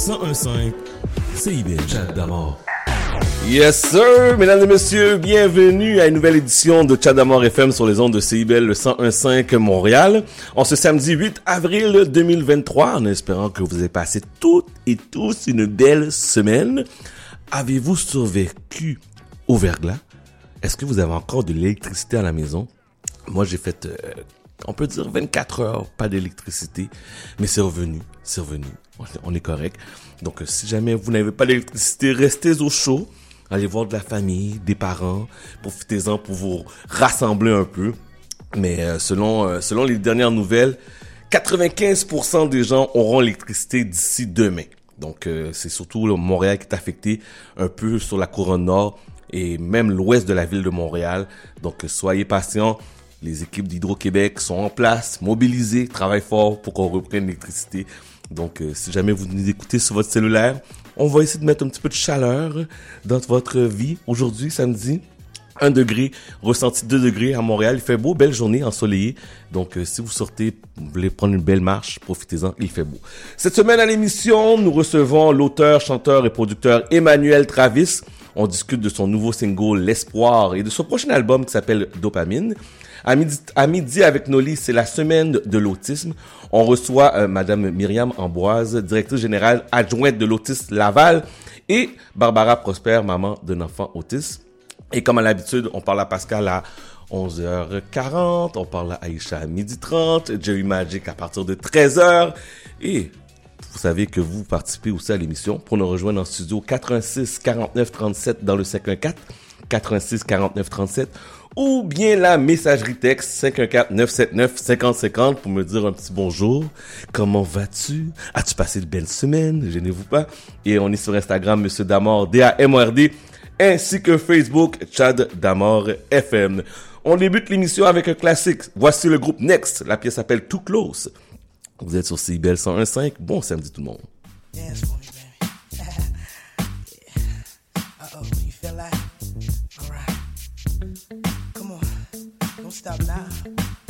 1015 CIBL. Chat d'amour. Yes sir, mesdames et messieurs, bienvenue à une nouvelle édition de Chat d'amour FM sur les ondes de CIBL le 1015 Montréal. En ce samedi 8 avril 2023, en espérant que vous avez passé toutes et tous une belle semaine. Avez-vous survécu au verglas? Est-ce que vous avez encore de l'électricité à la maison? Moi, j'ai fait, euh, on peut dire 24 heures, pas d'électricité, mais c'est revenu, c'est revenu. On est correct. Donc, euh, si jamais vous n'avez pas d'électricité, restez au chaud. Allez voir de la famille, des parents. Profitez-en pour vous rassembler un peu. Mais euh, selon, euh, selon les dernières nouvelles, 95% des gens auront l'électricité d'ici demain. Donc, c'est surtout Montréal qui est affecté un peu sur la couronne nord et même l'ouest de la ville de Montréal. Donc, soyez patients. Les équipes d'Hydro-Québec sont en place, mobilisées, travaillent fort pour qu'on reprenne l'électricité. Donc, euh, si jamais vous nous écoutez sur votre cellulaire, on va essayer de mettre un petit peu de chaleur dans votre vie. Aujourd'hui, samedi, 1 degré, ressenti 2 degrés à Montréal. Il fait beau, belle journée ensoleillée. Donc, euh, si vous sortez, vous voulez prendre une belle marche, profitez-en, il fait beau. Cette semaine à l'émission, nous recevons l'auteur, chanteur et producteur Emmanuel Travis. On discute de son nouveau single L'espoir et de son prochain album qui s'appelle Dopamine. À midi, à midi avec Noli, c'est la semaine de l'autisme. On reçoit euh, Madame Myriam Amboise, directrice générale adjointe de l'autisme Laval, et Barbara Prosper, maman d'un enfant autiste. Et comme à l'habitude, on parle à Pascal à 11h40, on parle à Aïcha à midi 30, Jerry Magic à partir de 13h. Et vous savez que vous participez aussi à l'émission pour nous rejoindre en studio 86 49 37 dans le 514 86 49 37 ou bien la messagerie texte 514-979-5050 pour me dire un petit bonjour. Comment vas-tu? As-tu passé de belles semaines? Gênez-vous pas. Et on est sur Instagram, Monsieur Damor, D-A-M-O-R-D, ainsi que Facebook, Chad Damor FM. On débute l'émission avec un classique. Voici le groupe Next. La pièce s'appelle Too Close. Vous êtes sur CBL 101.5. Bon samedi tout le monde.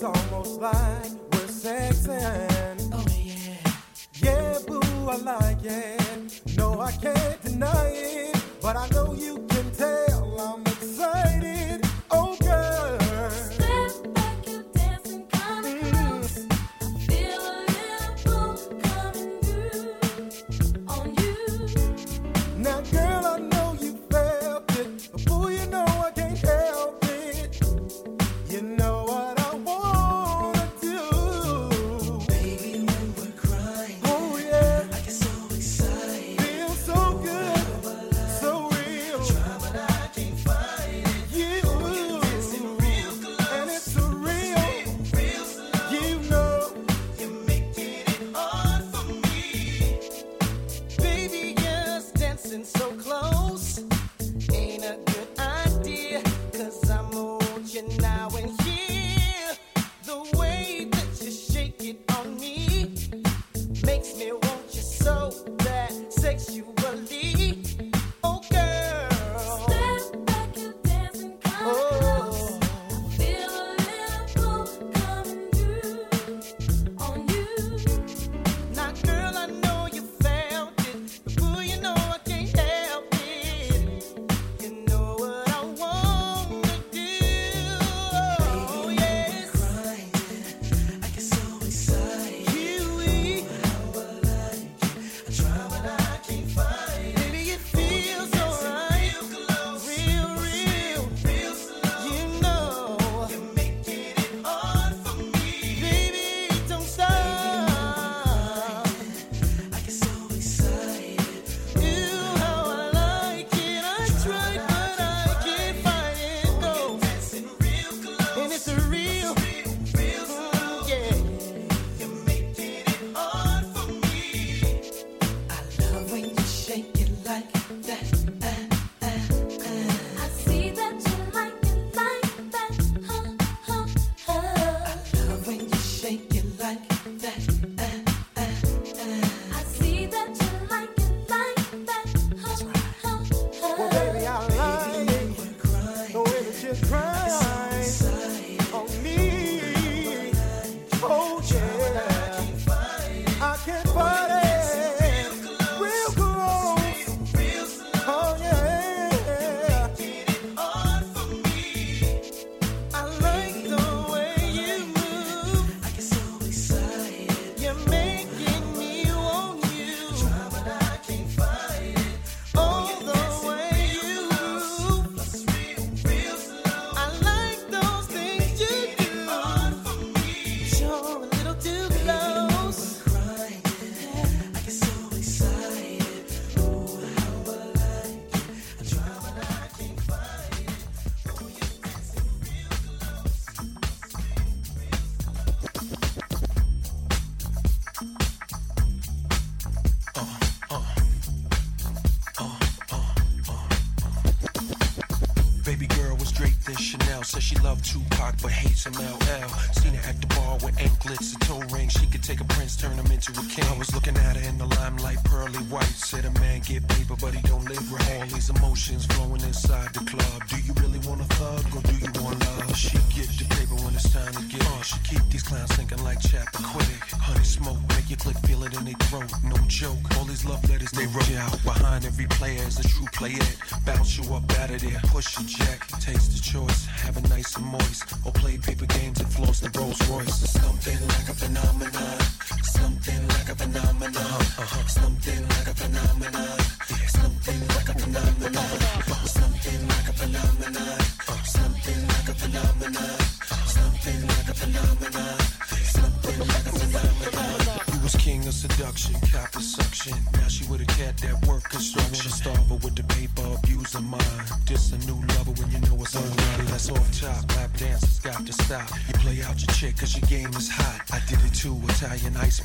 It's almost like we're sexing. Oh, yeah. Yeah, boo, I like it. No, I can't deny it. But I know you can tell I'm excited.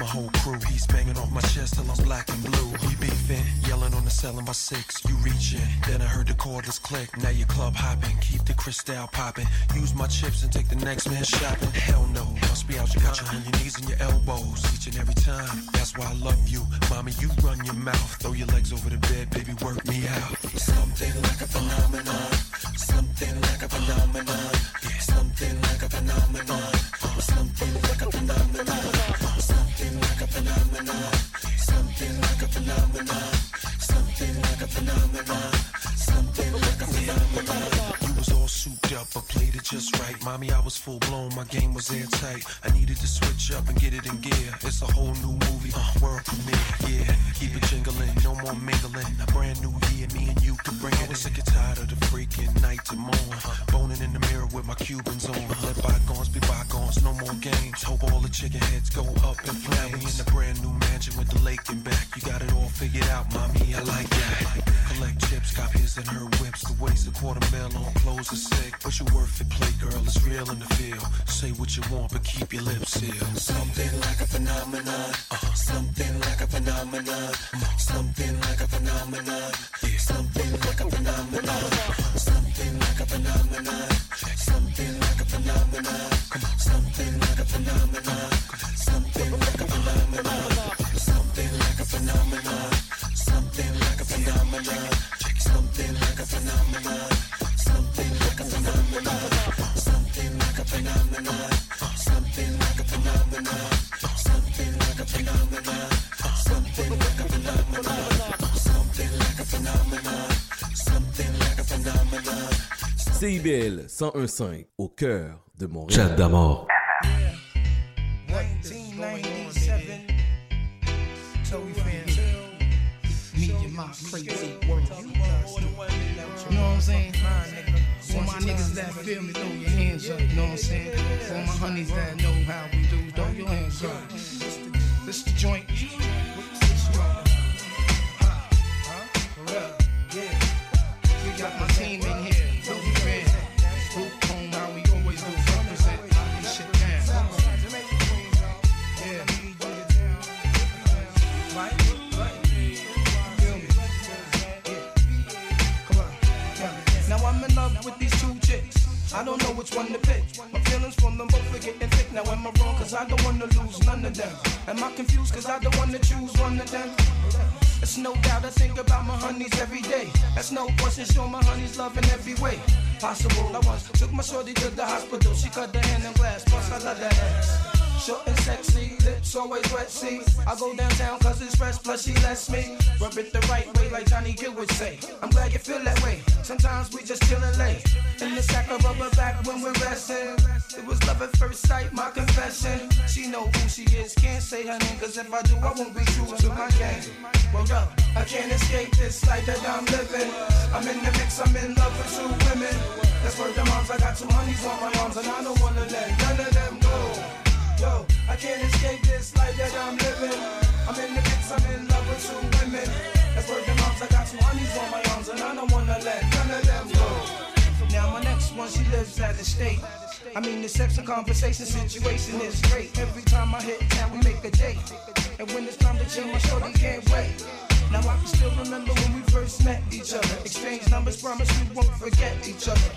my whole crew. He's banging off my chest till I'm black and blue. We beefing, yelling on the cell in my six. You reaching, then I heard the cordless click. Now you club hopping, keep the crystal popping. Use my chips and take the next man shopping. Hell no, must be out. You got on your knees and your elbows each and every time. That's why I love you, mommy. You run your mouth, throw your legs over the bed, baby. Work me out. CIBL 101.5 au cœur de Montréal. Chat d'amour. Can't wait. Now I can still remember when we first met each other. Exchange numbers, promise we won't forget each other.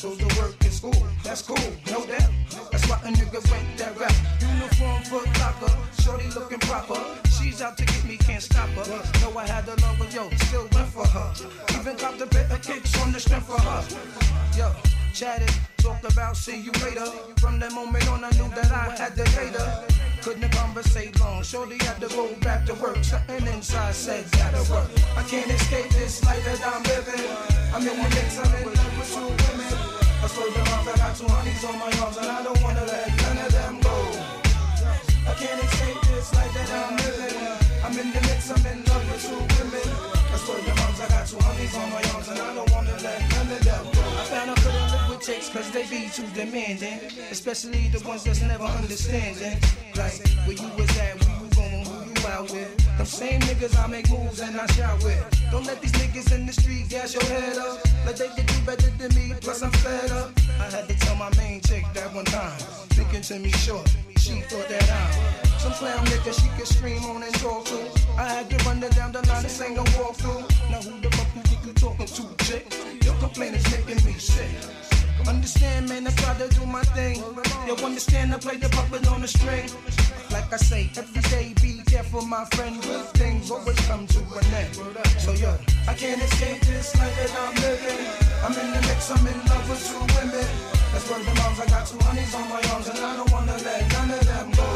Goes to work in school, that's cool, no doubt. That's why a nigga went that rap. Uniform foot locker, shorty looking proper. She's out to get me, can't stop her. Know I had the love, but yo, still went for her. Even copped a bit of kicks on the strength for her. Yo, chatted, talked about see you later. From that moment on, I knew that I had to hate her. Couldn't conversate long, shorty had to go back to work. Something inside said gotta work. I can't escape this life that I'm living. I'm in the mix, I'm in love with two women. I swear the moms, I got two honeys on my arms, and I don't wanna let none of them go. I can't escape this life that I'm living. I'm in the mix, I'm in love with two women. I swear the moms, I got two honeys on my arms, and I don't wanna let none of them go. I I cause they be too demanding. Especially the ones that's never understanding. Like, where you was at, where you going, who you out with. Them same niggas I make moves and I shout with. Don't let these niggas in the street gas your head up. Like they can do better than me, plus I'm fed up. I had to tell my main chick that one time. Thinking to me short, she thought that I'm some clown nigga she could scream on and talk to. I had to run her down the line, this ain't no walkthrough. Now who the fuck you think you talking to, chick? Your complaint is making me sick. Understand, man, I try to do my thing. You understand, I play the puppet on the string. Like I say, every day be careful, my friend. Good things always come to an end. So, yo, I can't escape this life that I'm living. I'm in the mix, I'm in love with two women. That's where the moms, I got two honeys on my arms, and I don't wanna let none of them go.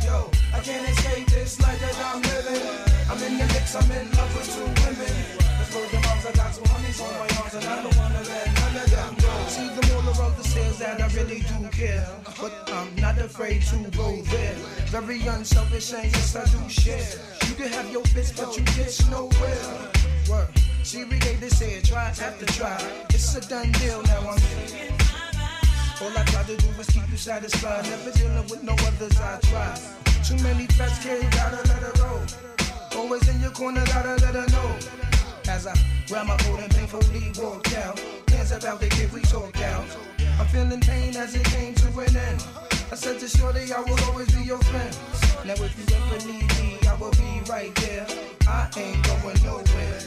Yo, I can't escape this life that I'm living. I'm in the mix, I'm in love with two women. That's where the moms, I got two honeys on my arms, and I don't wanna let See the moral of the sales that I really do care, but I'm not afraid to go there. Very unselfish and yes I do share. You can have your fist, but you get nowhere. We gave this here, try after try. It's a done deal now. I'm all I try to do is keep you satisfied. Never dealing with no others I try. Too many threats, kid, gotta let her go. Always in your corner, gotta let her know. As I grab my coat and painfully walk out. Hands about the kid we talk out. I'm feeling pain as it came to an end. I said to Shorty, I will always be your friend. Now if you ever need me, I will be right there. I ain't going nowhere.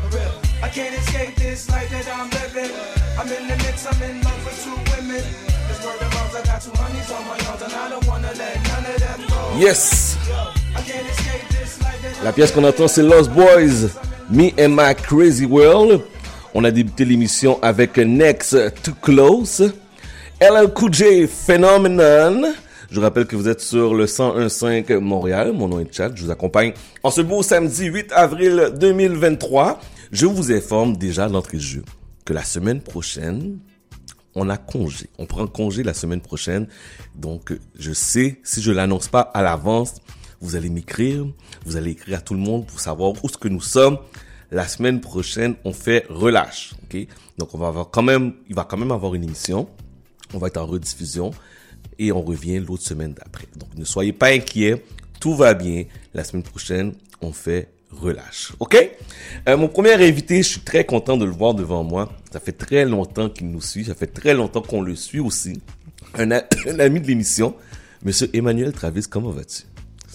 For real. I can't escape this life that I'm living. I'm in the mix, I'm in love with two women. This word of mouth, I got two honeys on my arms, and I don't wanna let none of them go. Yes! I can't escape this life that La pièce qu'on entend, c'est Lost Boys, Me and My Crazy World. On a débuté l'émission avec Next Too Close. LL Cool J Phenomenon. Je vous rappelle que vous êtes sur le 101.5 Montréal. Mon nom est Chad. Je vous accompagne en ce beau samedi 8 avril 2023. Je vous informe déjà d'entrée de jeu que la semaine prochaine, on a congé. On prend congé la semaine prochaine. Donc, je sais, si je l'annonce pas à l'avance, vous allez m'écrire. Vous allez écrire à tout le monde pour savoir où ce que nous sommes. La semaine prochaine, on fait relâche. Ok? Donc, on va avoir quand même, il va quand même avoir une émission. On va être en rediffusion et on revient l'autre semaine d'après. Donc, ne soyez pas inquiets. Tout va bien. La semaine prochaine, on fait relâche. OK? Euh, mon premier invité, je suis très content de le voir devant moi. Ça fait très longtemps qu'il nous suit. Ça fait très longtemps qu'on le suit aussi. Un, un ami de l'émission, Monsieur Emmanuel Travis, comment vas-tu?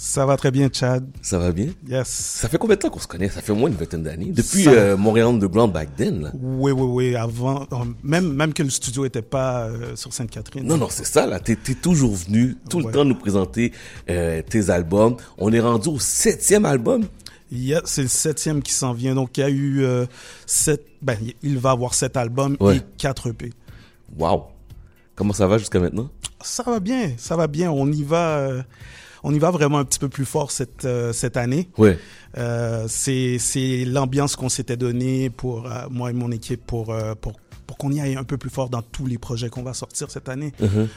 Ça va très bien, Chad. Ça va bien? Yes. Ça fait combien de temps qu'on se connaît? Ça fait au moins une vingtaine d'années. Depuis Ça- euh, Montréal Underground back then, là. Oui, oui, oui. Avant, euh, même, même que le studio était pas euh, sur Sainte-Catherine. Non, non, c'est ça, là. T'es, t'es toujours venu, tout Ouais. le temps nous présenter euh, tes albums. On est rendu au septième album? Yeah, c'est le septième qui s'en vient. Donc, il y a eu sept. Ben, il va avoir sept albums Ouais. et quatre EP. Wow. Comment ça va jusqu'à maintenant? Ça va bien, ça va bien. On y va, on y va vraiment un petit peu plus fort cette euh, cette année. Ouais. Euh, c'est c'est l'ambiance qu'on s'était donnée pour euh, moi et mon équipe pour pour pour qu'on y aille un peu plus fort dans tous les projets qu'on va sortir cette année.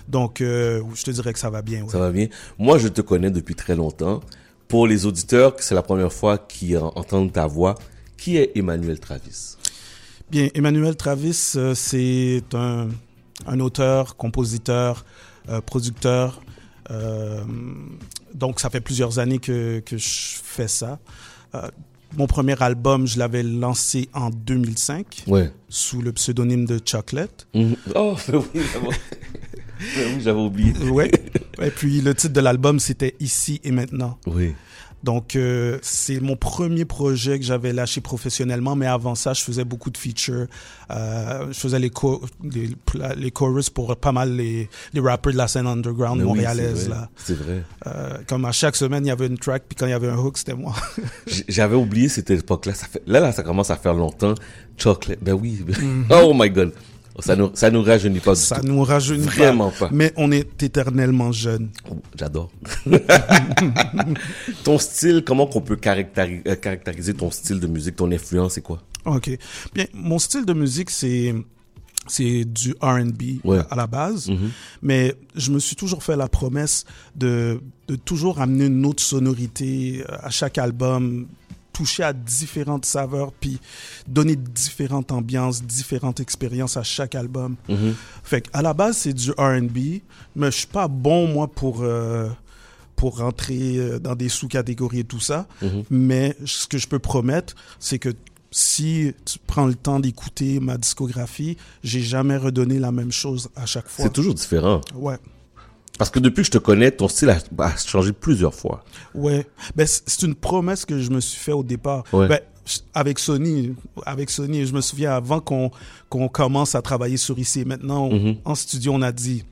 Donc, euh, je te dirais que ça va bien. ouais. Mhm. Ça va bien. Moi, je te connais depuis très longtemps. Pour les auditeurs, c'est la première fois qu'ils en- entendent ta voix. Qui est Emmanuel Travis? Bien, Emmanuel Travis, c'est un, un auteur, compositeur, producteur. Euh, donc, ça fait plusieurs années que, que je fais ça. Euh, mon premier album, je l'avais lancé en 2005 Ouais. sous le pseudonyme de Chocolate. Mhm. Oh, ben oui, j'avais... Ben oui, j'avais oublié. Ouais. Et puis, le titre de l'album, c'était Ici et maintenant. Oui. Donc, euh, c'est mon premier projet que j'avais lâché professionnellement, mais avant ça, je faisais beaucoup de features. Euh, je faisais les, cho- les, les chorus pour pas mal les, les rappers de la scène underground Ben oui, montréalaise. c'est vrai. là. C'est vrai. Euh, comme à chaque semaine, il y avait une track, puis quand il y avait un hook, c'était moi. J'avais oublié cette époque-là. Là, là, ça commence à faire longtemps. Chocolate. Ben oui. Oh my God. Ça nous, ça nous rajeunit pas du ça tout. nous rajeunit Vraiment pas. Mais on est éternellement jeunes. Oh, J'adore. ton style, comment qu'on peut caractéri- euh, caractériser ton style de musique, ton influence, c'est quoi? Ok. Bien, mon style de musique, c'est c'est du R&B Ouais. à la base, mais je me suis toujours fait la promesse de de toujours amener une autre sonorité euh, à chaque album, toucher à différentes saveurs, puis donner différentes ambiances, différentes expériences à chaque album. Fait à la base, c'est du R&B, mais je suis pas bon moi pour euh, pour rentrer euh, dans des sous-catégories et tout ça. Mais ce que je peux promettre, c'est que si tu prends le temps d'écouter ma discographie, j'ai jamais redonné la même chose à chaque fois. C'est toujours différent. Ouais. Parce que depuis que je te connais, ton style a, a changé plusieurs fois. Ouais, ben c'est une promesse que je me suis fait au départ. Ouais. Ben, avec Sony, avec Sony, je me souviens avant qu'on qu'on commence à travailler sur ici maintenant Mhm. en studio, on a dit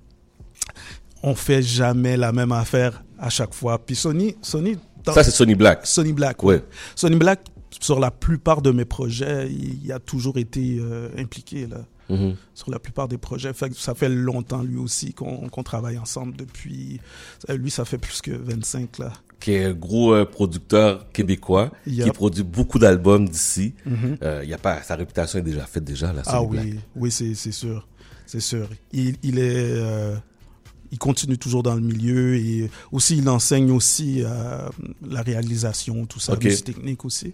on fait jamais la même affaire à chaque fois. Puis Sony, Sony, Ça, c'est Sony Black. Sony Black, Ouais. ouais. Sony Black sur la plupart de mes projets, il, il a toujours été euh, impliqué là. Mhm. Sur la plupart des projets, fait que ça fait longtemps lui aussi qu'on travaille ensemble depuis. Lui, ça fait plus que 25 là. Qui est un gros euh, producteur québécois, qui Yup. produit beaucoup d'albums d'ici. Euh, y a pas, sa réputation est déjà faite déjà, là, Ah Black. oui, oui, c'est sûr, c'est sûr. Il, il est, euh, il continue toujours dans le milieu et aussi il enseigne aussi euh, la réalisation, tout ça, Ok. musique technique aussi.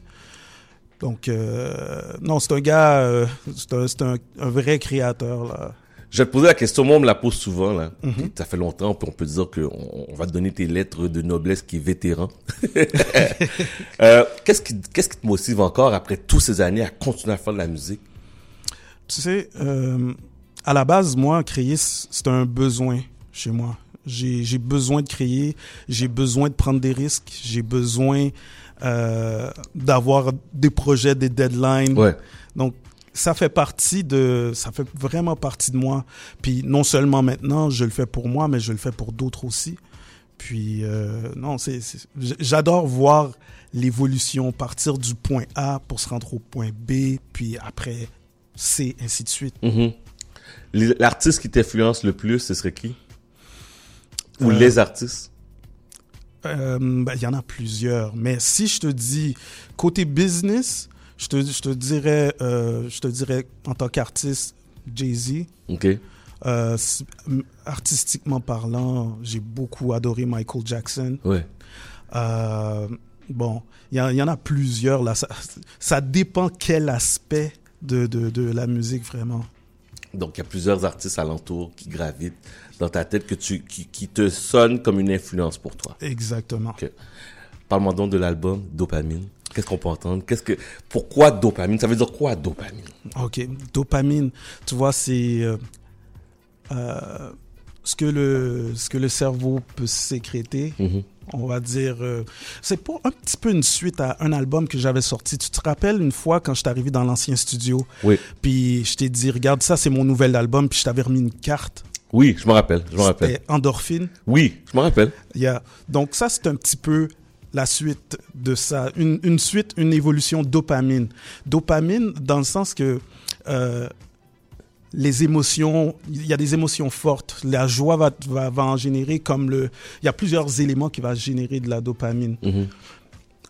Donc euh, non, c'est un gars, euh, c'est un, c'est un, un vrai créateur là. Je vais te poser la question, moi on me la pose souvent là. Puis Ça fait longtemps, puis on peut dire qu'on on va te donner tes lettres de noblesse qui est vétéran. euh, qu'est-ce qui qu'est-ce qui te motive encore après toutes ces années à continuer à faire de la musique? Tu sais, à la base, moi, créer, c'est un besoin chez moi. J'ai besoin de créer, j'ai besoin de prendre des risques, j'ai besoin euh, d'avoir des projets, des deadlines. Ouais. Donc, ça fait partie de, ça fait vraiment partie de moi. Puis non seulement maintenant, je le fais pour moi, mais je le fais pour d'autres aussi. Puis euh, non, c'est, j'adore voir l'évolution, partir du point A pour se rendre au point B, puis après C, ainsi de suite. Mhm. Les- L'artiste qui t'influence le plus, ce serait qui? Ou Euh, les artistes? Euh, ben, Il y en a plusieurs, mais si je te dis côté business, je te, je te dirais, euh, je te dirais en tant qu'artiste, Jay-Z. Ok. Euh, artistiquement parlant, j'ai beaucoup adoré Michael Jackson. Ouais. Bon, il y, en- il y en a plusieurs là. Ça, ça dépend quel aspect de, de, de la musique vraiment. Donc il y a plusieurs artistes alentours qui gravitent dans ta tête que tu qui, qui te sonnent comme une influence pour toi. Exactement. Parle-moi donc de l'album Dopamine. Qu'est-ce qu'on peut entendre? Qu'est-ce que pourquoi dopamine? Ça veut dire quoi dopamine? Ok, dopamine. Tu vois, c'est euh, euh, ce que le, ce que le cerveau peut sécréter. Mhm. On va dire, euh, c'est un petit peu une suite à un album que j'avais sorti. Tu te rappelles une fois quand je suis arrivé dans l'ancien studio, Oui. puis je t'ai dit, regarde, ça c'est mon nouvel album, puis je t'avais remis une carte. Oui, je me rappelle, je me rappelle. C'était Endorphine. Oui, je me rappelle. Yeah. Donc ça, c'est un petit peu la suite de ça. Une, une suite, une évolution dopamine. Dopamine dans le sens que euh, les émotions, il y a des émotions fortes. La joie va, va, va en générer comme le... Il y a plusieurs éléments qui vont générer de la dopamine. Mhm.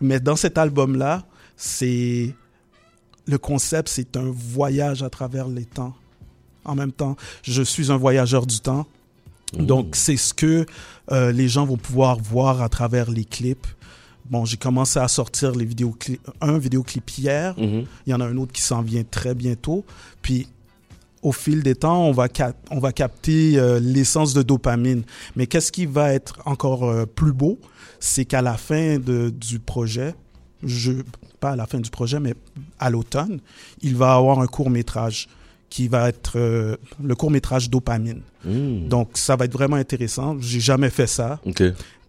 Mais dans cet album-là, c'est... Le concept, c'est un voyage à travers les temps. En même temps, je suis un voyageur du temps. Donc, c'est ce que euh, les gens vont pouvoir voir à travers les clips. Bon, j'ai commencé à sortir les vidéoclips, un vidéoclip hier. Mhm. Il y en a un autre qui s'en vient très bientôt. Puis, au fil des temps, on va, cap- on va capter euh, l'essence de dopamine. Mais qu'est-ce qui va être encore euh, plus beau, c'est qu'à la fin de, du projet, je, pas à la fin du projet, mais à l'automne, il va avoir un court métrage qui va être euh, le court métrage dopamine. Mhm. Donc, ça va être vraiment intéressant. J'ai jamais fait ça.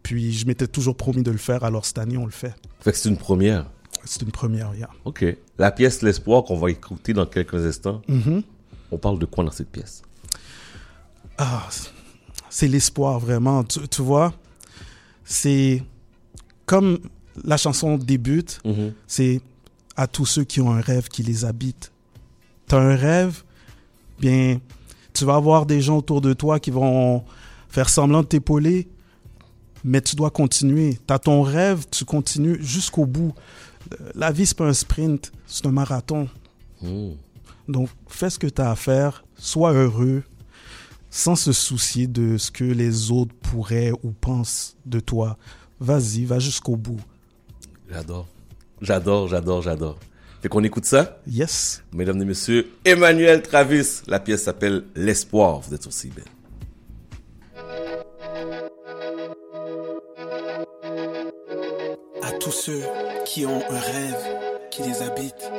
Puis, je m'étais toujours promis de le faire. Alors, cette année, on le fait. Fait que c'est une première. C'est une première, yeah. Ok. La pièce L'espoir qu'on va écouter dans quelques instants. Mhm. On parle de quoi dans cette pièce? Ah, c'est l'espoir, vraiment. Tu, tu vois, c'est comme la chanson débute, Mhm. c'est à tous ceux qui ont un rêve qui les habite. Tu as un rêve, bien, tu vas avoir des gens autour de toi qui vont faire semblant de t'épauler, mais tu dois continuer. Tu as ton rêve, tu continues jusqu'au bout. Euh, La vie, c'est pas un sprint, c'est un marathon. Mhm. Donc, fais ce que tu as à faire, sois heureux, sans se soucier de ce que les autres pourraient ou pensent de toi. Vas-y, va jusqu'au bout. J'adore. J'adore, j'adore, j'adore. Fait qu'on écoute ça? Yes. Mesdames et messieurs, Emmanuel Travis. La pièce s'appelle L'espoir. Vous êtes sur CBN. à tous ceux qui ont un rêve qui les habite.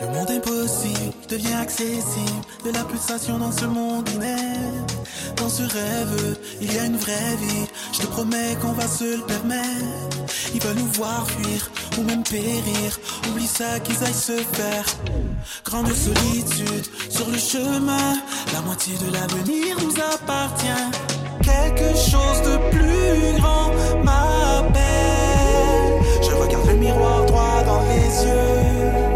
Le monde impossible devient accessible, de la pulsation dans ce monde inerte. Dans ce rêve, il y a une vraie vie, je te promets qu'on va se le permettre. Ils veulent nous voir fuir ou même périr, oublie ça qu'ils aillent se faire. Grande solitude sur le chemin, la moitié de l'avenir nous appartient. Quelque chose de plus grand m'appelle. Je regarde le miroir droit dans les yeux.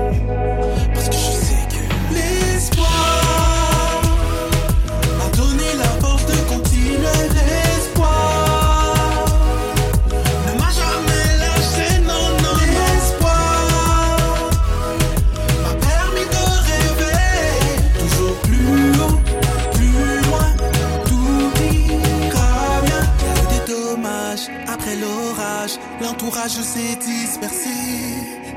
L'entourage s'est dispersé.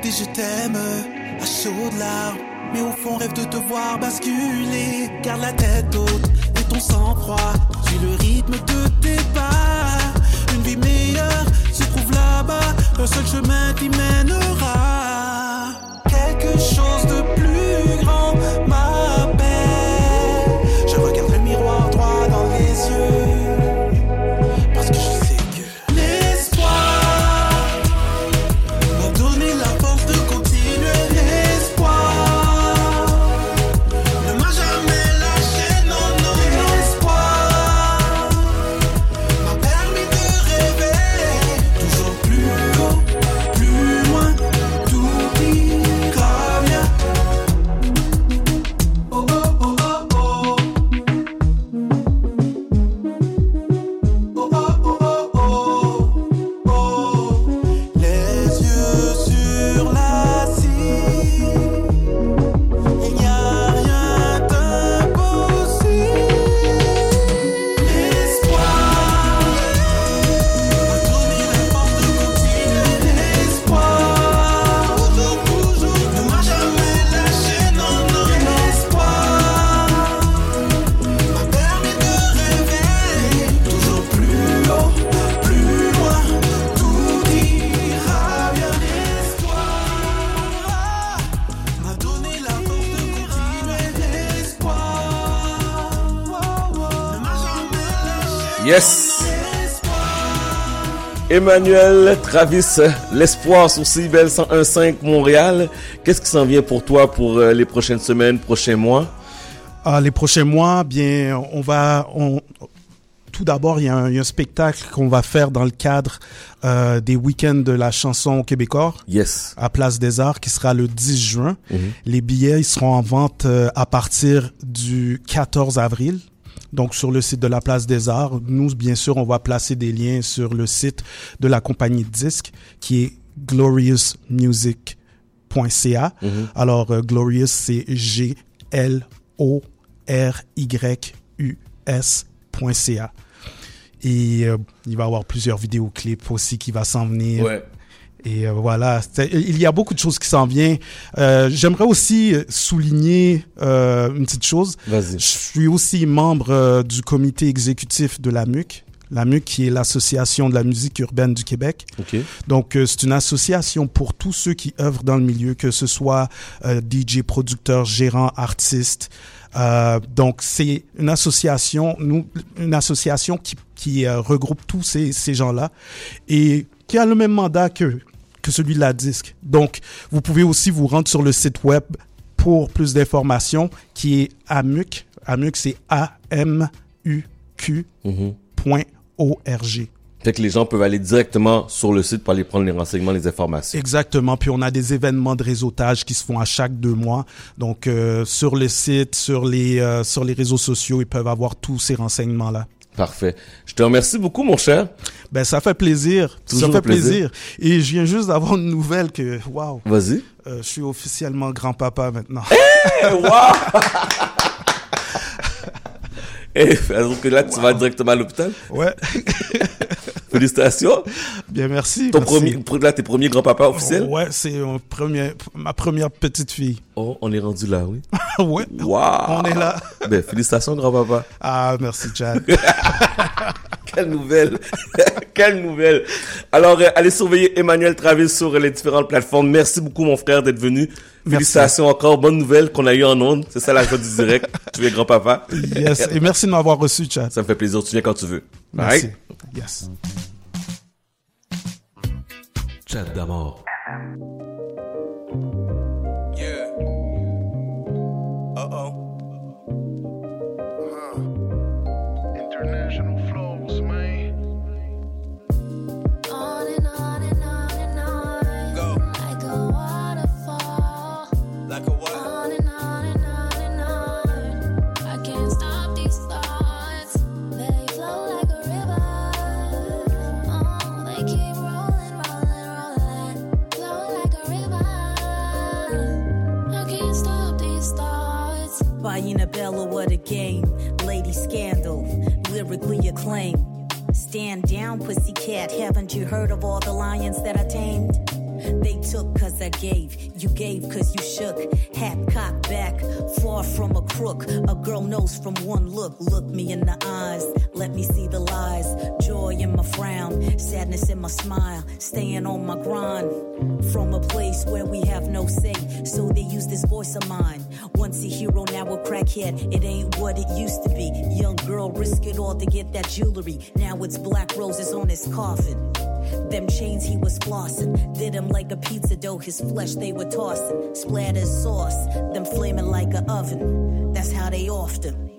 Des je t'aime à chaudes larmes. Mais au fond, rêve de te voir basculer. Garde la tête haute et ton sang-froid. Suis le rythme de tes pas. Une vie meilleure se trouve là-bas. Un seul chemin t'y mènera. Quelque chose de plus grand m'appelle. Emmanuel Travis, l'espoir sur CIBEL 101.5 Montréal. Qu'est-ce qui s'en vient pour toi pour euh, les prochaines semaines, prochains mois? Ah, les prochains mois, bien, on va, on, tout d'abord, il, y a un- il y a un spectacle qu'on va faire dans le cadre euh, des week-ends de la chanson québécois Yes. à Place des Arts, qui sera le 10 juin. Les billets ils seront en vente euh, à partir du 14 avril. Donc sur le site de la Place des Arts, nous bien sûr on va placer des liens sur le site de la compagnie de disques qui est gloriousmusic.ca. Alors euh, Glorious c'est G L O R Y U S.ca. Et euh, il va y avoir plusieurs vidéoclips aussi qui va s'en venir. Ouais. Et euh, voilà, il y a beaucoup de choses qui s'en viennent. Euh, J'aimerais aussi souligner euh, une petite chose. Vas-y. Je suis aussi membre euh, du comité exécutif de la MUC. La MUC qui est l'Association de la musique urbaine du Québec. OK. Donc, euh, c'est une association pour tous ceux qui œuvrent dans le milieu, que ce soit euh, DJ, producteur, gérant, artiste. Euh, donc, c'est une association, nous, une association qui, qui regroupe tous ces, ces gens-là et qui a le même mandat que que celui de la disque. Donc, vous pouvez aussi vous rendre sur le site web pour plus d'informations qui est AMUC. AMUC, c'est A-M-U-Q Mhm. point O-R-G. Fait que les gens peuvent aller directement sur le site pour aller prendre les renseignements, les informations. Exactement. Puis on a des événements de réseautage qui se font à chaque deux mois. Donc euh, sur le site, sur les euh, sur les réseaux sociaux, ils peuvent avoir tous ces renseignements là. Parfait. Je te remercie beaucoup, mon cher. Ben ça fait plaisir. Toujours ça fait plaisir. plaisir. Et je viens juste d'avoir une nouvelle que waouh, Vas-y. euh, je suis officiellement grand-papa maintenant. Eh, wow! Et donc que là, tu vas directement à l'hôpital? ouais. Félicitations. Bien merci. Ton merci. premier, là, tes premiers grands-papas officiels? Ouais, c'est premier, ma première petite fille. Oh, on est rendu là, oui. ouais. Wow! On est là. Ben, félicitations, grand-papa. Ah merci Chad. Quelle nouvelle! Quelle nouvelle! Alors, euh, allez surveiller Emmanuel Travis sur les différentes plateformes. Merci beaucoup, mon frère, d'être venu. Félicitations encore. Bonne nouvelle qu'on a eu en ondes. C'est ça la joie du direct. tu es grand-papa. yes. Et merci de m'avoir reçu Chad. Ça me fait plaisir. Tu viens quand tu veux. Merci. Yes. Chat d'amour. Yeah. Buying a Bella, what a game. Lady Scandal, lyrically acclaimed. Stand down, pussycat. Haven't you heard of all the lions that I tamed? They took cause I gave, you gave cause you shook. Hat cocked back, far from a crook. A girl knows from one look. Look me in the eyes, let me see the lies. Joy in my frown, sadness in my smile. Staying on my grind from a place where we have no say. So they use this voice of mine. Once a hero, now a crackhead. It ain't what it used to be. Young girl, risk it all to get that jewelry. Now it's black roses on his coffin. Them chains he was flossing, did him like a pizza dough. His flesh they were tossing, splattered sauce, them flaming like a oven. That's how they offed him.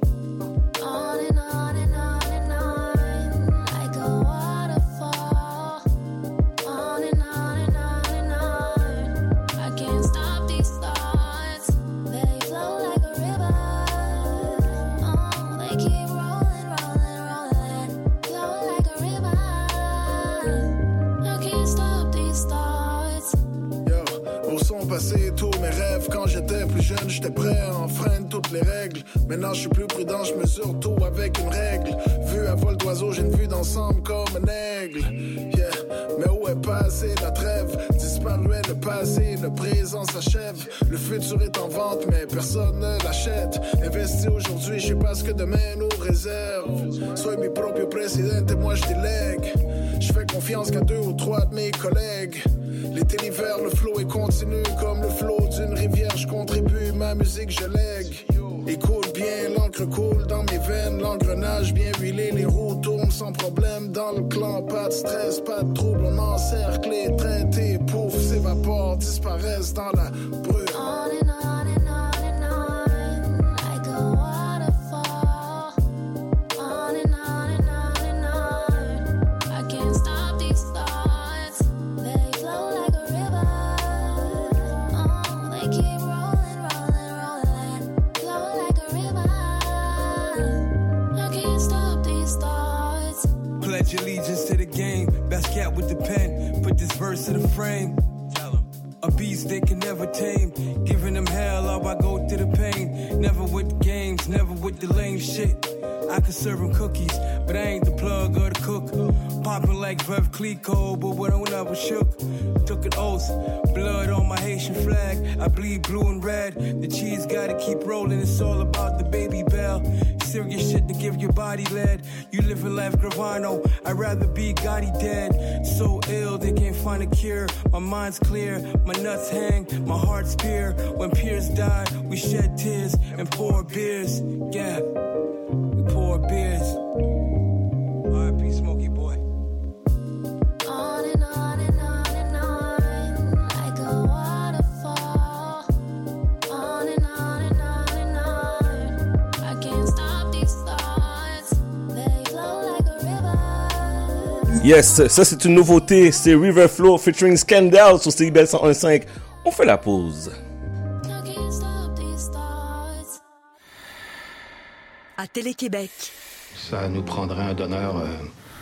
Jeune, j'étais prêt à enfreindre toutes les règles. Maintenant, je suis plus prudent, je mesure tout avec une règle. Vu à vol d'oiseau, j'ai une vue d'ensemble comme un aigle. Yeah, mais où est passé la trêve? Disparu est le passé, le présent s'achève. Le futur est en vente, mais personne ne l'achète. Investi aujourd'hui, je sais pas ce que demain nous réserve. Soy mi proprio presidente, moi je délègue. Je fais confiance qu'à deux ou trois de mes collègues. L'été, l'hiver, le flot est continu comme le flot d'une rivière. Je contribue, ma musique, je lègue. Il coule bien, l'encre coule dans mes veines, l'engrenage bien huilé, les roues tournent sans problème dans le clan, pas de stress, pas de trouble, on encercle les traités, pouf, s'évaporent, disparaissent dans la brume. Pledge allegiance to the game. Best cat with the pen. Put this verse in the frame. A beast they can never tame. Giving them hell, all I go through the pain. Never with the games, never with the lame shit. I could serve them cookies, but I ain't the plug or the cook. Popping like Rev Clico, but when I went up, was shook. Took an oath, blood on my Haitian flag. I bleed blue and red. The cheese gotta keep rolling, it's all about the baby bell. Serious shit to give your body lead. You living life Gravano, I'd rather be Gotti dead. So ill, they can't find a cure. My mind's clear, my nuts hang, my heart's pure. When peers die, we shed tears and pour beers. Yeah, we pour beers. R.I.P. Smokey Yes, ça c'est une nouveauté, c'est River Flow featuring Scandal sur CIBL 101.5. On fait la pause. À Télé-Québec, Ça nous prendrait un donneur euh,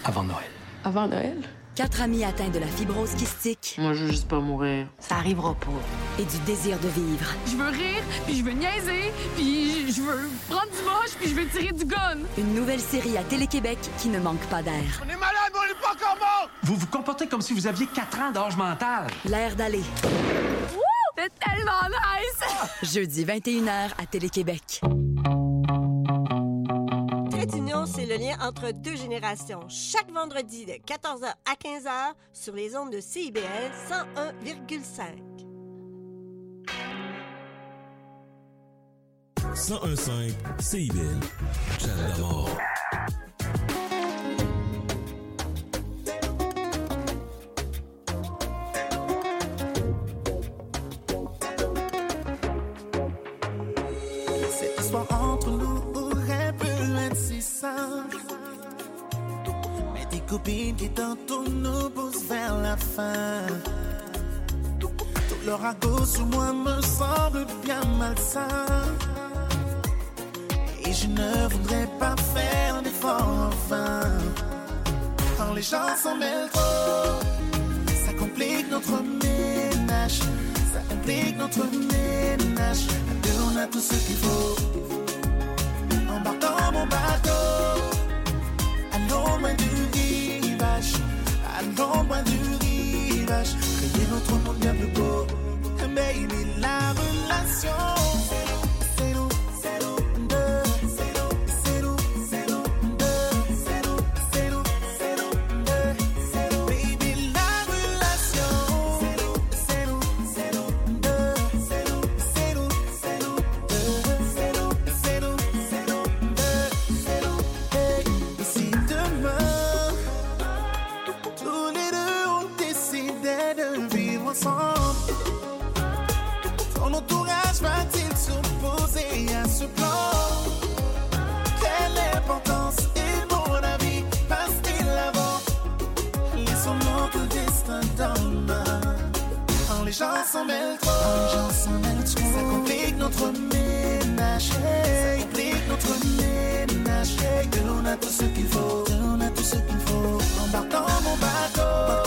avant Noël. Avant Noël? Quatre amis atteints de la fibrose kystique Moi, je veux juste pas mourir. Ça arrivera pas. et du désir de vivre. Je veux rire, puis je veux niaiser, puis je veux prendre du moche, puis je veux tirer du gun. Une nouvelle série à Télé-Québec qui ne manque pas d'air. On est malade, on est pas encore mort! Vous vous comportez comme si vous aviez 4 ans d'âge mental. L'air d'aller. C'est tellement nice! Jeudi 21h à Télé-Québec. Trait d'union, c'est le lien entre deux générations. Chaque vendredi de 14h à 15h sur les ondes de CIBL 101,5. 1015 CIBL. Cette copines qui tantôt nous poussent vers la fin. Tout leur ragot sur moi me semble bien malsain. Et je ne voudrais pas faire d'effort en vain. Quand les gens s'en mêlent trop, ça complique notre ménage. Ça implique notre ménage. À deux, on a tout ce qu'il faut. Embarque dans mon bateau. Allons du. Allons loin du rivage. Créer notre monde bien plus beau. Baby, la relation. Gens s'en mêlent trop, ça complique notre ménage. Ça complique notre ménage. Que l'on a tout ce qu'il faut, que l'on a tout ce qu'il faut. Embarque dans mon bateau,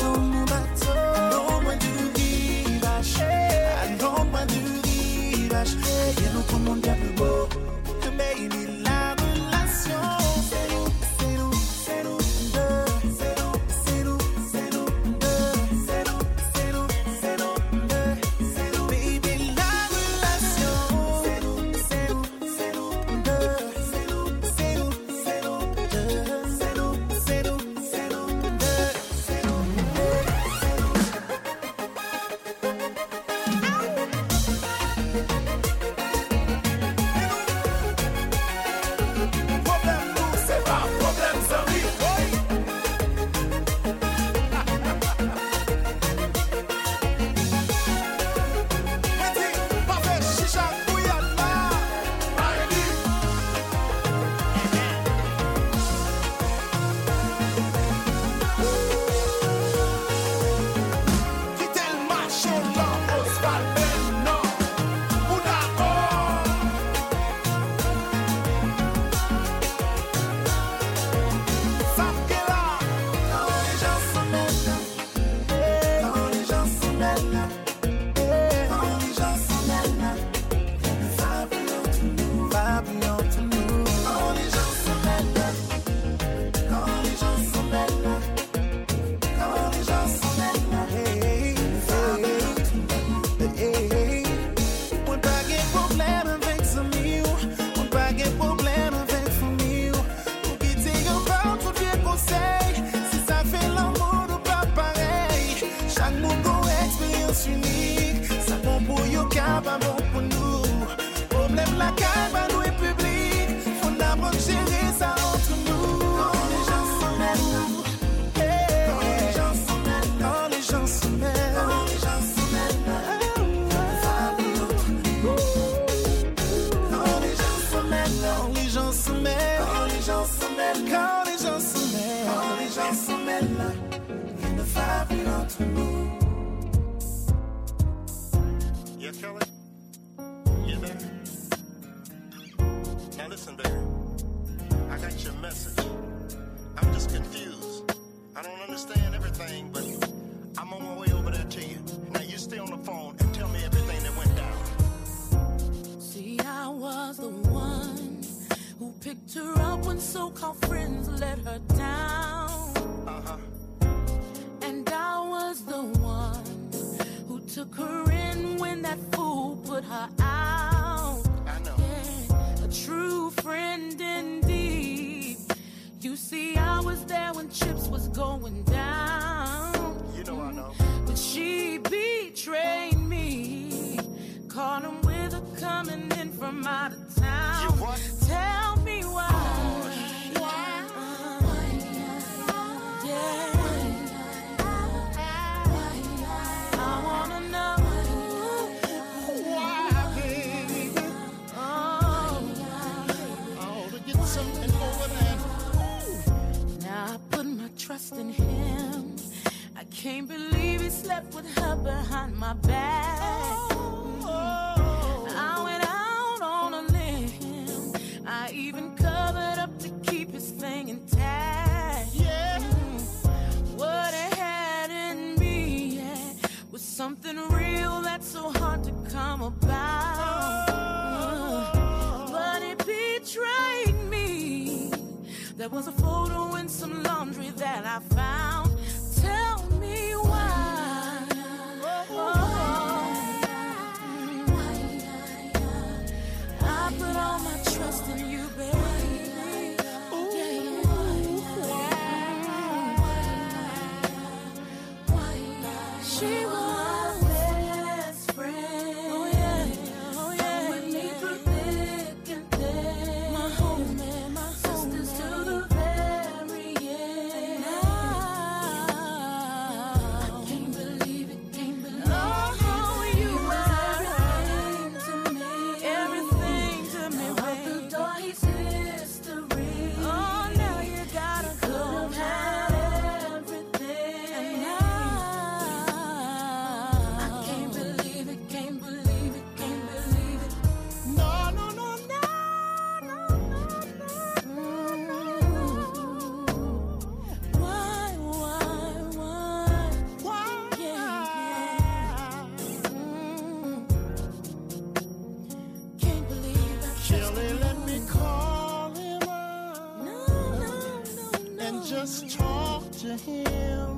to him.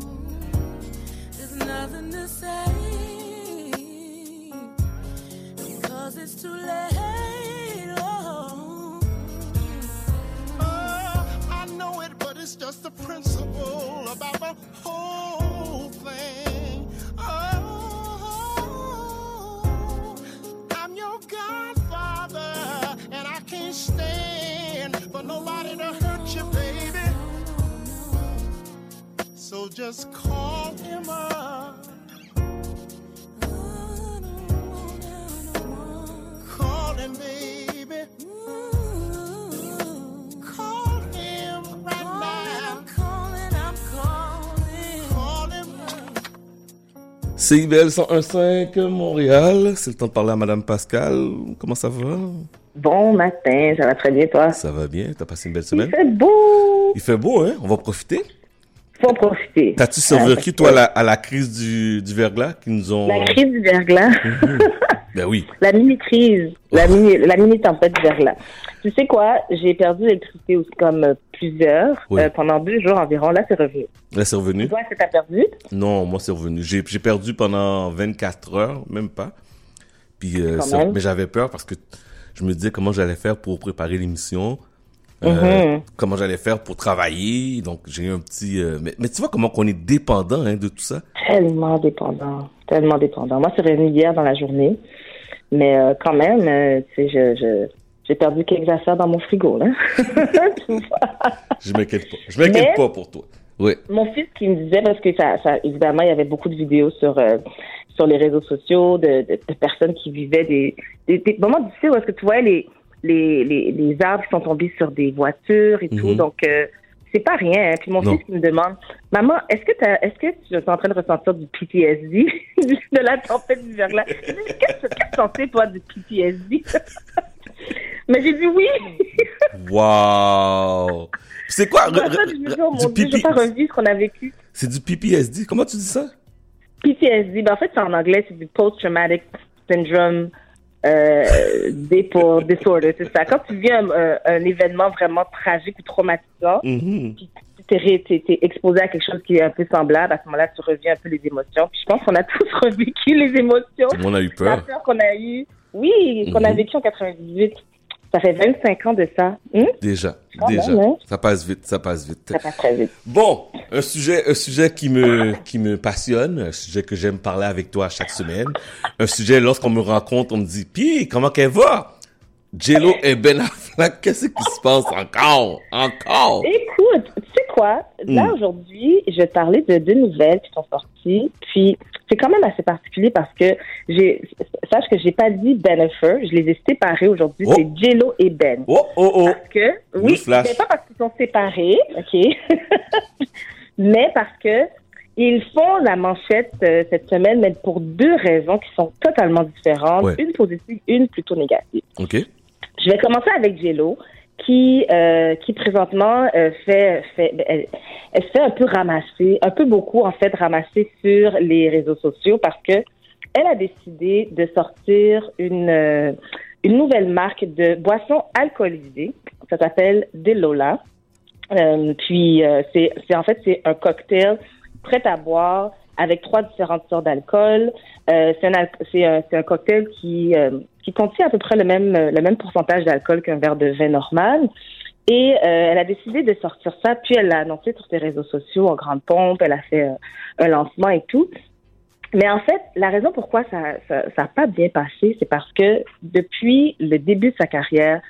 There's nothing to say because it's too late. Oh, uh, I know it, but it's just the principle about the whole thing. Oh, I'm your godfather, and I can't stand for nobody to. so just call him 101.5 Montréal, c'est le temps de parler à Madame Pascal. Comment ça va? Bon matin, ça va très bien, toi? Ça va bien, t'as passé une belle semaine? Il fait beau! Il fait beau, hein? On va profiter? Faut profiter. T'as-tu survécu, toi, à la, à la crise du, du verglas qui nous ont... La crise du verglas. Ben oui. La mini-crise. La mini, la mini-tempête du verglas. Tu sais quoi? J'ai perdu l'électricité comme euh, plusieurs Oui. euh, pendant deux jours environ. Là, c'est revenu. Là, c'est revenu? Toi, que t'as perdu? Non, moi, c'est revenu. J'ai perdu pendant 24 heures, même pas. Puis, euh, ça- mais j'avais peur parce que je me disais comment j'allais faire pour préparer l'émission. Euh, Mhm. Comment j'allais faire pour travailler. Donc, j'ai eu un petit... euh, mais, mais tu vois comment qu'on est dépendant hein, de tout ça? Tellement dépendant. Tellement dépendant. Moi, c'est revenu hier dans la journée. Mais euh, quand même, tu sais, je, je, j'ai perdu quelques affaires dans mon frigo, là. Je m'inquiète pas. Je m'inquiète Mais- pas pour toi. Oui. Mon fils qui me disait, parce que ça, ça évidemment, il y avait beaucoup de vidéos sur, sur les réseaux sociaux de, de, de personnes qui vivaient des, des, des moments difficiles où est-ce que tu vois les, les, les, les arbres sont tombés sur des voitures et tout. Mhm. Donc, euh, c'est pas rien. hein. Puis mon Non. fils me demande, maman, est-ce que, est-ce que tu es en train de ressentir du PTSD de la tempête du verglas? Qu'est-ce que tu en sais, toi, du PTSD? Mais j'ai dit oui. Wow! C'est quoi? Re- re- re- oh pas revivre ce qu'on a vécu. C'est du PPSD. Comment tu dis ça? PTSD, ben en fait, c'est en anglais, c'est du Post-Traumatic Syndrome euh, Depor- Disorder, c'est ça. Quand tu vis un, un- un événement vraiment tragique ou traumatisant, Mhm. puis tu t'es, exposé à quelque chose qui est un peu semblable, à ce moment-là, tu reviens un peu les émotions. Puis je pense qu'on a tous revécu les émotions. Monde a eu La peur. peur qu'on a eue, oui, qu'on a Mhm. vécu en 98. Ça fait 25 ans de ça. Hum? Déjà, Quand déjà. même, hein. Ça passe vite, ça passe vite. Ça passe très vite. Bon, un sujet, un sujet qui me, qui me passionne, un sujet que j'aime parler avec toi chaque semaine. Un sujet, lorsqu'on me rencontre, on me dit, pis, comment qu'elle va? Jello et Ben Affleck, qu'est-ce qui se passe encore? Encore? Écoute, quoi? Là, Mm. aujourd'hui, je vais te parler de deux nouvelles qui sont sorties. Puis, c'est quand même assez particulier parce que j'ai, sache que j'ai pas dit Bennifer. Je les ai séparés aujourd'hui. Oh. C'est Jello et Ben. Oh, oh, oh. Parce que, oui, c'est pas parce qu'ils sont séparés, OK? mais parce que ils font la manchette euh, cette semaine, mais pour deux raisons qui sont totalement différentes. Ouais. Une positive, une plutôt négative. OK. Je vais commencer avec Jello, qui euh, qui présentement euh, fait fait elle, elle se fait un peu ramasser, un peu beaucoup en fait ramasser sur les réseaux sociaux parce que elle a décidé de sortir une euh, une nouvelle marque de boissons alcoolisées. Ça s'appelle Delola. Euh, puis euh, c'est c'est en fait c'est un cocktail prêt à boire avec trois différentes sortes d'alcool. Euh, c'est un, al- c'est un, cocktail qui, euh, qui contient à peu près le même, euh, le même pourcentage d'alcool qu'un verre de vin normal. Et euh, elle a décidé de sortir ça, puis elle l'a annoncé sur ses réseaux sociaux en grande pompe. Elle a fait euh, un lancement et tout. Mais en fait, la raison pourquoi ça n'a ça, ça pas bien passé, c'est parce que depuis le début de sa carrière,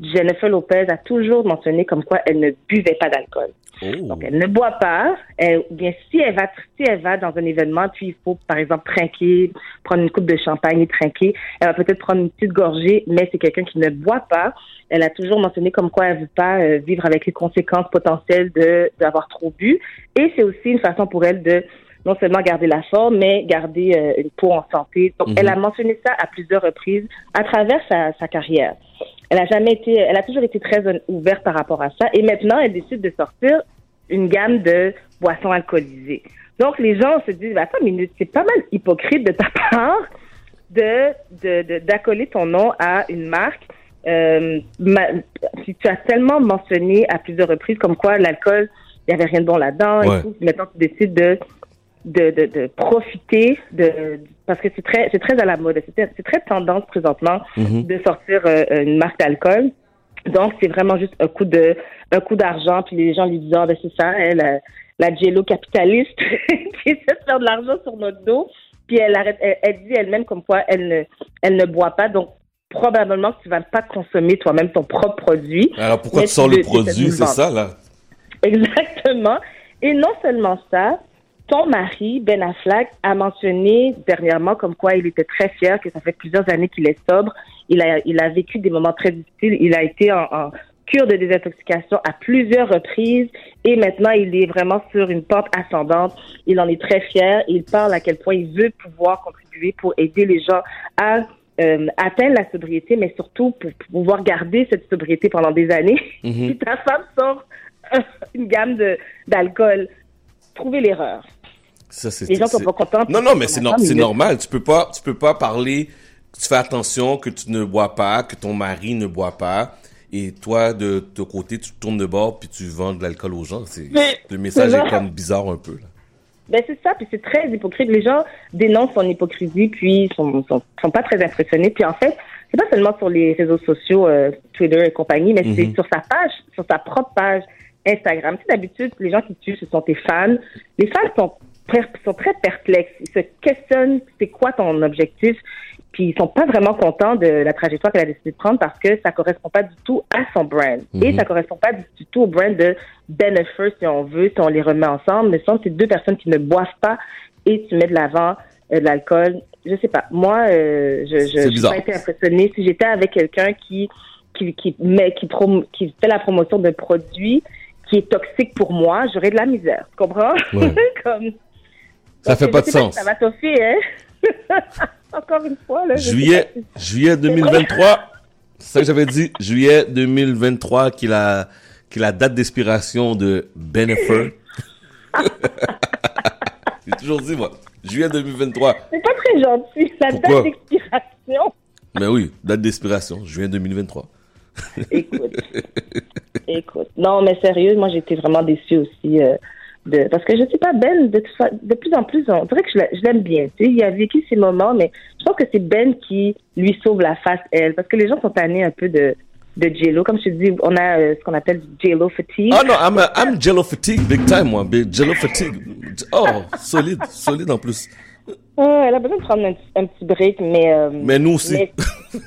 Jennifer Lopez a toujours mentionné comme quoi elle ne buvait pas d'alcool. Donc, elle ne boit pas. Elle, bien, si elle va, si elle va dans un événement, puis il faut, par exemple, trinquer, prendre une coupe de champagne et trinquer, elle va peut-être prendre une petite gorgée, mais c'est quelqu'un qui ne boit pas. Elle a toujours mentionné comme quoi elle ne veut pas euh, vivre avec les conséquences potentielles de, d'avoir trop bu. Et c'est aussi une façon pour elle de non seulement garder la forme, mais garder euh, une peau en santé. Donc, Mhm. elle a mentionné ça à plusieurs reprises à travers sa, sa carrière. Elle a jamais été, elle a toujours été très ouverte par rapport à ça. Et maintenant, elle décide de sortir une gamme de boissons alcoolisées. Donc, les gens se disent, attends une minute, c'est pas mal hypocrite de ta part de, de, de- d'accoler ton nom à une marque. Euh, ma- tu as tellement mentionné à plusieurs reprises comme quoi l'alcool, il n'y avait rien de bon là-dedans Ouais. et tout, maintenant tu décides de, de, de, de profiter de, parce que c'est très, c'est très à la mode, c'est, très tendance présentement Mhm. de sortir euh, une marque d'alcool. Donc, c'est vraiment juste un coup de, un coup d'argent, puis les gens lui disent, ah, ben, c'est ça, elle, euh, la jello capitaliste qui essaie de faire de l'argent sur notre dos. Puis elle arrête, elle, elle dit elle-même comme quoi elle ne, elle ne boit pas. Donc, probablement que tu vas pas consommer toi-même ton propre produit. Alors pourquoi tu sors le- produit, c'est ça, là? Exactement. Et non seulement ça, ton mari, Ben Affleck, a mentionné dernièrement comme quoi il était très fier, que ça fait plusieurs années qu'il est sobre. Il a, il a vécu des moments très difficiles. Il a été en, en- cure de désintoxication à plusieurs reprises et maintenant il est vraiment sur une pente ascendante. Il en est très fier il parle à quel point il veut pouvoir contribuer pour aider les gens à euh, atteindre la sobriété, mais surtout pour pouvoir garder cette sobriété pendant des années. Mhm. Puis ta femme sort une gamme d'alcool. Trouvez l'erreur. Ça, c'est- Les gens sont pas contents. Non, non, mais c'est normal. Tu peux pas, tu peux pas parler. Tu fais attention que tu ne bois pas, que ton mari ne boit pas, et toi de ton côté, tu tournes de bord puis tu vends de l'alcool aux gens. C'est le message est vrai. comme bizarre un peu. Là. Ben c'est ça, puis c'est très hypocrite. Les gens dénoncent son hypocrisie, puis sont, sont, sont pas très impressionnés. Puis en fait, c'est pas seulement sur les réseaux sociaux, euh, Twitter et compagnie, mais c'est Mhm. sur sa page, sur sa propre page Instagram. Tu sais, d'habitude, les gens qui tuent, ce sont tes fans. Les fans sont, sont très perplexes. Ils se questionnent, c'est quoi ton objectif? Puis ils sont pas vraiment contents de la trajectoire qu'elle a décidé de prendre parce que ça correspond pas du tout à son brand. Et Mhm. ça correspond pas du tout au brand de Bennifer, si on veut, si on les remet ensemble. Mais ce sont ces deux personnes qui ne boivent pas et tu mets de l'avant euh, de l'alcool. Je sais pas. Moi, euh, je, je, pas été impressionnée. Si j'étais avec quelqu'un qui, qui, qui, met, qui, prom- qui fait la promotion de produits qui est toxique pour moi, j'aurais de la misère. Tu comprends? Ouais. Comme, Ça Donc, fait pas de sens. ça va Sophie, hein? Encore une fois, là. Juillet, juillet 2023. C'est ça que j'avais dit. Juillet 2023, qui est la, qui est la date d'expiration de Benefer. J'ai toujours dit, moi. Juillet 2023. C'est pas très gentil, la Pourquoi? date d'expiration. Mais oui, date d'expiration. Juillet 2023. Écoute. Écoute. Non, mais sérieux, moi, j'étais vraiment déçue aussi. euh, de, parce que je sais pas, Ben, de, plus en plus, on dirait que je l'a- je l'aime bien. Tu sais, il a vécu ces moments, mais je pense que c'est Ben qui lui sauve la face, elle. Parce que les gens sont tannés un peu de, de J-Lo. Comme je te dis, on a euh, ce qu'on appelle J-Lo fatigue. Ah non, I'm, a- I'm Jello fatigue, big time, moi. Jello fatigue. Oh, solide, solide en plus. Elle a besoin de prendre un, petit- un petit break, mais... euh, Mais nous aussi. mais-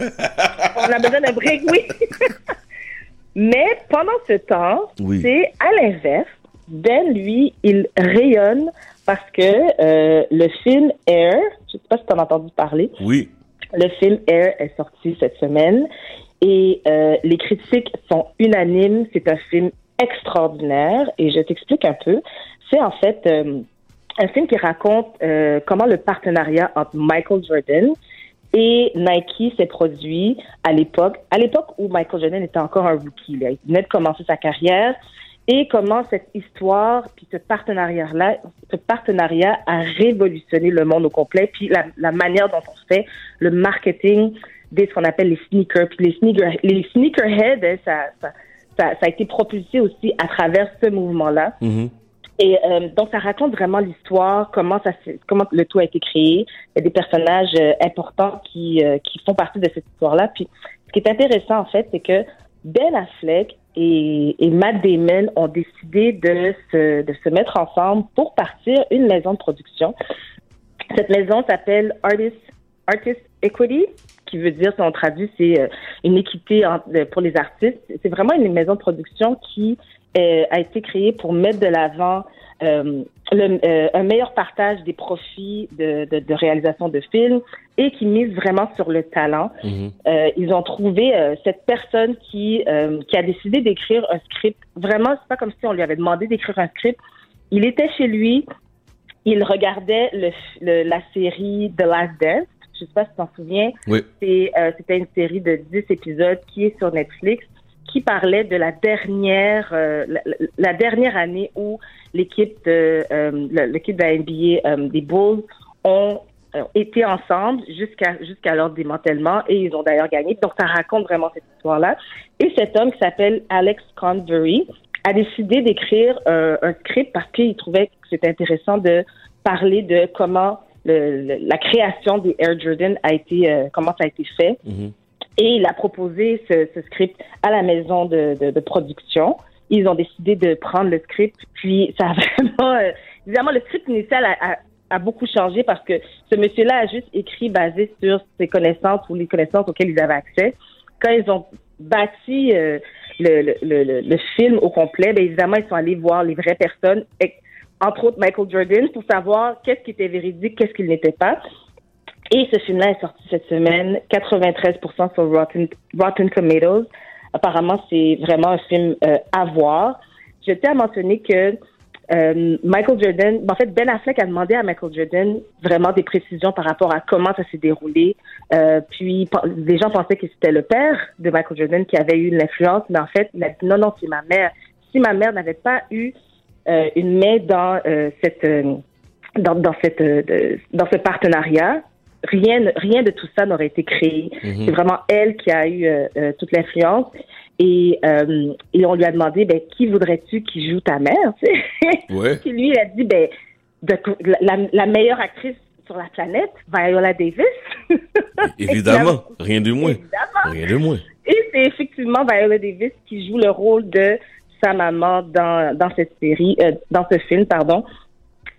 on a besoin d'un break, oui. mais pendant ce temps, Oui. c'est à l'inverse. Ben, lui, il rayonne parce que euh, le film Air, je sais pas si tu as entendu parler, Oui. le film Air est sorti cette semaine et euh, les critiques sont unanimes. C'est un film extraordinaire et je t'explique un peu. C'est en fait euh, un film qui raconte comment le partenariat entre Michael Jordan et Nike s'est produit à l'époque, à l'époque où Michael Jordan était encore un rookie. Là. Il venait de commencer sa carrière et comment cette histoire, puis ce partenariat-là, ce partenariat a révolutionné le monde au complet, puis la, la manière dont on fait le marketing des ce qu'on appelle les sneakers, puis les sneaker, les sneakerheads, hein, ça, ça, ça, ça a été propulsé aussi à travers ce mouvement-là. Mhm. Et euh, donc, ça raconte vraiment l'histoire, comment ça, comment le tout a été créé. Il y a des personnages euh, importants qui, euh, qui font partie de cette histoire-là. Puis, ce qui est intéressant, en fait, c'est que Ben Affleck et, et Matt Damon ont décidé de se, de se mettre ensemble pour partir une maison de production. Cette maison s'appelle Artist, Artist Equity, qui veut dire, si on traduit, c'est euh, une équité pour les artistes. C'est vraiment une maison de production qui euh, a été créée pour mettre de l'avant euh, euh, un meilleur partage des profits de, de, de réalisation de films et qui mise vraiment sur le talent. Euh, ils ont trouvé cette personne qui qui a décidé d'écrire un script. Vraiment, c'est pas comme si on lui avait demandé d'écrire un script. Il était chez lui, il regardait le, le- la série The Last Dance. Je sais pas si tu t'en souviens. Oui. C'est, c'était une série de 10 épisodes qui est sur Netflix qui parlait de la dernière euh, la, dernière année où l'équipe de euh, l'équipe de la NBA euh, des Bulls ont été ensemble jusqu'à jusqu'à leur démantèlement et ils ont d'ailleurs gagné. Donc ça raconte vraiment cette histoire-là. Et cet homme qui s'appelle Alex Convery a décidé d'écrire un script parce qu'il trouvait que c'était intéressant de parler de comment la création des Air Jordan a été comment ça a été fait. Et il a proposé ce, ce script à la maison de, de, de production. Ils ont décidé de prendre le script, puis ça a vraiment... euh, évidemment, le script initial a, a, a beaucoup changé parce que ce monsieur-là a juste écrit basé sur ses connaissances ou les connaissances auxquelles ils avaient accès. Quand ils ont bâti euh, le, le, le, le- film au complet, bien évidemment, ils sont allés voir les vraies personnes, entre autres Michael Jordan, pour savoir qu'est-ce qui était véridique, qu'est-ce qui ne l'était pas. Et ce film-là est sorti cette semaine, 93% sur Rotten, Tomatoes, Apparemment, c'est vraiment un film euh, à voir. Je tiens à mentionner que euh, Michael Jordan, en fait, Ben Affleck a demandé à Michael Jordan vraiment des précisions par rapport à comment ça s'est déroulé. Euh, puis, les gens pensaient que c'était le père de Michael Jordan qui avait eu l'influence, mais en fait, non, non, c'est ma mère. Si ma mère n'avait pas eu une main dans cette dans ce partenariat, rien rien de tout ça n'aurait été créé. Mhm. C'est vraiment elle qui a eu euh, euh, toute l'influence. Et, euh, et on lui a demandé, ben, qui voudrais-tu qui joue ta mère? Ouais. Puis lui, il a dit, ben, de- la, la meilleure actrice sur la planète, Viola Davis. Évidemment, rien de moins. Rien de moins. Et c'est effectivement Viola Davis qui joue le rôle de sa maman dans, dans cette série, euh, dans ce film, pardon.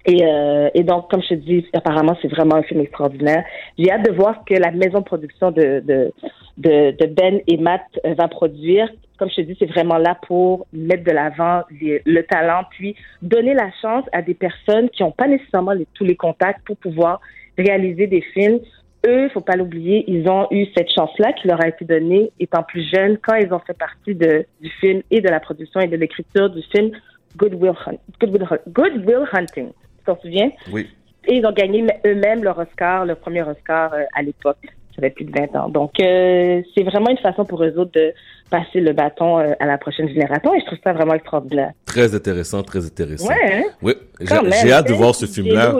Et, euh, et donc, comme je te dis, apparemment, c'est vraiment un film extraordinaire. J'ai hâte de voir que la maison de production de, de, de, Ben et Matt euh, va produire. Comme je te dis, c'est vraiment là pour mettre de l'avant le talent, puis donner la chance à des personnes qui n'ont pas nécessairement tous les contacts pour pouvoir réaliser des films. Eux, faut pas l'oublier, ils ont eu cette chance-là qui leur a été donnée étant plus jeunes quand ils ont fait partie du film et de la production et de l'écriture du film Good Will, Hunt, Good Will, Hunt- Good Will Hunting. Tu t'en souviens? Oui. Et ils ont gagné eux-mêmes leur Oscar, leur premier Oscar euh, à l'époque. Ça fait plus de 20 ans. Donc, euh, c'est vraiment une façon pour eux autres de passer le bâton euh, à la prochaine génération et je trouve ça vraiment extraordinaire. Très intéressant, très intéressant. Ouais, hein? Oui, j'ai hâte de hein? voir ce film-là.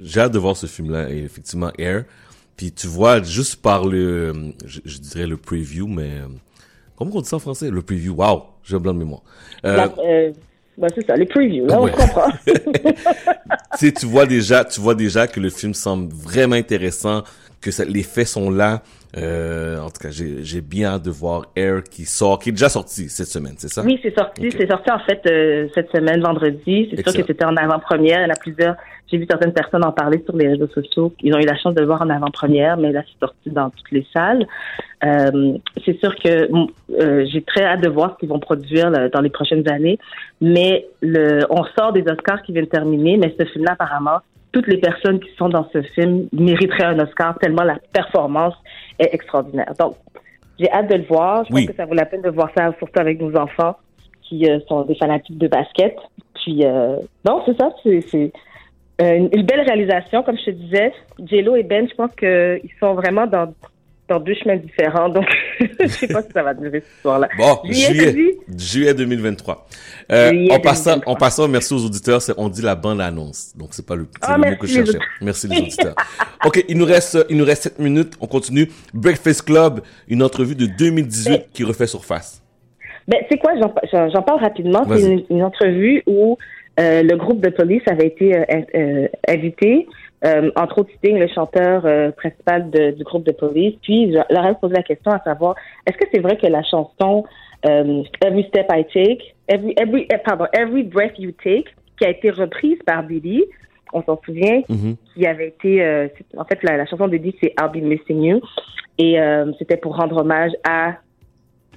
J'ai hâte de voir ce film-là, et effectivement, Air. Puis tu vois, juste par le, je, je dirais le preview, mais comment on dit ça en français? Le preview, wow, j'ai un blanc de mémoire. Euh, La- euh, ben, c'est ça, les previews, là, Ouais. on comprend. tu sais, tu vois déjà, tu vois déjà que le film semble vraiment intéressant, que ça- les faits sont là. Euh, en tout cas, j'ai bien hâte de voir Air qui sort, qui est déjà sorti cette semaine, c'est ça? Oui, c'est sorti. C'est sorti en fait euh, cette semaine, vendredi. C'est sûr que c'était en avant-première. Il y en a plusieurs. J'ai vu certaines personnes en parler sur les réseaux sociaux. Ils ont eu la chance de le voir en avant-première, mais là, c'est sorti dans toutes les salles. Euh, c'est sûr que euh, j'ai très hâte de voir ce qu'ils vont produire là, dans les prochaines années. Mais le, on sort des Oscars qui viennent terminer, mais ce film-là, apparemment, toutes les personnes qui sont dans ce film mériteraient un Oscar tellement la performance est extraordinaire. Donc, j'ai hâte de le voir. Je Oui. pense que ça vaut la peine de voir ça, surtout avec nos enfants qui euh, sont des fanatiques de basket. Puis, euh, non, c'est ça. C'est euh, une, une belle réalisation, comme je te disais. Jello et Ben, je pense qu'ils sont vraiment dans, dans deux chemins différents. Donc, je sais pas si ça va durer ce soir-là. Bon, Juillet, juillet, dit? juillet 2023. Euh, Juillet en passant, 2023. en passant, merci aux auditeurs, on dit la bande annonce. Donc c'est pas le, Ah, le mot que je cherchais. Merci les auditeurs. ok, il nous reste, il nous reste 7 minutes. On continue. Breakfast Club, une entrevue de 2018 qui refait surface. Ben, c'est quoi, j'en parle rapidement. C'est une, une entrevue où euh, le groupe de police avait été euh, invité, euh, entre autres Sting, le chanteur euh, principal de- du groupe de police. Puis, je leur ai posé la question à savoir, est-ce que c'est vrai que la chanson euh, Every Step I Take, Every, every, pardon, Every Breath You Take, qui a été reprise par Billy, on s'en souvient, qui avait été, en fait, la, la chanson de Diddy, c'est I'll Be Missing You. Et c'était pour rendre hommage à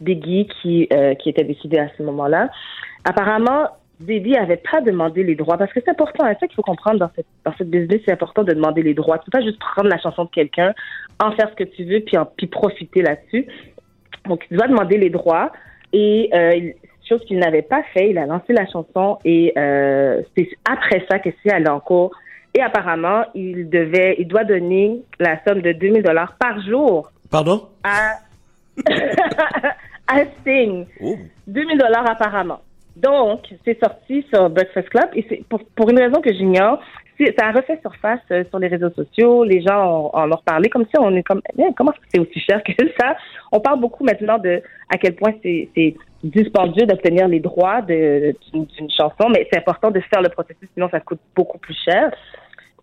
Biggie qui, qui était décédé à ce moment-là. Apparemment, Diddy avait pas demandé les droits parce que c'est important. C'est ça qu'il faut comprendre dans cette, dans cette business. C'est important de demander les droits. Tu peux pas juste prendre la chanson de quelqu'un, en faire ce que tu veux, puis, en, puis profiter là-dessus. Donc, il doit demander les droits. Et euh, chose qu'il n'avait pas fait, il a lancé la chanson et euh, c'est après ça que c'est allé en cours. Et apparemment, il devait, il doit donner la somme de 2000 dollars par jour Pardon? à, à Sting. 2000 dollars apparemment. Donc, c'est sorti sur Breakfast Club et c'est pour, une raison que j'ignore. Ça a refait surface euh, sur les réseaux sociaux. Les gens en, en ont reparlé comme ça. On est comme, Eh, comment c'est aussi cher que ça? On parle beaucoup maintenant de à quel point c'est dispendieux d'obtenir les droits d'une chanson, mais c'est important de faire le processus, sinon ça coûte beaucoup plus cher.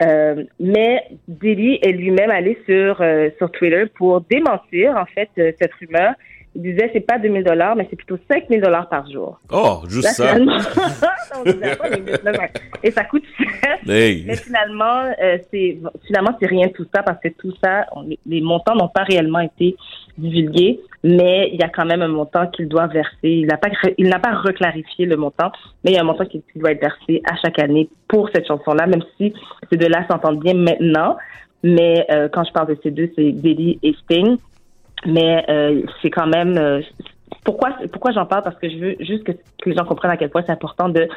Euh, mais Diddy est lui-même allé sur euh, sur Twitter pour démentir en fait cette rumeur. Il disait c'est pas 2000 dollars, mais c'est plutôt 5000 dollars par jour. Oh, juste Là, ça. finalement- On disait pas, mais là, ouais. et ça coûte cher. Hey. Mais finalement, euh, c'est finalement c'est rien de tout ça parce que tout ça, on- les, montants n'ont pas réellement été divulgués, mais il y a quand même un montant qu'il doit verser. Il n'a pas il n'a pas reclarifié le montant, mais il y a un montant qui, qui doit être versé à chaque année pour cette chanson-là, même si ces deux-là s'entendent bien maintenant. Mais euh, quand je parle de ces deux, c'est Diddy et Sting. Mais euh, c'est quand même euh, pourquoi, pourquoi j'en parle? Parce que je veux juste que, que les gens comprennent à quel point c'est important de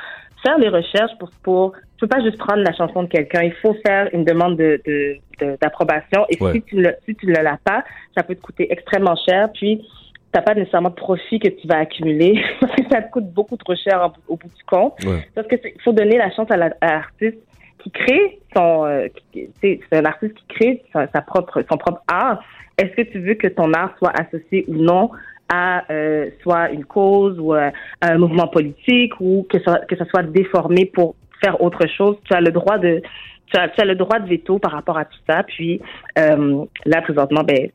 faire des recherches pour, pour, tu peux pas juste prendre la chanson de quelqu'un. Il faut faire une demande de, de, de- d'approbation. Et Ouais. si tu le, si tu ne l'as pas, ça peut te coûter extrêmement cher. Puis, t'as pas nécessairement de profit que tu vas accumuler parce que ça te coûte beaucoup trop cher au, au bout du compte. Ouais. Parce que il faut donner la chance à la- à l'artiste qui crée son, euh, qui- c'est c'est un artiste qui crée sa, sa propre, son propre art. Est-ce que tu veux que ton art soit associé ou non à euh, soit une cause ou euh, à un mouvement politique ou que ça, que ça soit déformé pour faire autre chose? Tu as le droit de tu as, tu as le droit de veto par rapport à tout ça. Puis euh, là présentement, ben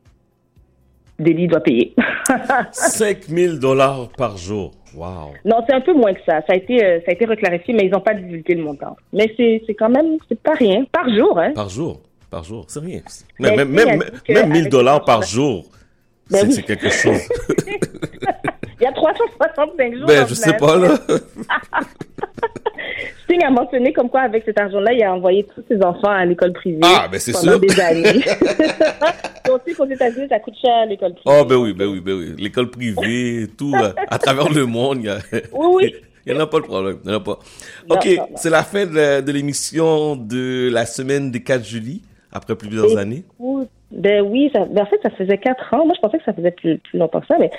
Delhi doit payer. 5000 dollars par jour. Wow. Non, c'est un peu moins que ça. Ça a été, euh, ça a été reclarifié, mais ils n'ont pas divulgué le montant. Mais c'est, c'est quand même, c'est pas rien. Par jour, hein? Par jour. Par jour. C'est rien. Mais Même, même, même, dit que même 1000 avec dollars par jour, Ben c'est oui. quelque chose. Il y a 365 jours. ben, je sais pas, là. Sting a mentionné comme quoi, avec cet argent-là, il a envoyé tous ses enfants à l'école privée. Ah, ben, c'est pendant sûr. des années. On sait qu'aux États-Unis, ça coûte cher, l'école privée. Oh, ben oui, ben oui, ben oui. L'école privée, tout, à travers le monde, il y a... Oui, oui. Il n'y en a pas de problème. Il y en a pas. OK, c'est la fin de, de l'émission de la semaine des 4 juillet, après plusieurs Et- années? Ben oui, ça, ben en fait, ça faisait quatre ans. Moi, je pensais que ça faisait plus, plus longtemps que ça, mais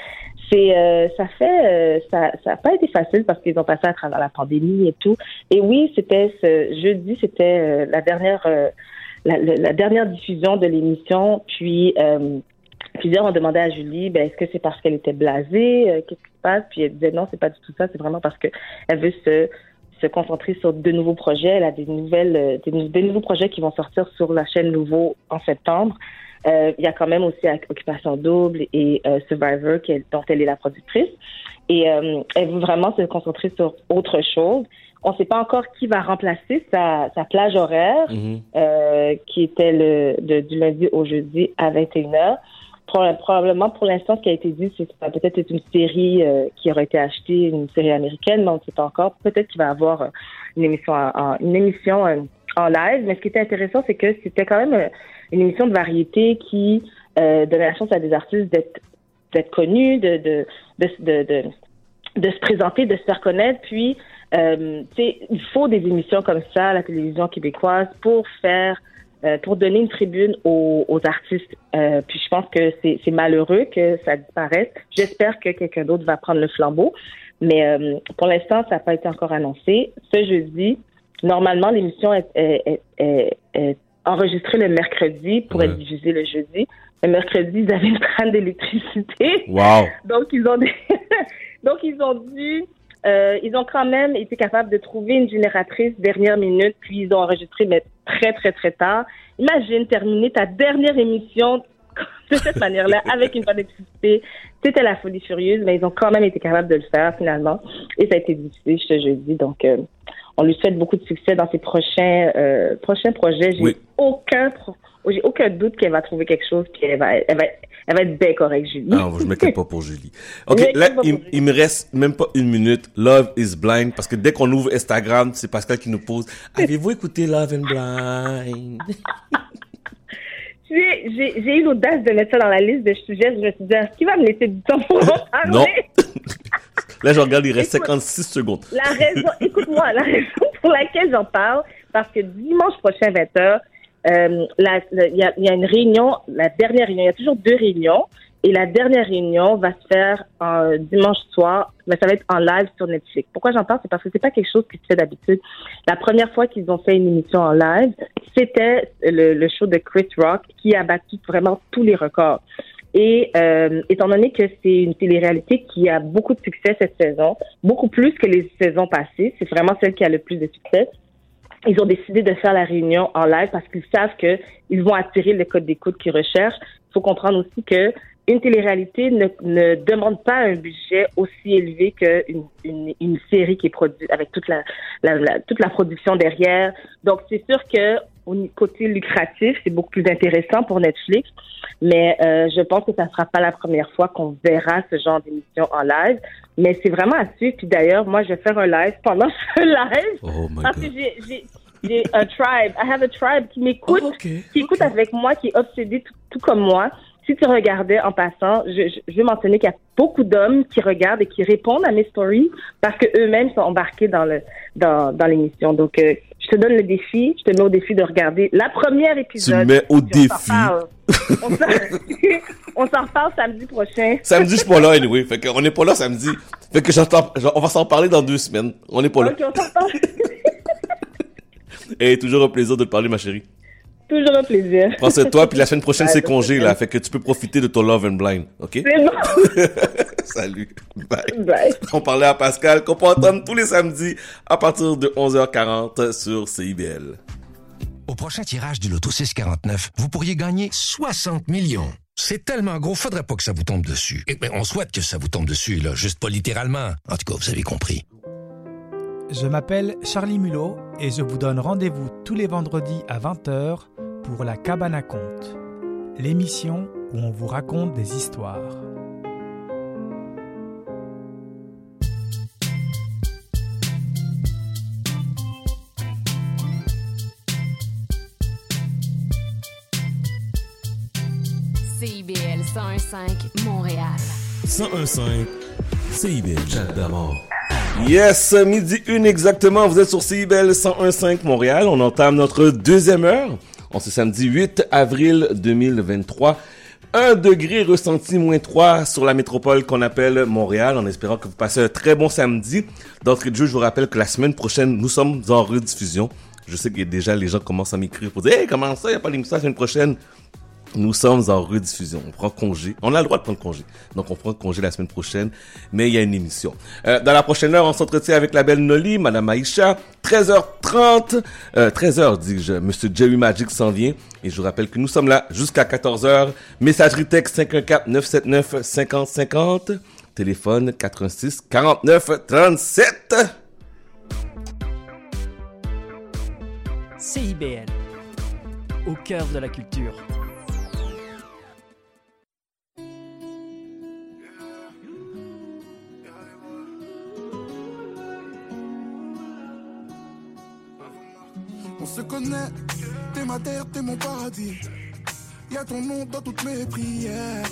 c'est, euh, ça fait, euh, ça, ça a pas été facile parce qu'ils ont passé à travers la pandémie et tout. Et oui, c'était ce jeudi, c'était euh, la dernière, la, dernière diffusion de l'émission. Puis plusieurs ont demandé à Julie, ben est-ce que c'est parce qu'elle était blasée, qu'est-ce qui se passe? Puis elle disait non, c'est pas du tout ça. C'est vraiment parce que elle veut se se concentrer sur de nouveaux projets. Elle a des nouvelles, euh, des, nou- des nouveaux projets qui vont sortir sur la chaîne Nouveau en septembre. Euh, il y a quand même aussi Occupation Double et euh, Survivor qui est- dont elle est la productrice. Et euh, elle veut vraiment se concentrer sur autre chose. On ne sait pas encore qui va remplacer sa, sa plage horaire, euh, qui était le, de- du lundi au jeudi à 21h. Pro- Probablement, pour l'instant, ce qui a été dit, c'est que ça peut-être être une série euh, qui aurait été achetée, une série américaine, mais on ne sait pas encore. Peut-être qu'il va y avoir euh, une émission, en, une émission euh, en live. Mais ce qui était intéressant, c'est que c'était quand même une émission de variété qui donnait la chance à des artistes d'être connus, de de, se présenter, de se faire connaître. Puis, il faut des émissions comme ça à la télévision québécoise pour faire, euh, pour donner une tribune aux, aux artistes. Euh, puis, je pense que c'est malheureux que ça disparaisse. J'espère que quelqu'un d'autre va prendre le flambeau. Mais euh, pour l'instant, ça n'a pas été encore annoncé. Ce jeudi, normalement, l'émission est, est, est, est- est enregistrée le mercredi pour être diffusée le jeudi. Le mercredi, ils avaient une panne d'électricité. Wow. Donc ils ont des- donc ils ont dû euh, ils ont quand même été capables de trouver une génératrice dernière minute puis ils ont enregistré mais très très très tard. Imagine terminer ta dernière émission de cette manière-là avec une panne. C'était la folie furieuse, mais ils ont quand même été capables de le faire finalement et ça a été diffusé ce jeudi. Donc euh, on lui souhaite beaucoup de succès dans ses prochains euh, prochains projets. J'ai Oui. aucun j'ai aucun doute qu'elle va trouver quelque chose puis elle va elle va elle va être bien correcte Julie. Non, je m'inquiète pas pour Julie. OK, là, il, il me reste même pas une minute. Love is Blind. Parce que dès qu'on ouvre Instagram, c'est Pascal qui nous pose Avez-vous écouté Love and Blind? j'ai eu l'audace de mettre ça dans la liste de sujets. Je me suis dit, est-ce qu'il va me laisser du temps pour en parler? Non. Là, je regarde, il reste 56 secondes. La raison, écoute-moi, la raison pour laquelle j'en parle, parce que dimanche prochain, 20h, euh, y, il y a une réunion, la dernière réunion, il y a toujours deux réunions, et la dernière réunion va se faire euh, dimanche soir, mais ça va être en live sur Netflix. Pourquoi j'en parle? C'est parce que c'est pas quelque chose qui se fait d'habitude. La première fois qu'ils ont fait une émission en live, c'était le, show de Chris Rock qui a battu vraiment tous les records. Et euh, étant donné que c'est une télé-réalité qui a beaucoup de succès cette saison, beaucoup plus que les saisons passées, c'est vraiment celle qui a le plus de succès. Ils ont décidé de faire la réunion en live parce qu'ils savent que ils vont attirer le code d'écoute qu'ils recherchent. Il faut comprendre aussi que une télé-réalité ne, ne demande pas un budget aussi élevé qu'une une, une série qui est produite avec toute la, la- la- toute la production derrière. Donc c'est sûr que au côté lucratif, c'est beaucoup plus intéressant pour Netflix, mais euh, je pense que ça sera pas la première fois qu'on verra ce genre d'émission en live. Mais c'est vraiment à suivre. Puis d'ailleurs, moi, je vais faire un live pendant ce live Oh parce que j'ai j'ai- j'ai un tribe. I have a tribe qui m'écoute, qui écoute avec moi, qui est obsédé tout, tout comme moi. Si tu regardais en passant, je, je, je veux mentionner qu'il y a beaucoup d'hommes qui regardent et qui répondent à mes stories parce que eux-mêmes sont embarqués dans le dans, dans l'émission. Donc, euh, je te donne le défi, je te mets au défi de regarder la première épisode. Tu me mets au défi. On s'en- reparle samedi prochain. Samedi, je suis pas là, anyway. Fait qu'on est pas là samedi. Fait que j'entends, on va s'en parler dans deux semaines. On est pas là. Ok, on s'en reparle. Et toujours un plaisir de te parler, ma chérie. Toujours un plaisir. Pense à toi, puis la semaine prochaine, c'est congé, là. Fait que tu peux profiter de ton Love and Blind, ok? C'est bon. Salut. Bye. Bye. On parlait à Pascal, qu'on peut entendre tous les samedis à partir de 11h40 sur CIBL. Au prochain tirage du Loto 649, vous pourriez gagner 60 millions. C'est tellement gros, faudrait pas que ça vous tombe dessus. Et, ben, on souhaite que ça vous tombe dessus, là, juste pas littéralement. En tout cas, vous avez compris. Je m'appelle Charlie Mulot et je vous donne rendez-vous tous les vendredis à 20h pour La Cabane à Conte, l'émission où on vous raconte des histoires. CIBL 101.5 Montréal. 1015 CIBL. Chat d'amour. Yes, midi une exactement. Vous êtes sur CIBL 101.5 Montréal. On entame notre deuxième heure. En ce samedi 8 avril 2023. Un degré ressenti moins 3 sur la métropole qu'on appelle Montréal, en espérant que vous passez un très bon samedi. D'entrée de jeu, je vous rappelle que la semaine prochaine, nous sommes en rediffusion. Je sais que déjà les gens commencent à m'écrire pour dire Hey, comment ça, il n'y a pas d'émission la semaine prochaine? Nous sommes en rediffusion. On prend congé. On a le droit de prendre congé. Donc, on prend congé la semaine prochaine. Mais il y a une émission. Euh, dans la prochaine heure, on s'entretient avec la belle Noli, Madame Aïcha. 13h30. Euh, 13h, dis-je. Monsieur Jerry Magic s'en vient. Et je vous rappelle que nous sommes là jusqu'à 14h. Messagerie texte 514-979-5050. Téléphone 86 49 37. CIBL, au cœur de la culture. On se connaît, t'es ma terre, t'es mon paradis. Y'a ton nom dans toutes mes prières.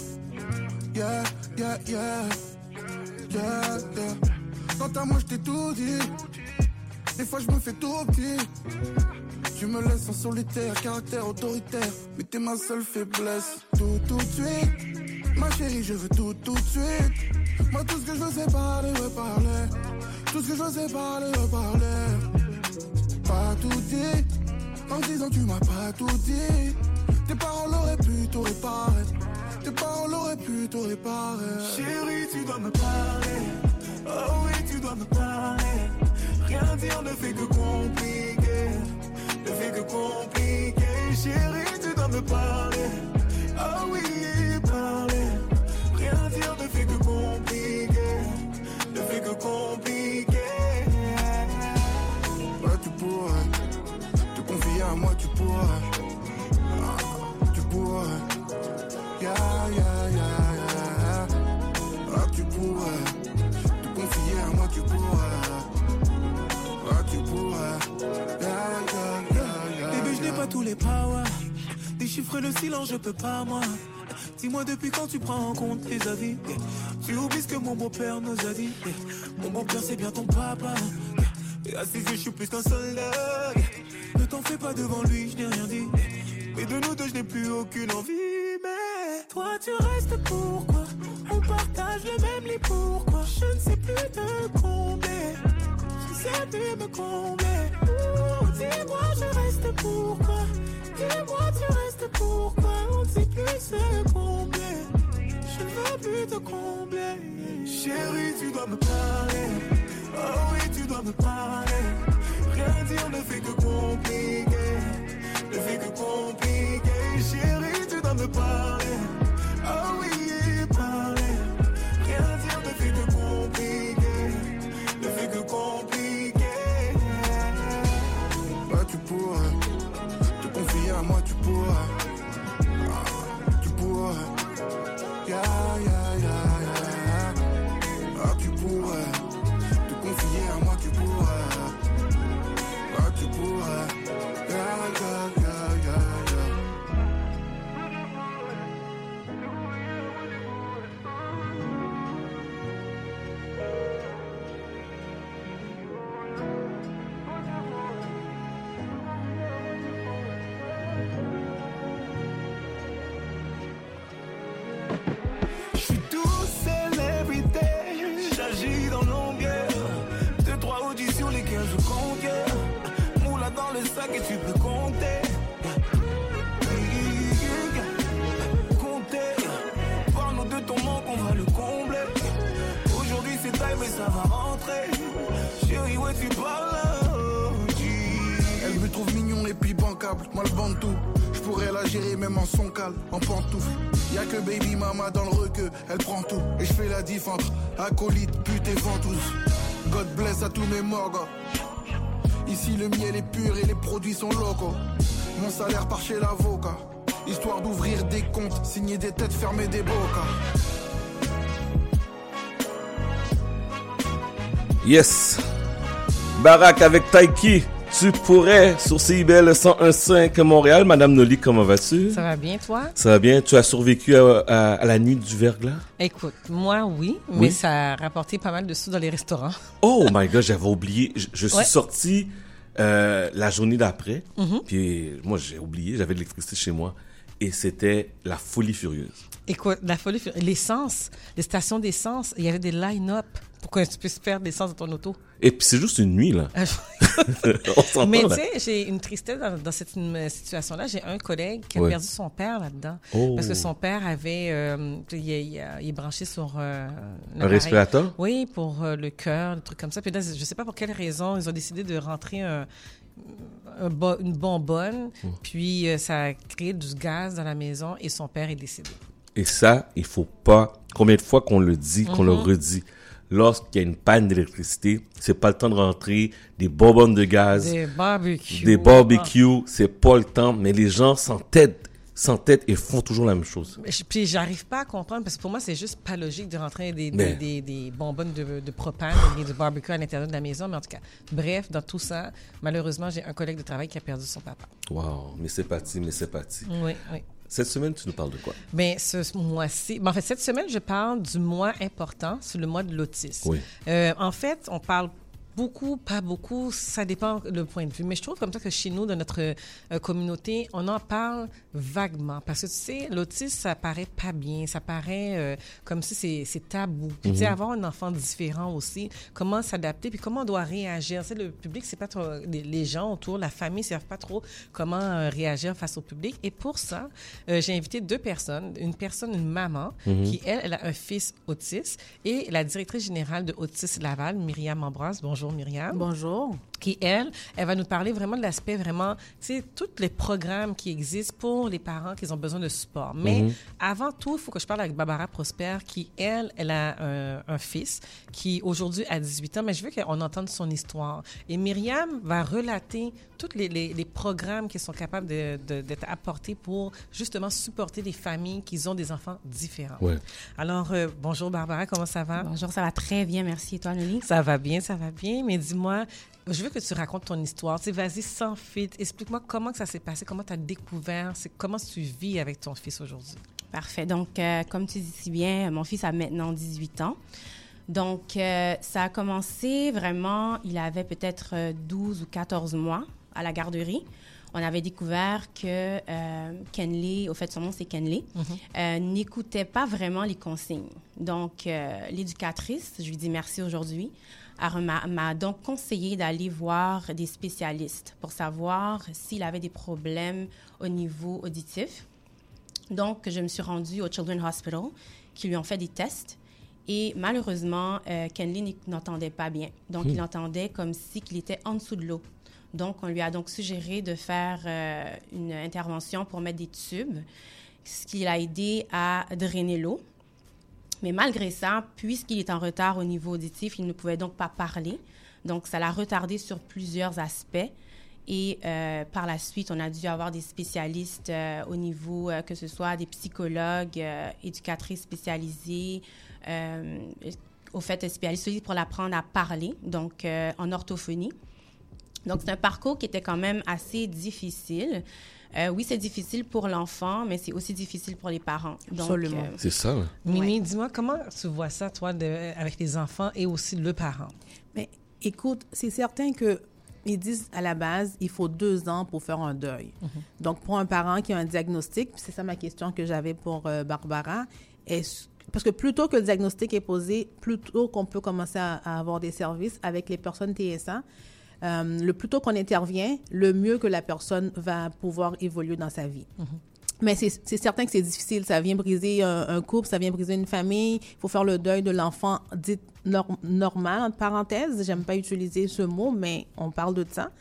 Yeah, yeah, yeah. Yeah, yeah. Quant à moi, je t'ai tout dit. Des fois, je me fais tout petit. Tu me laisses en solitaire, caractère autoritaire. Mais t'es ma seule faiblesse. Tout, tout de suite. Ma chérie, je veux tout, tout de suite. Moi, tout ce que je veux, c'est parler, ouais, parler. Tout ce que je veux, c'est parler, parler tout dit. En disant tu m'as pas tout dit. Tes paroles auraient pu tout réparer. Tes paroles auraient pu tout réparer. Chérie, tu dois me parler. Oh oui, tu dois me parler. Rien dire ne fait que compliquer. Ne fait que compliquer. Chérie, tu dois me parler. Oh oui, parler. Rien dire ne fait que compliquer. Ne fait que compliquer. Bébé, je n'ai pas tous les powers. Déchiffrer le silence, je peux pas, moi. Dis-moi depuis quand tu prends en compte les avis. Tu oublies ce que mon beau-père nous a dit. Mon beau-père, c'est bien ton papa. Et à ses yeux, je suis plus qu'un soldat. Ne t'en fais pas devant lui, je n'ai rien dit. Mais de nous deux, je n'ai plus aucune envie. Mais toi, tu restes pourquoi? On partage le même lit, pourquoi? Je ne sais plus te combler. Sais plus me combler. Ouh, Dis-moi, je reste pourquoi Dis-moi, tu restes pourquoi On sait plus se combler. Je ne veux plus te combler. Chérie, tu dois me parler. Oh oui, tu dois me parler. Rien dire ne fait que compliquer. Ne fait que compliquer. Chérie, tu dois me parler. Oh oui, parler. Rien dire ne fait que compliquer. Ne fait que compliquer. Mais ça va rentrer. Chérie, ouais, tu parles. Elle me trouve mignon et puis bancable, bande tout. Je pourrais la gérer même en son calme, en pantoufle. Y'a que baby mama dans le requeu, elle prend tout. Et je fais la diff entre acolyte, pute et ventouse. God bless à tous mes morts, gars. Ici le miel est pur et les produits sont locaux. Mon salaire part chez l'avocat. Histoire d'ouvrir des comptes, signer des têtes, fermer des bocas. Yes. Barack avec Taiki. Tu pourrais sur CIBL 101.5 Montréal. Madame Noli, comment vas-tu? Ça va bien, toi? Ça va bien. Tu as survécu à, à- à la nuit du verglas? Écoute, moi, oui, mais ça a rapporté pas mal de sous dans les restaurants. Oh my god, j'avais oublié. Je, je suis Ouais. sorti euh, la journée d'après. Mhm. Puis moi, j'ai oublié. J'avais de l'électricité chez moi. Et c'était la folie furieuse. Écoute, la folie, fur- l'essence, les stations d'essence, il y avait des line-up pour que tu puisses faire de l'essence dans ton auto? Et puis c'est juste une nuit, là. Ah, On Mais tu sais, j'ai une tristesse dans, dans cette euh, situation-là. J'ai un collègue qui a Ouais. perdu son père là-dedans. Oh. Parce que son père avait... euh, il, est- il est- il est branché sur... euh, Un respirateur? Oui, pour euh, le cœur, des trucs comme ça. Puis là, je sais pas pour quelle raison, ils ont décidé de rentrer un- un bo- une bonbonne. Oh. Puis ça a créé du gaz dans la maison et son père est décédé. Et ça, il faut pas. Combien de fois qu'on le dit, qu'on le Mhm. redit? Lorsqu'il y a une panne d'électricité, c'est pas le temps de rentrer des bonbonnes de gaz, Des barbecues. des barbecues, c'est pas le temps, mais les gens s'entêtent, s'entêtent et font toujours la même chose. Puis j'arrive pas à comprendre parce que pour moi c'est juste pas logique de rentrer des, des, des, des bonbonnes de, de propane et du barbecue à l'intérieur de la maison. Mais en tout cas, bref, dans tout ça, malheureusement j'ai un collègue de travail qui a perdu son papa. Wow, mais c'est parti, mais c'est parti. Oui, oui. Cette semaine, tu nous parles de quoi? Mais ce mois-ci, ben, en fait, cette semaine, je parle du mois important, c'est le mois de l'autisme. Oui. Euh, en fait, on parle beaucoup, pas beaucoup, ça dépend le point de vue. Mais je trouve comme ça que chez nous, dans notre euh, communauté, on en parle vaguement. Parce que tu sais, l'autisme, ça paraît pas bien, ça paraît euh, comme si c'est- tabou. Puis tu sais, Mhm. avoir un enfant différent aussi, comment s'adapter, puis comment on doit réagir? Tu sais, le public, c'est pas trop, les, les gens autour, la famille, ne savent pas trop comment euh, réagir face au public. Et pour ça, j'ai invité deux personnes. Une personne, une maman, Mhm. qui, elle, elle a un fils autiste, et la directrice générale de Autisme Laval, Myriam Ambroise. Bonjour, Myriam. Bonjour. Qui, elle, elle va nous parler vraiment de l'aspect vraiment, tu sais, tous les programmes qui existent pour les parents qui ont besoin de support. Mais Mhm. avant tout, il faut que je parle avec Barbara Prosper, qui, elle, elle a un, un fils qui aujourd'hui a 18 ans, mais je veux qu'on entende son histoire. Et Myriam va relater tous les, les- les programmes qui sont capables de- de- d'être apportés pour justement supporter les familles qui ont des enfants différents. Ouais. Alors, euh, bonjour Barbara, comment ça va? Bonjour, ça va très bien, merci. Et toi, Nelly? Ça va bien, ça va bien. Mais dis-moi, je veux que tu racontes ton histoire. Tu sais, vas-y, sans filtre. Explique-moi comment que ça s'est passé, comment tu as découvert, c'est comment tu vis avec ton fils aujourd'hui. Parfait. Donc, euh, comme tu dis si bien, mon fils a maintenant 18 ans. Donc, euh, ça a commencé vraiment, il avait peut-être euh, 12 ou 14 mois à la garderie. On avait découvert que euh, Kenley, au fait, son nom c'est Kenley, euh, n'écoutait pas vraiment les consignes. Donc, euh, l'éducatrice, je lui dis merci aujourd'hui, m'a donc conseillé d'aller voir des spécialistes pour savoir s'il avait des problèmes au niveau auditif. Donc, je me suis rendue au Children's Hospital, qui lui ont fait des tests. Et malheureusement, euh, Kenley n'entendait pas bien. Donc, Hmm. il entendait comme si qu'il était en dessous de l'eau. Donc, on lui a donc suggéré de faire euh, une intervention pour mettre des tubes, ce qui l'a aidé à drainer l'eau. Mais malgré ça, puisqu'il est en retard au niveau auditif, il ne pouvait donc pas parler. Donc, ça l'a retardé sur plusieurs aspects. Et euh, par la suite, on a dû avoir des spécialistes euh, au niveau, euh, que ce soit des psychologues, éducatrices spécialisées, au fait, spécialistes pour l'apprendre à parler, donc en orthophonie. Donc, c'est un parcours qui était quand même assez difficile. Euh, oui, c'est difficile pour l'enfant, mais c'est aussi difficile pour les parents. Donc, Absolument. euh, C'est ça, là. Mimi, dis-moi, comment tu vois ça, toi, de- avec les enfants et aussi le parent? Mais écoute, c'est certain que ils disent à la base, il faut deux ans pour faire un deuil. Donc, pour un parent qui a un diagnostic, c'est ça ma question que j'avais pour euh, Barbara, est-ce- parce que plus tôt que le diagnostic est posé, plus tôt qu'on peut commencer à, à avoir des services avec les personnes TSA. Euh, le plus tôt qu'on intervient, le mieux que la personne va pouvoir évoluer dans sa vie. Mais c'est certain que c'est difficile. Ça vient briser un, un couple, ça vient briser une famille. Il faut faire le deuil de l'enfant dit nor- normal, entre parenthèses. J'aime pas utiliser ce mot, mais on parle de ça.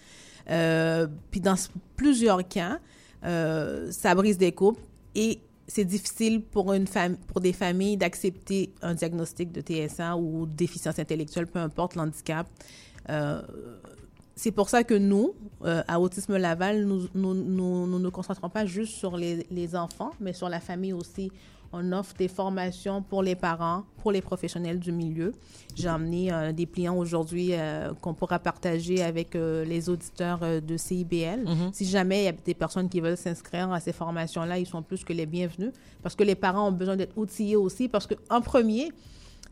Euh, puis dans plusieurs cas, euh, ça brise des couples et c'est difficile pour, une pour des familles d'accepter un diagnostic de TSA ou déficience intellectuelle, peu importe l'handicap. Euh, c'est pour ça que nous, euh, à Autisme Laval, nous nous, nous, nous ne nous concentrons pas juste sur les, les enfants, mais sur la famille aussi. On offre des formations pour les parents, pour les professionnels du milieu. J'ai emmené euh, des pliants aujourd'hui euh, qu'on pourra partager avec euh, les auditeurs de CIBL. Si jamais il y a des personnes qui veulent s'inscrire à ces formations-là, ils sont plus que les bienvenus parce que les parents ont besoin d'être outillés aussi parce qu'en premier,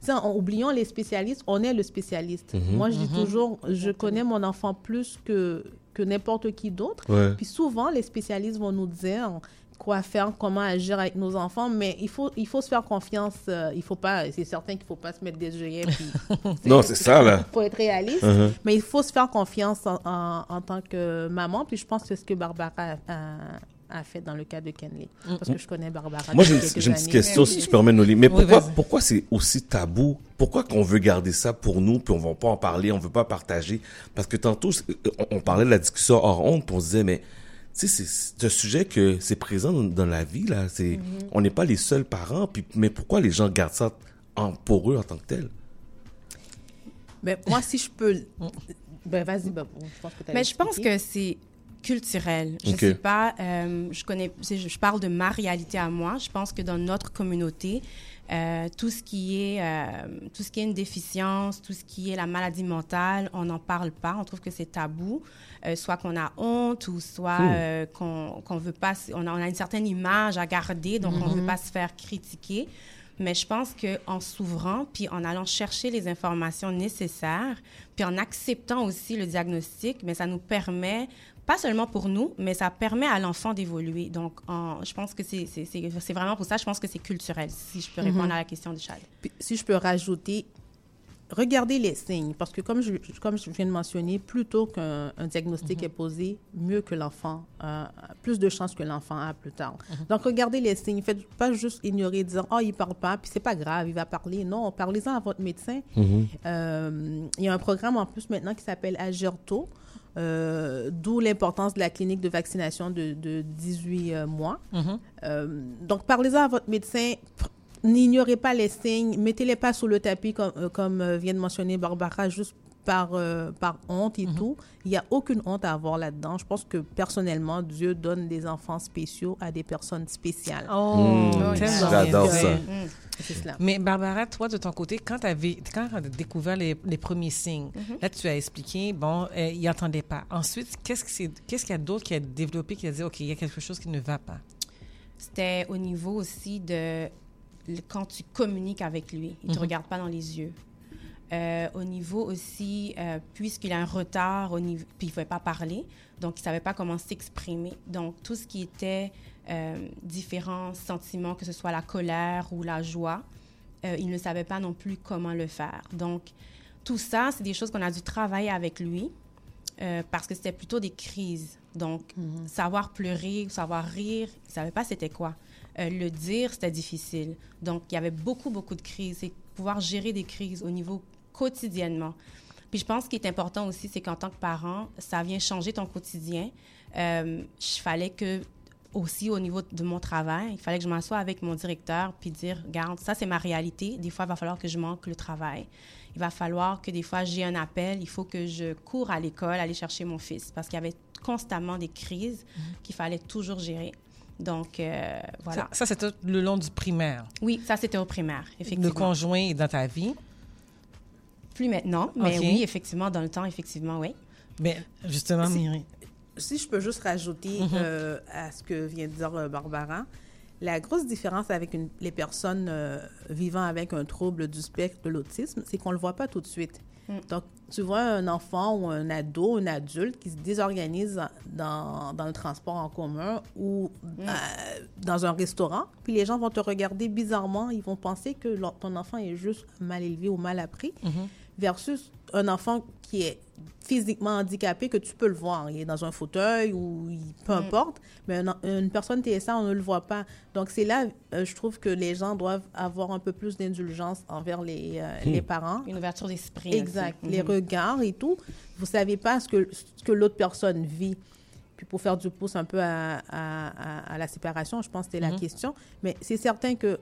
en oubliant les spécialistes, on est le spécialiste. Mhm. Moi, je dis Mhm. toujours, je connais mon enfant plus que, que n'importe qui d'autre. Ouais. Puis souvent, les spécialistes vont nous dire quoi faire, comment agir avec nos enfants, mais il faut, il faut se faire confiance. euh, il faut pas, c'est certain qu'il faut pas se mettre des œillets. Non, c'est ça, là. Il faut être réaliste, Mhm. mais il faut se faire confiance en, en- en tant que maman. Puis je pense que c'est ce que Barbara a, a- a fait dans le cas de Kenley. Parce que je connais Barbara. Moi, j'ai une, petite question, si tu permets, Noli. Mais Oui, pourquoi, pourquoi c'est aussi tabou? Pourquoi qu'on veut garder ça pour nous, puis on va pas en parler, on veut pas partager? Parce que tantôt, c'est- on, on parlait de la discussion hors honte, puis on se disait, mais, tu sais, c'est- un sujet que c'est présent dans, dans la vie, là. C'est, Mhm. on n'est pas les seuls parents, puis, mais pourquoi les gens gardent ça en, pour eux en tant que tel? Mais moi, si je peux. Ben, vas-y. Je pense que Mais je pense que c'est culturel. Je Ok. sais pas, euh, je connais, je, parle de ma réalité à moi. Je pense que dans notre communauté, euh, tout ce qui est, euh, tout ce qui est une déficience, tout ce qui est la maladie mentale, on n'en parle pas. On trouve que c'est tabou, euh, soit qu'on a honte ou soit Hmm. euh, qu'on qu'on veut pas, on a, on a une certaine image à garder, donc on Mhm. veut pas se faire critiquer. Mais je pense qu'en s'ouvrant, puis en allant chercher les informations nécessaires, puis en acceptant aussi le diagnostic, mais ça nous permet, pas seulement pour nous, mais ça permet à l'enfant d'évoluer. Donc, en- je pense que c'est c'est- c'est- c'est vraiment pour ça, je pense que c'est culturel, si je peux répondre Mhm. à la question de Chad. Puis, si je peux rajouter, regardez les signes, parce que comme je, comme je viens de mentionner, plus tôt qu'un un diagnostic est posé, mieux que l'enfant, euh, plus de chances que l'enfant a plus tard. Donc, regardez les signes. Faites pas juste ignorer, dire « Oh, il parle pas, puis c'est pas grave, il va parler. » Non, parlez-en à votre médecin. Mhm. Euh, il y a un programme en plus maintenant qui s'appelle Agir tôt, euh, d'où l'importance de la clinique de vaccination de, de 18 euh, mois. Mhm. Euh, donc, parlez-en à votre médecin. N'ignorez pas les signes. Mettez-les pas sous le tapis, comme, comme vient de mentionner Barbara, juste par, euh, par honte et tout. Il n'y a aucune honte à avoir là-dedans. Je pense que personnellement, Dieu donne des enfants spéciaux à des personnes spéciales. Oh, Mmh, tellement j'adore bien. ça. Mm, cela. Mais Barbara, toi, de ton côté, quand tu as découvert les, les premiers signes, Mhm. là, tu as expliqué, bon, euh, il n'entendait pas. Ensuite, qu'est-ce que c'est- qu'est-ce qu'il y a d'autre qui a développé, qui a dit, OK, il y a quelque chose qui ne va pas? C'était au niveau aussi de quand tu communiques avec lui, il ne te Mhm. regarde pas dans les yeux. Euh, au niveau aussi, euh, puisqu'il a un retard, au niveau, puis il ne pouvait pas parler, donc il ne savait pas comment s'exprimer. Donc tout ce qui était euh, différents sentiments, que ce soit la colère ou la joie, il ne savait pas non plus comment le faire. Donc tout ça, c'est des choses qu'on a dû travailler avec lui parce que c'était plutôt des crises. Donc, savoir pleurer, savoir rire, il ne savait pas c'était quoi. Le dire, c'était difficile. Donc, il y avait beaucoup, beaucoup de crises. Et pouvoir gérer des crises au niveau quotidiennement. Puis je pense ce qui est important aussi, c'est qu'en tant que parent, ça vient changer ton quotidien. Euh, il fallait que, aussi au niveau de mon travail, il fallait que je m'assoie avec mon directeur puis dire, regarde, ça c'est ma réalité. Des fois, il va falloir que je manque le travail. Il va falloir que des fois j'ai un appel, il faut que je cours à l'école, aller chercher mon fils parce qu'il y avait constamment des crises qu'il fallait toujours gérer. Donc, euh, voilà. Ça, ça, c'était le long du primaire. Oui, ça c'était au primaire, effectivement. Le conjoint est dans ta vie. Plus maintenant, mais oui, effectivement, dans le temps, effectivement, oui. Mais justement, Si- Myri. Si je peux juste rajouter Mhm. euh, à ce que vient de dire Barbara, la grosse différence avec une- les personnes euh, vivant avec un trouble du spectre de l'autisme, c'est qu'on ne le voit pas tout de suite. Mm. Donc, tu vois un enfant ou un ado, un adulte qui se désorganise dans, dans le transport en commun ou Mm. euh, dans un restaurant, puis les gens vont te regarder bizarrement, ils vont penser que leur- ton enfant est juste mal élevé ou mal appris, Mhm. Versus un enfant qui est physiquement handicapé que tu peux le voir. Il est dans un fauteuil ou il- peu Mm. importe, mais un- une personne TSA, on ne le voit pas. Donc, c'est là, euh, je trouve que les gens doivent avoir un peu plus d'indulgence envers les, euh, Hmm. les parents. Une ouverture d'esprit. Exact. aussi. Les Mhm. regards et tout. Vous savez pas ce que, ce que l'autre personne vit. Puis pour faire du pouce un peu à, à- à- à la séparation, je pense que c'était la Mhm. question. Mais c'est certain que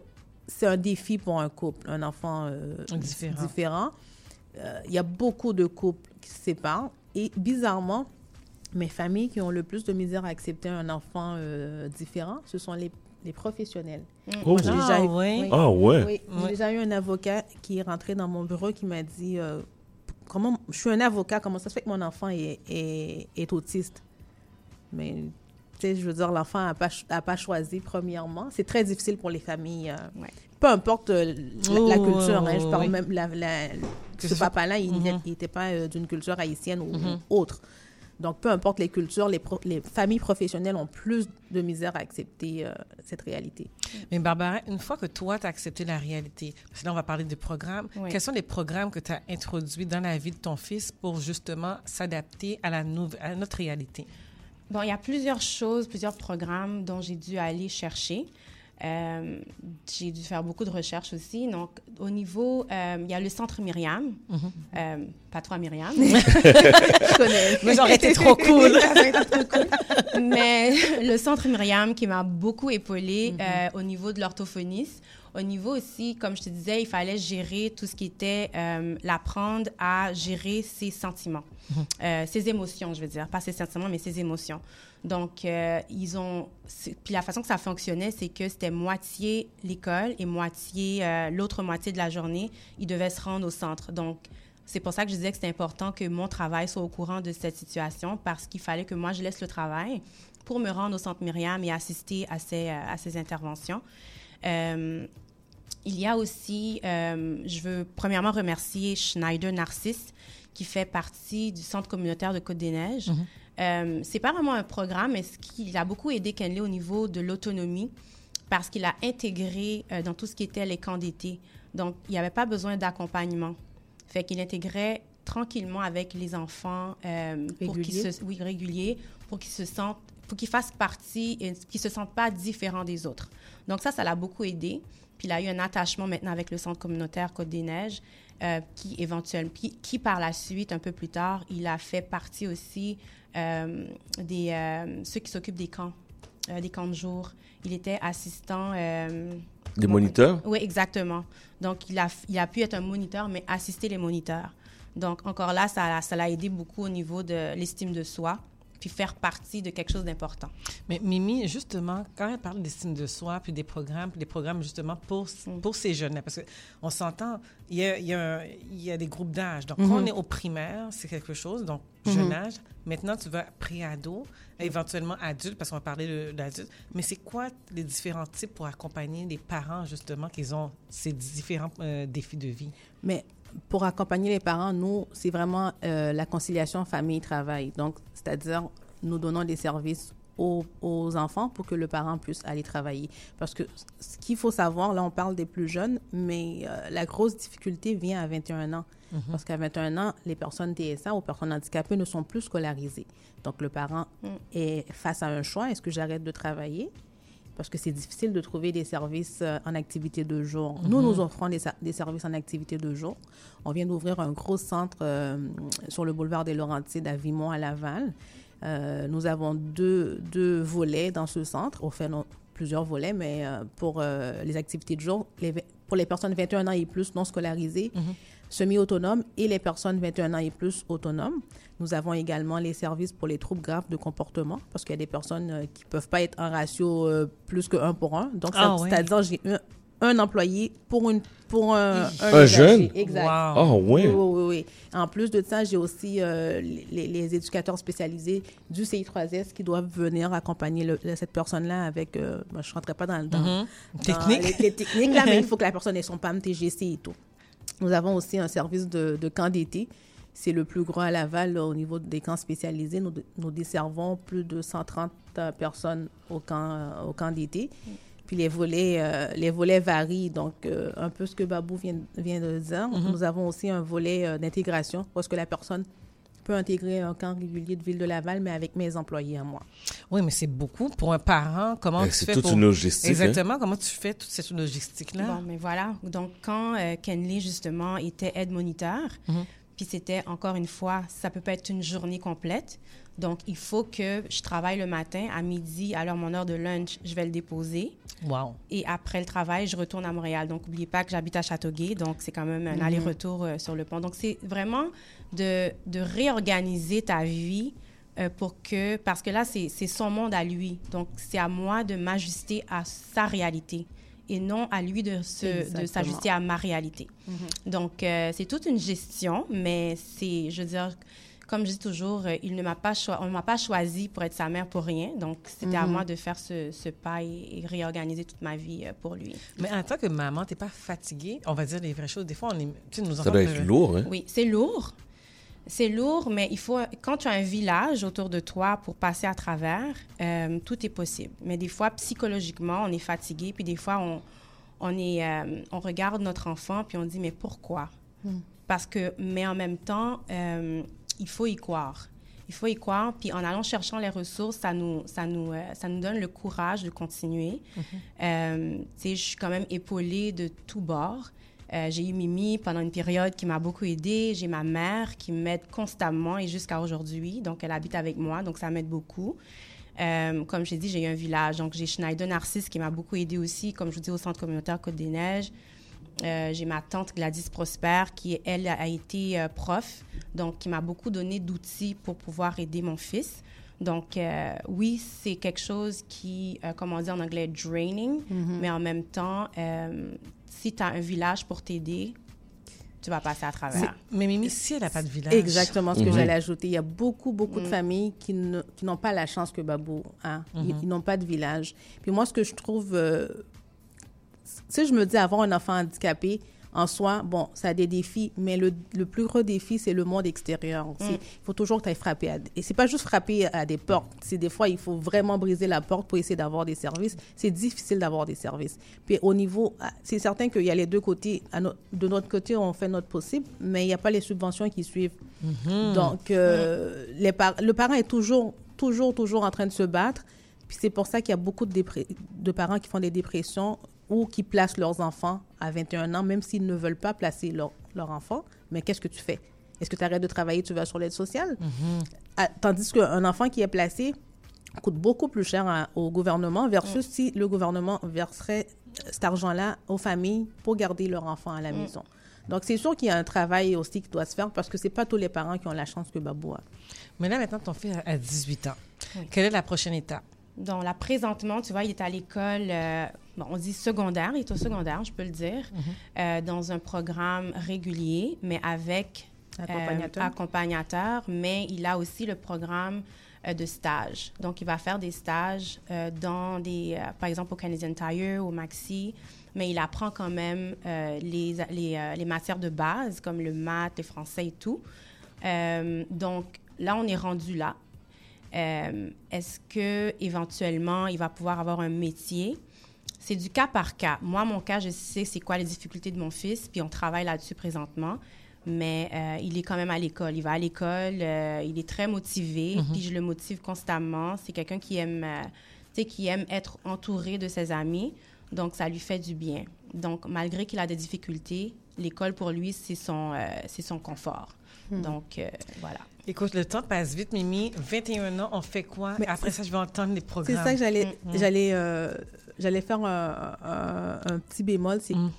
c'est un défi pour un couple, un enfant euh, Différent. différent. Euh, Il y a beaucoup de couples qui se séparent. Et bizarrement, mes familles qui ont le plus de misère à accepter un enfant euh, différent, ce sont les, les professionnels. Oh. Moi, j'ai déjà Ah eu- ouais? oui. Ah ouais? Oui, j'ai Ouais. déjà eu un avocat qui est rentré dans mon bureau qui m'a dit euh, comment je suis un avocat, comment ça se fait que mon enfant est, est, est autiste? Mais tu sais, je veux dire, l'enfant n'a pas, a pas choisi premièrement. C'est très difficile pour les familles. euh, Peu importe euh, la, la Oh, culture, hein, je parle oui. même la, la- Que ce papa-là, il n'était pas euh, d'une culture haïtienne ou Mhm. autre. Donc, peu importe les cultures, les, pro- les familles professionnelles ont plus de misère à accepter euh, cette réalité. Mais Barbara, une fois que toi, tu as accepté la réalité, parce que là, on va parler des programmes, Oui. quels sont les programmes que tu as introduits dans la vie de ton fils pour justement s'adapter à, la à notre réalité? Bon, il y a plusieurs choses, plusieurs programmes dont j'ai dû aller chercher. Euh, j'ai dû faire beaucoup de recherches aussi. Donc, au niveau, euh, il y a le centre Myriam. Mhm. Euh, pas toi, Myriam. Je connais. Mais j'aurais été trop cool. Mais le centre Myriam qui m'a beaucoup épaulée Mhm. au niveau de l'orthophoniste. Au niveau aussi, comme je te disais, il fallait gérer tout ce qui était l'apprendre à gérer ses sentiments, Mhm. Ses émotions, je veux dire, pas ses sentiments, mais ses émotions. Donc, euh, ils ont. c'est- Puis la façon que ça fonctionnait, c'est que c'était moitié l'école et moitié euh, l'autre moitié de la journée, ils devaient se rendre au centre. Donc, c'est pour ça que je disais que c'était important que mon travail soit au courant de cette situation parce qu'il fallait que moi, je laisse le travail pour me rendre au centre Myriam et assister à ces, euh, à ces interventions. Il y a aussi, je veux premièrement remercier Schneider Narcisse qui fait partie du Centre communautaire de Côte-des-Neiges. Mhm. Euh, c'est pas vraiment un programme, mais ce qui a beaucoup aidé Kenley au niveau de l'autonomie parce qu'il a intégré euh, dans tout ce qui était les camps d'été. Donc, il n'y avait pas besoin d'accompagnement. Fait qu'il intégrait tranquillement avec les enfants euh, pour qu'ils Réguliers. se, oui, réguliers, pour qu'ils se sentent, pour qu'ils fassent partie et qu'ils se sentent pas différents des autres. Donc ça, ça l'a beaucoup aidé. Puis il a eu un attachement maintenant avec le centre communautaire Côte des Neiges, euh, qui éventuellement, qui, qui par la suite, un peu plus tard, il a fait partie aussi euh, des euh, ceux qui s'occupent des camps, euh, des camps de jour. Il était assistant. euh, Des moniteurs? Oui, exactement. Donc il a, il a pu être un moniteur, mais assister les moniteurs. Donc encore là, ça, ça l'a aidé beaucoup au niveau de l'estime de soi, puis faire partie de quelque chose d'important. Mais Mimi, justement, quand elle parle d'estime de soi, puis des programmes, puis des programmes justement pour, pour ces jeunes-là, parce qu'on s'entend, il y a, y, a y a des groupes d'âge. Donc, quand Mhm. on est au primaire, c'est quelque chose, donc Mhm. jeune âge. Maintenant, tu vas pré-ado, éventuellement adulte, parce qu'on va parler d'adulte. Mais c'est quoi les différents types pour accompagner les parents, justement, qui ont ces différents euh, défis de vie? Mais pour accompagner les parents, nous, c'est vraiment euh, la conciliation famille-travail. Donc, c'est-à-dire, nous donnons des services aux, aux enfants pour que le parent puisse aller travailler. Parce que ce qu'il faut savoir, là, on parle des plus jeunes, mais euh, la grosse difficulté vient à 21 ans. Mhm. Parce qu'à 21 ans, les personnes TSA ou personnes handicapées ne sont plus scolarisées. Donc, le parent est face à un choix. Est-ce que j'arrête de travailler? Parce que c'est difficile de trouver des services euh, en activité de jour. Nous, Mhm. nous offrons des, services en activité de jour. On vient d'ouvrir un gros centre euh, sur le boulevard des Laurentides à Vimont, à Laval. Euh, nous avons deux, deux volets dans ce centre. On fait non- plusieurs volets, mais euh, pour les activités de jour, les, pour les personnes 21 ans et plus non scolarisées, semi-autonomes et les personnes 21 ans et plus autonomes. Nous avons également les services pour les troubles graves de comportement, parce qu'il y a des personnes euh, qui ne peuvent pas être en ratio euh, plus que 1 pour 1. Donc, Ah c'est-à-dire j'ai un, un employé pour, une, pour un, Un usager. jeune? Exact. Wow. Ah ouais. Oui, oui, oui, oui. En plus de ça, j'ai aussi euh, les, les éducateurs spécialisés du CI3S qui doivent venir accompagner le- cette personne-là avec... euh, moi, je ne rentrerai pas dans, dans, Mhm. dans Technique. les, les techniques, là, mais il faut que la personne ait son PAM TGC et tout. Nous avons aussi un service de, de camp d'été. C'est le plus grand à Laval là, au niveau des camps spécialisés. Nous, nous desservons plus de 130 euh, personnes au camp, euh, au camp d'été. Puis les volets, euh, les volets varient, donc euh, un peu ce que Babou vient, vient de dire. Mhm. Nous avons aussi un volet euh, d'intégration parce que la personne peux intégrer un camp régulier de Ville de Laval, mais avec mes employés à moi. Oui, mais c'est beaucoup pour un parent. Comment Eh, tu c'est fais toute pour... une logistique, hein. Exactement. Comment tu fais toute cette logistique-là? Bon, mais voilà. Donc, quand euh, Kenley, justement, était aide moniteur, Mhm. puis c'était, encore une fois, ça peut pas être une journée complète. Donc, il faut que je travaille le matin, à midi, à l'heure mon heure de lunch, je vais le déposer. Wow. Et après le travail, je retourne à Montréal. Donc, n'oubliez pas que j'habite à Châteauguay, donc c'est quand même un Mhm. aller-retour euh, sur le pont. Donc, c'est vraiment de, de réorganiser ta vie euh, pour que... Parce que là, c'est c'est son monde à lui. Donc, c'est à moi de m'ajuster à sa réalité et non à lui de se- de Exactement. s'ajuster à ma réalité. Donc, euh, c'est toute une gestion, mais c'est, je veux dire, comme je dis toujours, euh, il ne m'a pas choi- on ne m'a pas choisi pour être sa mère pour rien. Donc, c'était à Mhm. moi de faire ce, ce pas et, et réorganiser toute ma vie euh, pour lui. Mais en tant que maman, t'es pas fatiguée? On va dire les vraies choses. Des fois, on est... Tu nos Ça doit peuvent- être lourd, hein? Oui, c'est lourd. C'est lourd, mais il faut, quand tu as un village autour de toi pour passer à travers, euh, tout est possible. Mais des fois, psychologiquement, on est fatigué, puis des fois, on, on, est, euh, on regarde notre enfant, puis on dit, mais pourquoi? Mm. Parce que, mais en même temps, euh, il faut y croire. Il faut y croire, puis en allant cherchant les ressources, ça nous, ça nous, ça nous donne le courage de continuer. Euh, tu sais, je suis quand même épaulée de tous bords. Euh, j'ai eu Mimi pendant une période qui m'a beaucoup aidée. J'ai ma mère qui m'aide constamment et jusqu'à aujourd'hui. Donc, elle habite avec moi, donc ça m'aide beaucoup. Euh, comme j'ai dit, j'ai eu un village. Donc, j'ai Schneider Narcisse qui m'a beaucoup aidée aussi, comme je vous dis, au Centre communautaire Côte-des-Neiges. Euh, j'ai ma tante Gladys Prosper qui, elle, a été euh, prof, donc qui m'a beaucoup donné d'outils pour pouvoir aider mon fils. Donc, euh, oui, c'est quelque chose qui, comme on dit en anglais, draining, Mhm. mais en même temps, si tu as un village pour t'aider, tu vas passer à travers. Mais Mimi, si elle n'a pas de village... Exactement ce que Mhm. j'allais ajouter. Il y a beaucoup, beaucoup de Mm. familles qui n'ont pas la chance que Babou a. Ils, Mhm. ils n'ont pas de village. Puis moi, ce que je trouve... euh, tu sais, je me dis, avoir un enfant handicapé, en soi, bon, ça a des défis, mais le, le plus gros défi, c'est le monde extérieur. aussi. Mm. Il faut toujours que tu ailles frapper. À, et c'est pas juste frapper à des portes. C'est des fois, il faut vraiment briser la porte pour essayer d'avoir des services. C'est difficile d'avoir des services. Puis au niveau, ah, c'est certain qu'il y a les deux côtés. À no- de notre côté, on fait notre possible, mais il n'y a pas les subventions qui suivent. Mhm. Donc, euh, les par- le parent est toujours, toujours, toujours en train de se battre. Puis c'est pour ça qu'il y a beaucoup de parents qui font des dépressions ou qui placent leurs enfants à 21 ans, même s'ils ne veulent pas placer leur, leur enfant. Mais qu'est-ce que tu fais? Est-ce que tu arrêtes de travailler, tu vas sur l'aide sociale? Ah, tandis qu'un enfant qui est placé coûte beaucoup plus cher à- au gouvernement versus si le gouvernement verserait cet argent-là aux familles pour garder leur enfant à la Mm. maison. Donc, c'est sûr qu'il y a un travail aussi qui doit se faire parce que c'est pas tous les parents qui ont la chance que Babou a. Mais là, maintenant, ton fils a 18 ans. Oui. Quelle est la prochaine étape? Donc, là, présentement, tu vois, il est à l'école, euh, bon, on dit secondaire, il est au secondaire, je peux le dire, euh, dans un programme régulier, mais avec euh, Accompagnateur. accompagnateur, mais il a aussi le programme euh, de stage. Donc, il va faire des stages euh, dans des, euh, par exemple, au Canadian Tire, au Maxi, mais il apprend quand même euh, les, les, euh, les matières de base, comme le maths, le français et tout. Euh, donc, là, on est rendu là. Euh, Est-ce que éventuellement il va pouvoir avoir un métier? C'est du cas par cas. Moi, mon cas, je sais c'est quoi les difficultés de mon fils, puis on travaille là-dessus présentement. Mais euh, il est quand même à l'école. Il va à l'école, euh, il est très motivé, Mhm. puis je le motive constamment. C'est quelqu'un qui aime, euh, tu sais, qui aime être entouré de ses amis, donc ça lui fait du bien. Donc malgré qu'il a des difficultés, l'école pour lui c'est son, euh, c'est son confort. Hmm. Donc euh, voilà. Écoute, le temps passe vite, Mimi. 21 ans, on fait quoi? Mais Après c'est- ça, je vais entendre les C'est programmes. ça que j'allais, Mm, mm. j'allais, j'allais faire un, un- un petit bémol. C'est Mm. que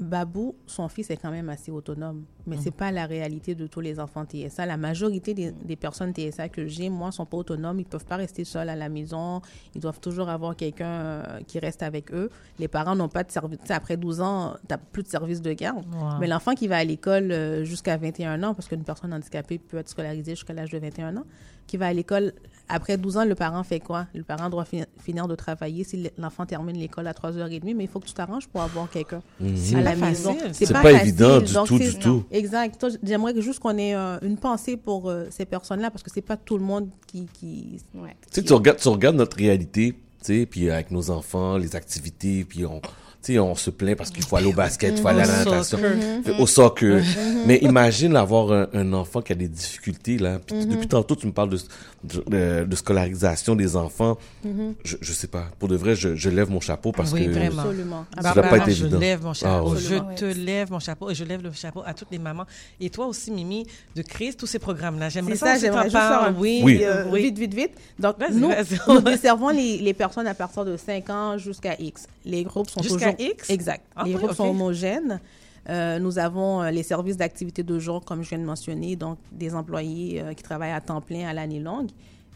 Babou, son fils est quand même assez autonome, mais Mm. c'est pas la réalité de tous les enfants TSA. La majorité des, des personnes TSA que j'ai, moi, sont pas autonomes. Ils peuvent pas rester seuls à la maison. Ils doivent toujours avoir quelqu'un euh, qui reste avec eux. Les parents n'ont pas de service. Après 12 ans, tu plus de service de garde. Mais l'enfant qui va à l'école euh, jusqu'à 21 ans, parce qu'une personne handicapée peut être scolarisée jusqu'à l'âge de 21 ans, qui va à l'école après 12 ans, le parent fait quoi? Le parent doit fi- finir de travailler si l'enfant termine l'école à 3h30, mais il faut que tu t'arranges pour avoir quelqu'un Mhm. à C'est la maison. C'est pas évident du Donc, tout, du tout. Exact. J'aimerais juste qu'on ait euh, une pensée pour euh, ces personnes-là, parce que c'est pas tout le monde qui... qui Ouais. Tu sais, tu regardes, tu regardes notre réalité, tu sais, puis avec nos enfants, les activités, puis on, sais, on se plaint parce qu'il faut aller au basket, il faut aller à la Au natation. Fait- au soccer. Mhm. Mais imagine avoir un, un enfant qui a des difficultés, là. Puis Mhm. Depuis tantôt, tu me parles de, de, de scolarisation des enfants. Je, je sais pas. Pour de vrai, je, je lève mon chapeau parce oui, que vraiment. Absolument. ça doit Barbara, pas être évident. Je lève mon chapeau. Ah ouais. Je Absolument. te lève mon chapeau et je lève le chapeau à toutes les mamans. Et toi aussi, Mimi, de créer tous ces programmes-là. J'aimerais C'est ça, j'aimerais juste faire un Oui, Oui. euh, oui. vite, vite, vite. Donc, Vas-y, nous, vas-y. nous desservons les, les personnes à partir de 5 ans jusqu'à X. Les groupes sont Jusqu'à X? Exact. Ah les oui, groupes sont homogènes. Euh, nous avons euh, les services d'activité de jour, comme je viens de mentionner, donc des employés euh, qui travaillent à temps plein à l'année longue.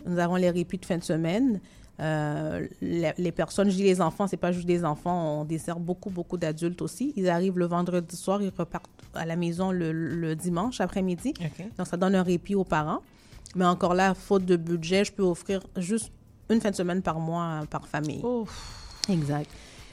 Nous avons les répits de fin de semaine. Euh, les, les personnes, je dis les enfants, c'est pas juste des enfants, on dessert beaucoup, beaucoup d'adultes aussi. Ils arrivent le vendredi soir, ils repartent à la maison le, le dimanche après-midi. Donc, ça donne un répit aux parents. Mais encore là, faute de budget, je peux offrir juste une fin de semaine par mois par famille. Exact.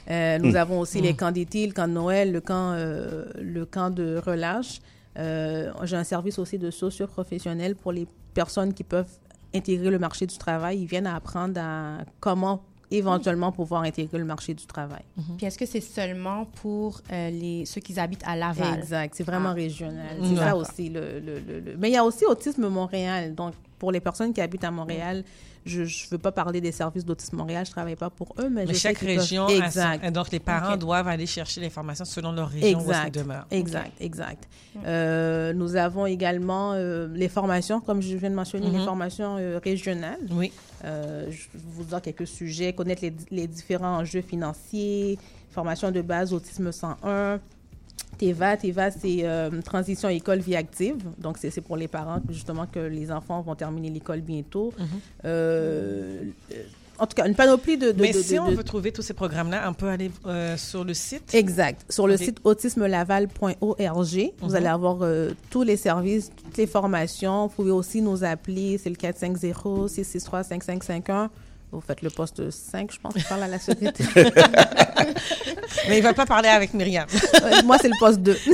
Euh, nous Mm. avons aussi Mm. les camps d'été, le camp de Noël, le camp, euh, le camp de relâche. Euh, J'ai un service aussi de socio-professionnel pour les personnes qui peuvent intégrer le marché du travail. Ils viennent à apprendre à comment éventuellement pouvoir intégrer le marché du travail. Puis est-ce que c'est seulement pour euh, les, ceux qui habitent à Laval? Exact, c'est vraiment Ah. régional. Mm. C'est ça aussi. Le, le- le- le- Mais il y a aussi Autisme Montréal. Donc, pour les personnes qui habitent à Montréal, je ne veux pas parler des services d'Autisme Montréal, je ne travaille pas pour eux, mais, Mais je chaque peuvent- région son- Exact. donc les parents doivent aller chercher l'information selon leur région où Exact, qu'ils demeurent. exact, exact. Euh, nous avons également euh, les formations, comme je viens de mentionner, Mhm. les formations euh, régionales. Oui. Je vais vous dire quelques sujets, connaître les, les différents enjeux financiers, formation de base autisme 101. TEVA, TEVA, c'est euh, transition école vie active. Donc, c'est pour les parents, justement, que les enfants vont terminer l'école bientôt. Mhm. Euh, euh, en tout cas, une panoplie de... de- Mais de- si de- on veut trouver tous ces programmes-là, on peut aller euh, sur le site. Exact. Sur le site autismelaval.org, vous Mhm. allez avoir euh, tous les services, toutes les formations. Vous pouvez aussi nous appeler, c'est le 450-663-5551. Vous faites le poste 5, je pense, je parle à la secrétaire. Mais il ne va pas parler avec Myriam. Euh, Moi, c'est le poste 2.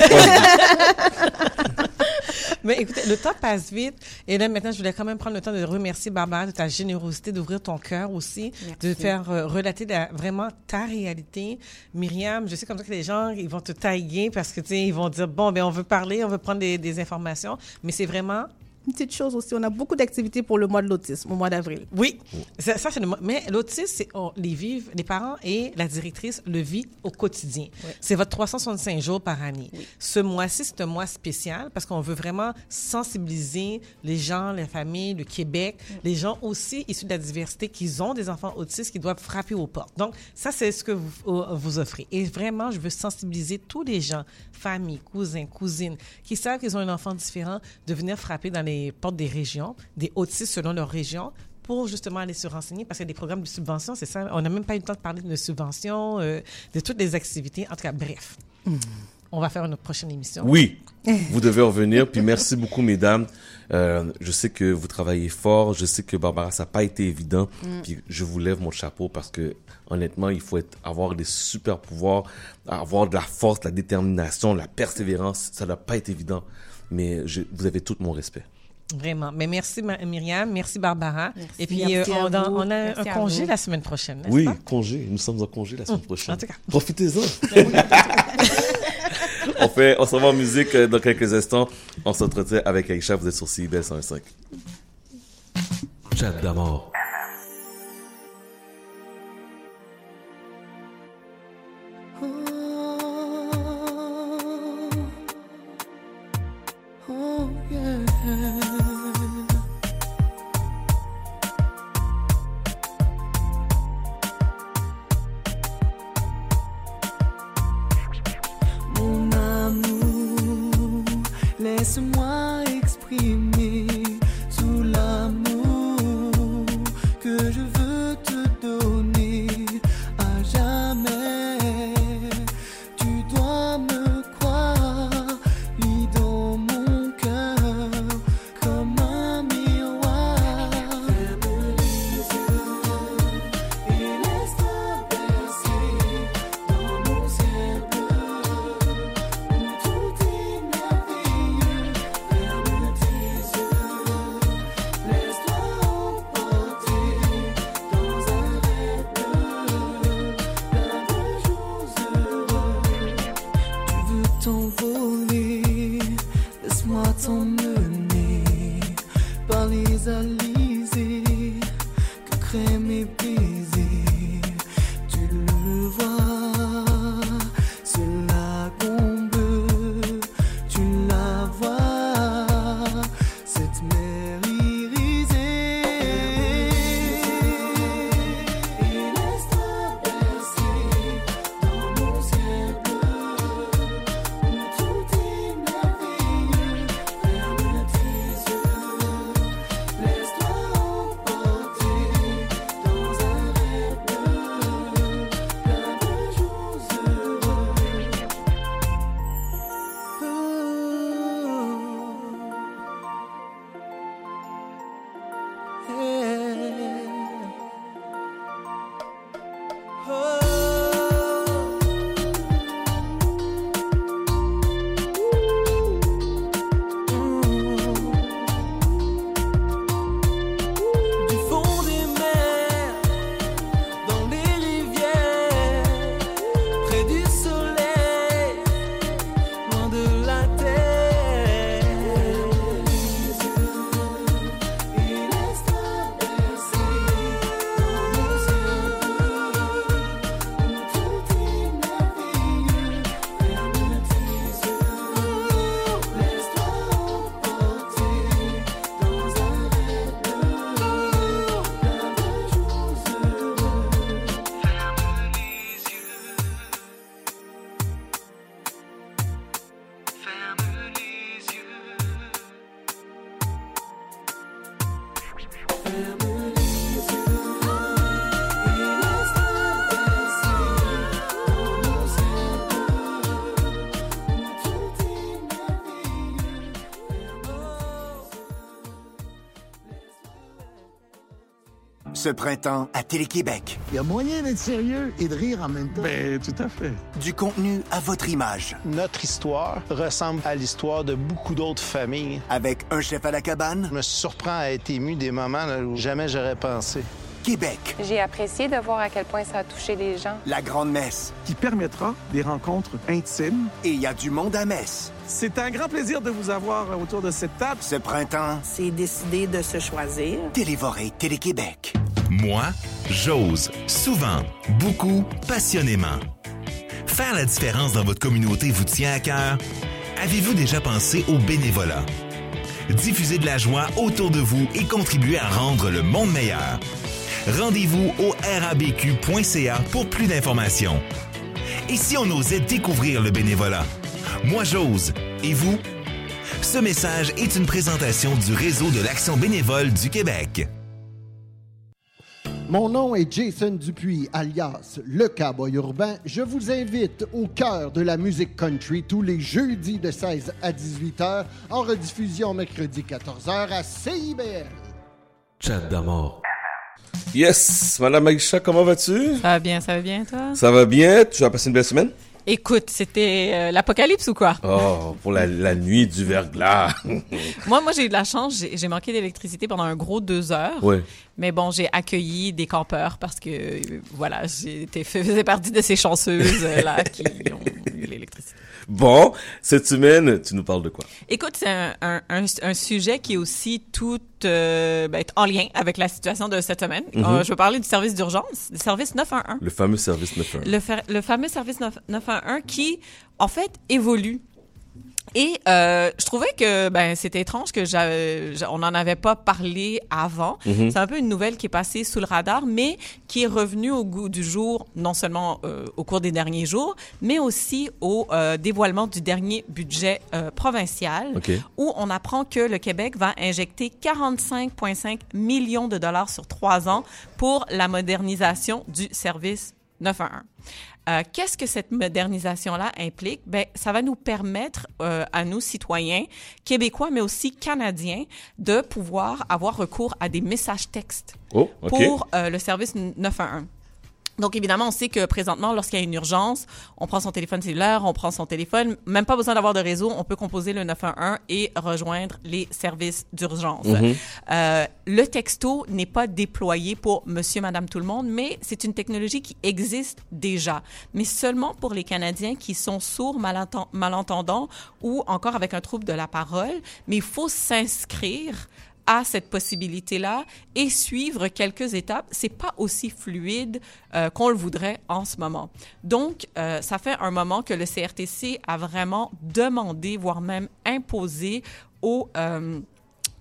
Mais écoutez, le temps passe vite. Et là, maintenant, je voulais quand même prendre le temps de remercier Barbara de ta générosité, d'ouvrir ton cœur aussi, de faire euh, relater la- vraiment ta réalité. Myriam, je sais comme ça que les gens, ils vont te tailler parce que, tu sais, ils vont dire, bon, ben, on veut parler, on veut prendre des, des informations. Mais c'est vraiment petite chose aussi, on a beaucoup d'activités pour le mois de l'autisme, au mois d'avril. Oui, ça, ça, c'est le Mais l'autisme, c'est on les vivent, les parents et la directrice le vivent au quotidien. C'est votre 365 jours par année. Ce mois-ci, c'est un mois spécial parce qu'on veut vraiment sensibiliser les gens, les familles, le Québec, les gens aussi issus de la diversité qui ont des enfants autistes qui doivent frapper aux portes. Donc, ça, c'est ce que vous, euh, vous offrez. Et vraiment, je veux sensibiliser tous les gens, familles, cousins, cousines, qui savent qu'ils ont un enfant différent, de venir frapper dans les portes des régions, des autistes selon leur région, pour justement aller se renseigner, parce qu'il y a des programmes de subvention, c'est ça? On n'a même pas eu le temps de parler de subventions, euh, de toutes les activités. En tout cas, bref. On va faire une prochaine émission. Oui, vous devez revenir. Puis merci beaucoup, mesdames. Euh, je sais que vous travaillez fort. Je sais que Barbara, ça n'a pas été évident. Mm. Puis je vous lève mon chapeau parce que honnêtement, il faut être, avoir des super pouvoirs, avoir de la force, de la détermination, de la persévérance. Ça n'a pas été évident. Mais je, vous avez tout mon respect. Vraiment. Mais merci, Myriam. Merci, Barbara. Et puis, Merci euh, on, a- vous. on a Merci un congé vous. la semaine prochaine, n'est-ce Oui, pas? congé. Nous sommes en congé la semaine Hum, prochaine. en tout cas. Profitez-en. on fait, on se revoit en musique euh, dans quelques instants. On s'entretient avec Aïcha. Vous êtes sur CIBL 105. Chat d'amour. Ce printemps à Télé-Québec. Il y a moyen d'être sérieux et de rire en même temps. Ben, tout à fait. Du contenu à votre image. Notre histoire ressemble à l'histoire de beaucoup d'autres familles. Avec un chef à la cabane. Je me surprends à être ému des moments là, où jamais j'aurais pensé. Québec. J'ai apprécié de voir à quel point ça a touché les gens. La grande messe. qui permettra des rencontres intimes. Et il y a du monde à messe. C'est un grand plaisir de vous avoir autour de cette table. Ce printemps, C'est décidé de se choisir. Télévoré Télé-Québec. Moi, j'ose. Souvent. Beaucoup. Passionnément. Faire la différence dans votre communauté vous tient à cœur? Avez-vous déjà pensé au bénévolat? Diffusez de la joie autour de vous et contribuez à rendre le monde meilleur. Rendez-vous au rabq.ca pour plus d'informations. Et si on osait découvrir le bénévolat? Moi, j'ose. Et vous? Ce message est une présentation du réseau de l'action bénévole du Québec. Mon nom est Jason Dupuis, alias Le Cowboy Urbain. Je vous invite au cœur de la musique country tous les jeudis de 16 à 18 h, en rediffusion mercredi 14 h à CIBL. Chat d'amour. Yes, Madame Aïcha, comment vas-tu? Ça va bien, ça va bien, toi? Ça va bien? Tu as passé une belle semaine? Écoute, c'était euh, l'apocalypse ou quoi? Oh, pour la, la nuit du verglas. Moi, moi, j'ai eu de la chance. J'ai manqué d'électricité pendant un gros deux heures. Ouais. Mais bon, j'ai accueilli des campeurs parce que, euh, voilà, j'étais faisais partie de ces chanceuses euh, qui ont eu l'électricité. Bon, cette semaine, tu nous parles de quoi? Écoute, c'est un, un, un, un sujet qui est aussi tout euh, ben, en lien avec la situation de cette semaine. Mhm. Euh, je veux parler du service d'urgence, du service 911. Le fameux service 911. Le, le fameux service 9- 911 qui, en fait, évolue. Et euh, je trouvais que ben c'était étrange que on n'en avait pas parlé avant. Mhm. C'est un peu une nouvelle qui est passée sous le radar, mais qui est revenue au goût du jour, non seulement euh, au cours des derniers jours, mais aussi au euh, dévoilement du dernier budget euh, provincial, OK. où on apprend que le Québec va injecter 45,5 millions de dollars sur trois ans pour la modernisation du service 911. Euh, Qu'est-ce que cette modernisation-là implique? Ben, ça va nous permettre euh, à nous, citoyens québécois, mais aussi canadiens, de pouvoir avoir recours à des messages textes Oh, pour euh, le service 911. Donc, évidemment, on sait que présentement, lorsqu'il y a une urgence, on prend son téléphone cellulaire, on prend son téléphone, même pas besoin d'avoir de réseau, on peut composer le 911 et rejoindre les services d'urgence. Mhm. Euh, le texto n'est pas déployé pour monsieur, madame, tout le monde, mais c'est une technologie qui existe déjà, mais seulement pour les Canadiens qui sont sourds, malenten- malentendants ou encore avec un trouble de la parole. Mais il faut s'inscrire à cette possibilité-là et suivre quelques étapes. C'est pas aussi fluide euh, qu'on le voudrait en ce moment. Donc, euh, ça fait un moment que le CRTC a vraiment demandé, voire même imposé aux euh,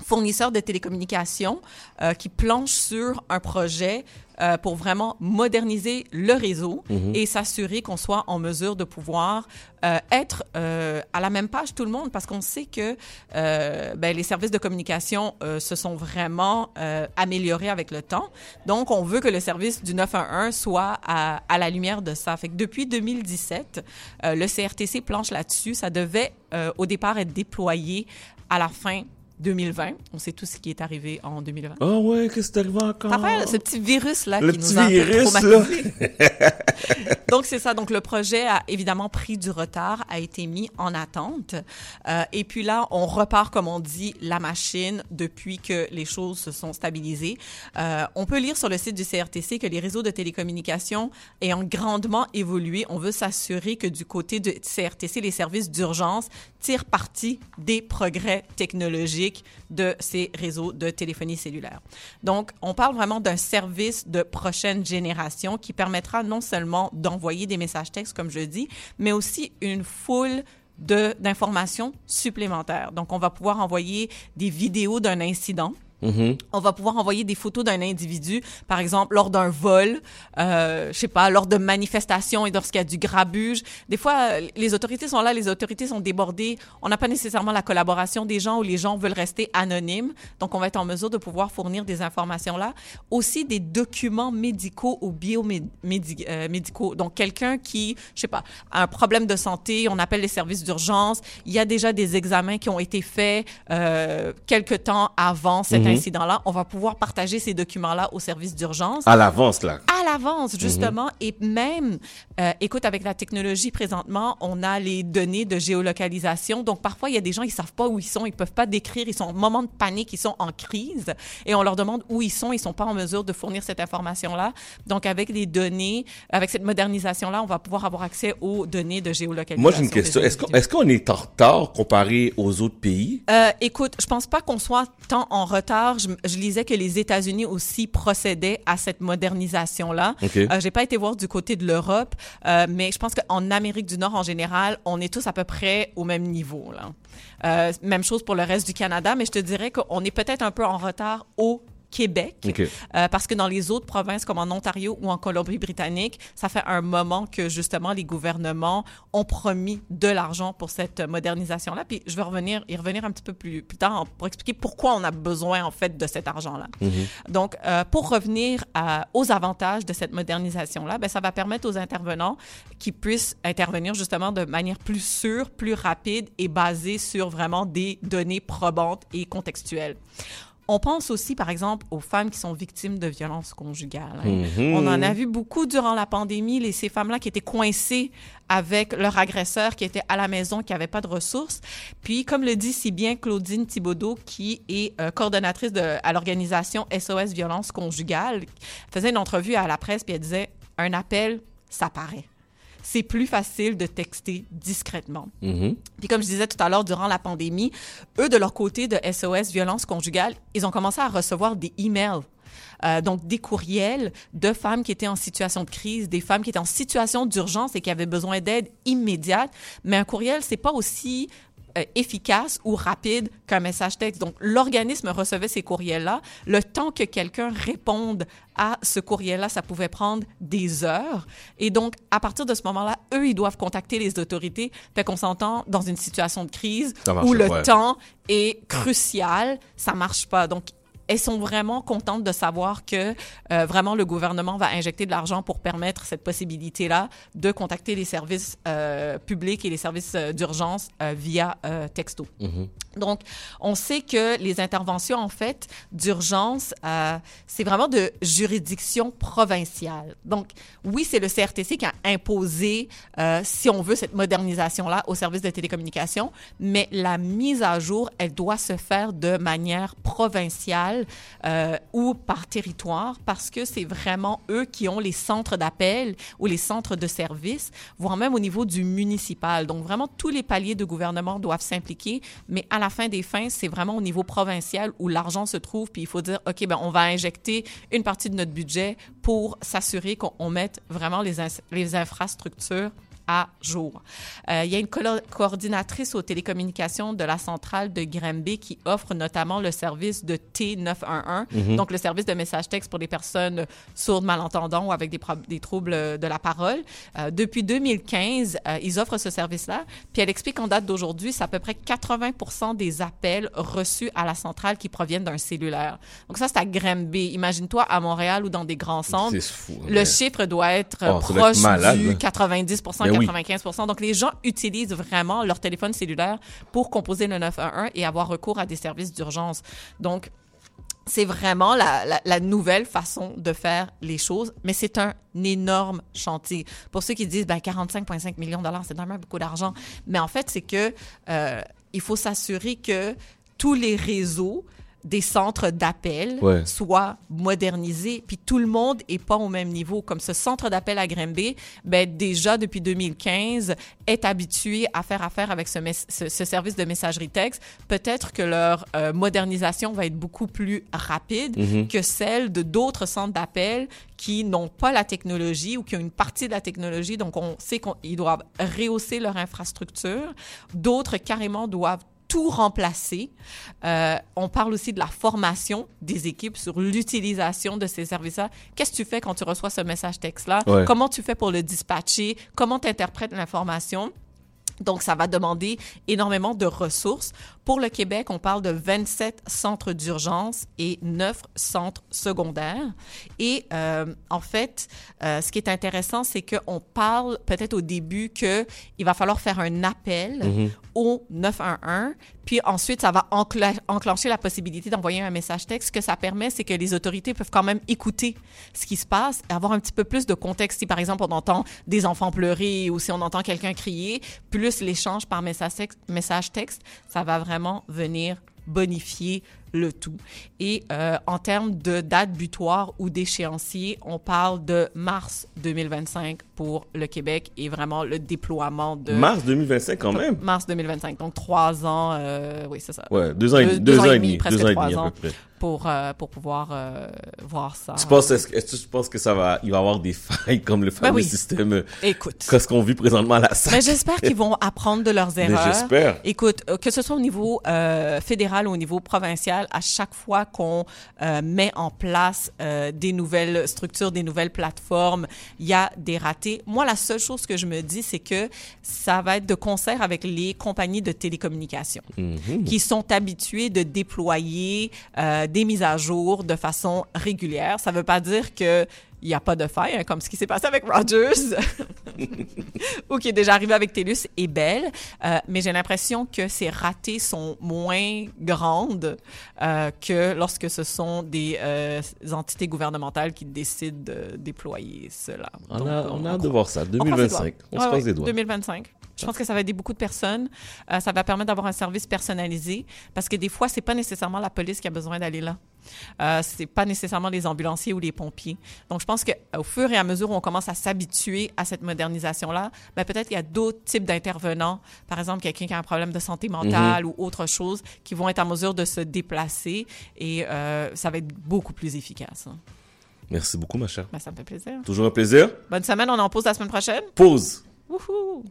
fournisseurs de télécommunications euh, qui planchent sur un projet euh, pour vraiment moderniser le réseau Mhm. et s'assurer qu'on soit en mesure de pouvoir euh, être euh, à la même page tout le monde parce qu'on sait que euh, ben, les services de communication euh, se sont vraiment euh, améliorés avec le temps. Donc, on veut que le service du 911 soit à, à la lumière de ça. Fait que depuis 2017, euh, le CRTC planche là-dessus. Ça devait euh, au départ être déployé à la fin 2020. On sait tout ce qui est arrivé en 2020. Ah ouais, qu'est-ce qui est arrivé encore? Fait ce petit virus-là qui petit nous a virus, là. traumatisés. Donc, c'est ça. Donc, le projet a évidemment pris du retard, a été mis en attente. Euh, et puis là, on repart, comme on dit, la machine depuis que les choses se sont stabilisées. Euh, on peut lire sur le site du CRTC que les réseaux de télécommunications ayant grandement évolué, on veut s'assurer que du côté du CRTC, les services d'urgence tirent parti des progrès technologiques de ces réseaux de téléphonie cellulaire. Donc, on parle vraiment d'un service de prochaine génération qui permettra non seulement d'envoyer des messages textes, comme je dis, mais aussi une foule d'informations supplémentaires. Donc, on va pouvoir envoyer des vidéos d'un incident. Mhm. On va pouvoir envoyer des photos d'un individu, par exemple lors d'un vol, euh, je sais pas, lors de manifestations et lorsqu'il y a du grabuge. Des fois, euh, les autorités sont là, les autorités sont débordées. On n'a pas nécessairement la collaboration des gens ou les gens veulent rester anonymes. Donc, on va être en mesure de pouvoir fournir des informations là. Aussi des documents médicaux ou biomédicaux. Donc, quelqu'un qui, je sais pas, a un problème de santé, on appelle les services d'urgence. Il y a déjà des examens qui ont été faits euh, quelque temps avant cet Mhm. incident-là. On va pouvoir partager ces documents-là aux services d'urgence À l'avance, là. à l'avance, justement. Et même, euh, écoute, avec la technologie présentement, on a les données de géolocalisation. Donc, parfois, il y a des gens, ils savent pas où ils sont, ils peuvent pas décrire, ils sont en moment de panique, ils sont en crise. Et on leur demande où ils sont, ils sont pas en mesure de fournir cette information-là. Donc, avec les données, avec cette modernisation-là, on va pouvoir avoir accès aux données de géolocalisation. Moi, j'ai une question. Est-ce qu'on est, est en retard comparé aux autres pays? Euh, écoute, je pense pas qu'on soit tant en retard. Je, je lisais que les États-Unis aussi procédaient à cette modernisation-là. OK. Euh, J'ai pas été voir du côté de l'Europe, euh, mais je pense qu'en Amérique du Nord en général, on est tous à peu près au même niveau. Là. Euh, même chose pour le reste du Canada, mais je te dirais qu'on est peut-être un peu en retard au Québec, euh, parce que dans les autres provinces comme en Ontario ou en Colombie-Britannique, ça fait un moment que justement les gouvernements ont promis de l'argent pour cette modernisation-là. Puis je vais revenir, y revenir un petit peu plus, plus tard pour expliquer pourquoi on a besoin en fait de cet argent-là. Donc, euh, pour revenir à- aux avantages de cette modernisation-là, ben, ça va permettre aux intervenants qui puissent intervenir justement de manière plus sûre, plus rapide et basée sur vraiment des données probantes et contextuelles. On pense aussi, par exemple, aux femmes qui sont victimes de violences conjugales. hein. Mhm. On en a vu beaucoup durant la pandémie, les, ces femmes-là qui étaient coincées avec leur agresseur, qui était à la maison, qui n'avaient pas de ressources. Puis, comme le dit si bien Claudine Thibaudot, qui est euh, coordonnatrice de, à l'organisation SOS Violence Conjugale, faisait une entrevue à la presse, puis elle disait, un appel, ça paraît. C'est plus facile de texter discrètement. Mhm. Puis comme je disais tout à l'heure, durant la pandémie, eux, de leur côté de SOS Violence Conjugale, ils ont commencé à recevoir des emails. Euh, donc, des courriels de femmes qui étaient en situation de crise, des femmes qui étaient en situation d'urgence et qui avaient besoin d'aide immédiate. Mais un courriel, c'est pas aussi euh, efficace ou rapide qu'un message texte. Donc, l'organisme recevait ces courriels-là. Le temps que quelqu'un réponde à ce courriel-là, ça pouvait prendre des heures. Et donc, à partir de ce moment-là, eux, ils doivent contacter les autorités. Fait qu'on s'entend dans une situation de crise marche où le temps est crucial. Ça marche pas. Donc, elles sont vraiment contentes de savoir que euh, vraiment le gouvernement va injecter de l'argent pour permettre cette possibilité-là de contacter les services euh, publics et les services euh, d'urgence euh, via texto. Mhm. Donc, on sait que les interventions, en fait, d'urgence, c'est vraiment de juridiction provinciale. Donc, oui, c'est le CRTC qui a imposé, si on veut, cette modernisation-là au service de télécommunications, mais la mise à jour, elle doit se faire de manière provinciale euh, ou par territoire, parce que c'est vraiment eux qui ont les centres d'appel ou les centres de services, voire même au niveau du municipal. Donc, vraiment, tous les paliers de gouvernement doivent s'impliquer, mais à la fin des fins, c'est vraiment au niveau provincial où l'argent se trouve, puis il faut dire, OK, ben, on va injecter une partie de notre budget pour s'assurer qu'on on mette vraiment les infrastructures à jour. Euh, il y a une colo- coordinatrice aux télécommunications de la centrale de Granby qui offre notamment le service de T911, Mhm. donc le service de message texte pour les personnes sourdes, malentendants ou avec des, des troubles de la parole. Euh, depuis 2015, euh, ils offrent ce service-là. Puis elle explique qu'en date d'aujourd'hui, c'est à peu près 80 des appels reçus à la centrale qui proviennent d'un cellulaire. Donc ça, c'est à Granby. Imagine-toi à Montréal ou dans des grands centres. Fou, Le mais- chiffre doit être Oh, doit proche être malade, du hein. 90 Ben oui. 95 Donc, les gens utilisent vraiment leur téléphone cellulaire pour composer le 911 et avoir recours à des services d'urgence. Donc, c'est vraiment la nouvelle façon de faire les choses, mais c'est un énorme chantier. Pour ceux qui disent, ben, 45,5 millions de dollars, c'est vraiment beaucoup d'argent. Mais en fait, c'est que euh, il faut s'assurer que tous les réseaux des centres d'appel Ouais. soient modernisés, puis tout le monde est pas au même niveau. Comme ce centre d'appel à Granby, ben déjà depuis 2015 est habitué à faire affaire avec ce, ce, ce service de messagerie texte. Peut-être que leur euh, modernisation va être beaucoup plus rapide Mhm. que celle de d'autres centres d'appel qui n'ont pas la technologie ou qui ont une partie de la technologie. Donc, on sait qu'ils doivent rehausser leur infrastructure. D'autres, carrément, doivent tout remplacer. Euh, on parle aussi de la formation des équipes sur l'utilisation de ces services-là. Qu'est-ce que tu fais quand tu reçois ce message texte-là? Ouais. Comment tu fais pour le dispatcher? Comment tu interprètes l'information? Donc, ça va demander énormément de ressources. Pour le Québec, on parle de 27 centres d'urgence et 9 centres secondaires. Et euh, en fait, euh, ce qui est intéressant, c'est qu'on parle peut-être au début qu'il va falloir faire un appel Mhm. Au 911, puis ensuite, ça va enclencher la possibilité d'envoyer un message texte. Ce que ça permet, c'est que les autorités peuvent quand même écouter ce qui se passe et avoir un petit peu plus de contexte. Si, par exemple, on entend des enfants pleurer ou si on entend quelqu'un crier, plus l'échange par message texte, message texte, ça va vraiment venir bonifier le tout. Et euh, en termes de date butoir ou d'échéancier, on parle de mars 2025 pour le Québec et vraiment le déploiement de... Mars 2025 quand même? Mars 2025, donc trois ans, euh, oui, c'est ça. Ouais, deux ans et- deux ans et demi, presque deux ans et trois demi à ans peu près. Pour, euh, pour pouvoir voir ça. Tu penses, est-ce, que- tu penses que ça va, il va y avoir des failles comme le fameux Ben oui. système, Écoute. qu'est-ce qu'on vit présentement à la SAC? Mais j'espère qu'ils vont apprendre de leurs Mais erreurs. j'espère. Écoute, que ce soit au niveau fédéral ou au niveau provincial, à chaque fois qu'on euh, met en place euh, des nouvelles structures, des nouvelles plateformes, il y a des ratés. Moi, la seule chose que je me dis, c'est que ça va être de concert avec les compagnies de télécommunications Mhm. qui sont habitués de déployer euh, des mises à jour de façon régulière. Ça ne veut pas dire que il n'y a pas de faille, hein, comme ce qui s'est passé avec Rogers, ou qui est déjà arrivé avec TELUS et Bell. Euh, mais j'ai l'impression que ces ratés sont moins grandes euh, que lorsque ce sont des euh, entités gouvernementales qui décident de déployer cela. On Donc, a, on a hâte de voir ça. on croise les 2025. doigts. On se ouais, les doigts. 2025. Je pense que ça va aider beaucoup de personnes. Euh, ça va permettre d'avoir un service personnalisé parce que des fois, c'est pas nécessairement la police qui a besoin d'aller là. Euh, c'est pas nécessairement les ambulanciers ou les pompiers. Donc, je pense qu'au fur et à mesure où on commence à s'habituer à cette modernisation-là, ben, peut-être qu'il y a d'autres types d'intervenants, par exemple quelqu'un qui a un problème de santé mentale Mhm. ou autre chose, qui vont être en mesure de se déplacer et euh, ça va être beaucoup plus efficace. Merci beaucoup, ma chère. Ben, ça me fait plaisir. Toujours un plaisir. Bonne semaine, on en pause la semaine prochaine. Pause.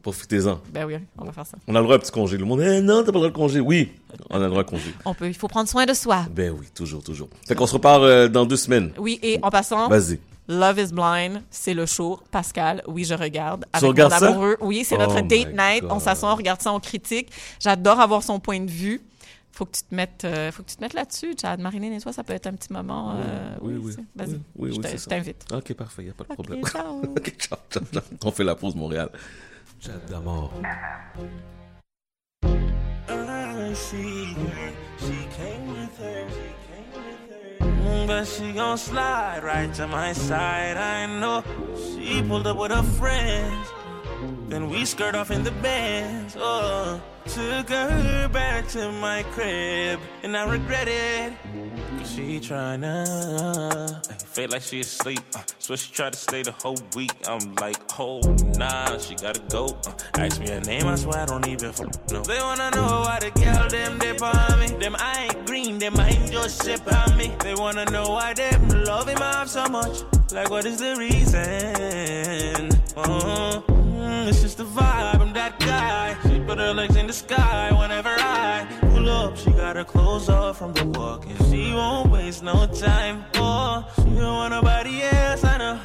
Profitez-en. Ben oui, on va faire ça. On a le droit à un petit congé. Le monde, eh non, t'as pas le droit de congé. Oui, on a le droit à congé. On peut, il faut prendre soin de soi. Ben oui, toujours, toujours. Fait qu'on se repart euh, dans deux semaines. Oui, et en passant, Vas-y. Love is Blind, c'est le show. Pascal, oui, je regarde. Tu Avec regardes mon ça? amoureux. Oui, c'est Oh notre date my night. On God. s'assoit, on regarde ça, on critique. J'adore avoir son point de vue. Faut que tu te mettes, euh, faut que tu te mettes là-dessus, Chad. Marilyn et toi, ça peut être un petit moment. euh, oui, oui. c'est- Vas-y, Oui, oui, je oui, t'invite. Ok, parfait, il n'y a pas de Ok, problème. ciao. Ok, ciao, ciao, ciao. On fait la pause Montréal. Chat d'amour. I see her. She came with her. But she gon' slide right to my side. I know she pulled up with her friends. Then we skirt off in the Benz. Oh, took her back to my crib, and I regret it. Cause she tryna feel like she asleep. Uh, so she tried to stay the whole week. I'm like, oh nah, she gotta go. Uh, ask me her name, I swear I don't even f- know. They wanna know why the girl them dip on me. Them I ain't green, them I ain't just ship on me. They wanna know why them love him off so much. Like what is the reason? Uh, the vibe. I'm that guy. She put her legs in the sky whenever I pull up. She got her clothes off from the walk, and she won't waste no time. Oh, she don't want nobody else. I know.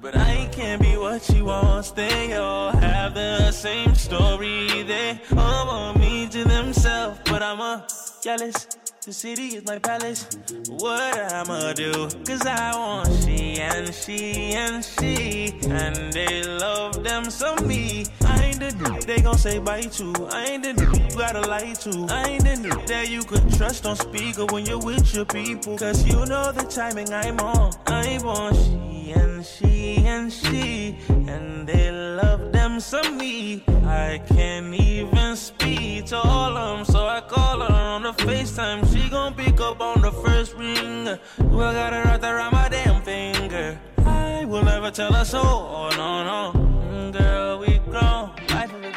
But I can't be what she wants. They all have the same story. They all want me to themselves. But I'm a jealous. The city is my palace. What I'ma do? Cause I want she and she and she. And they love them some me. I ain't the dude they gon' say bye to. I ain't the dude you gotta lie to. I ain't the dude that you could trust on speaker when you're with your people. Cause you know the timing I'm on. I want she and she and she. And they love them some me. I can't even speak to all of them. So I call her on the FaceTime. She gon' pick up on the first ring. Well, got her right around my damn finger. I will never tell her so. Oh, no, no. Mm, Girl, we grown. Life of a.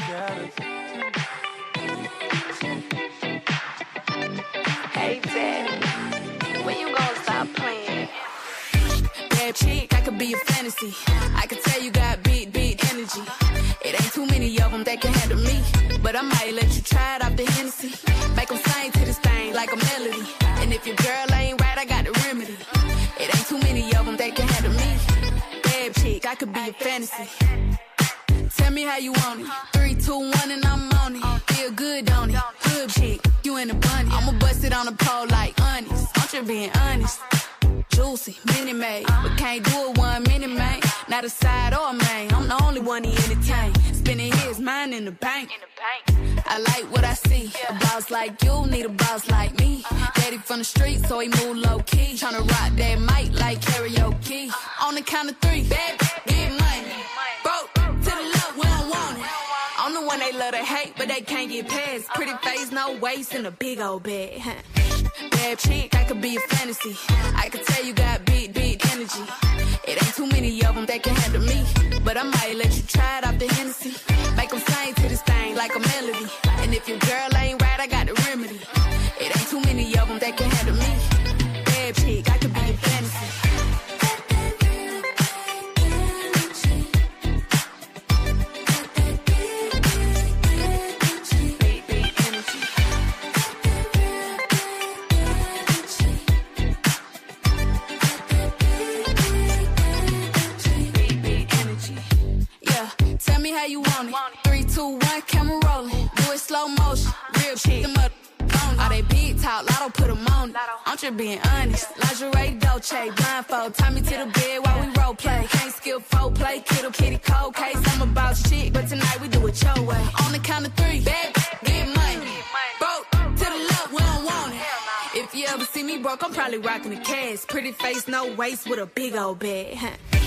Hey, Daddy, when you gonna stop playing? Bad chick, I could be a fantasy. I could tell you got big, big energy. It ain't too many of them that can handle me. But I might let you try it off the Hennessy. Make them sing to this thing like a melody. And if your girl ain't right, I got the remedy. It ain't too many of them that can handle me. Bad chick, I could be a fantasy. Tell me how you want it. Three, two, one, and I'm on it. Feel good, don't it? Good chick, you in the bunny. I'ma bust it on the pole like honest. I'm just being honest. Juicy, mini made, but can't do it one minute, man. Not a side or a main. I'm the only one he entertain. Spending his mind in the bank. I like what I see. A boss like you need a boss like me. Daddy from the street, so he move low key. Tryna rock that mic like karaoke. On the count of three, bad, get money. One they love to hate, but they can't get past. Pretty face, no waist, and a big old bag. Bad chick, I could be a fantasy. I could tell you got big, big energy. It ain't too many of them that can handle me. But I might let you try it off the Hennessy. Make them sing to this thing like a melody. And if your girl how you want it. Three, two, one, camera rolling. Do it slow motion. Real chick. Them up All they big talk, lotto put 'em on. I'm just being honest. Lingerie, Dolce, blindfold. Tie me to the bed while we role play. Can't skill folk play, kiddo, kitty, cold case. I'm about shit, but tonight we do it your way. On the count of three, bad, get money. Broke to the left, we don't want it. If you ever see me broke, I'm probably rocking the cash. Pretty face, no waist, with a big old bag.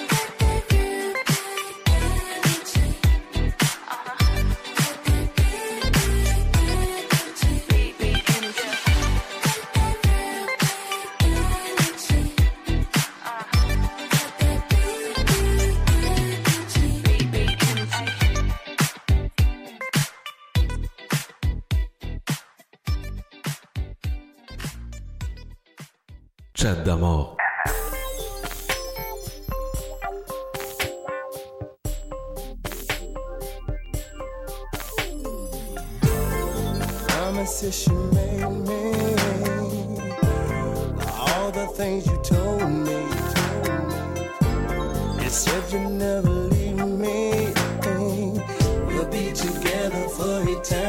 Chat d'Amor. promises you made me, all the things you told me. You said you'd never leave me, we'll be together for eternity.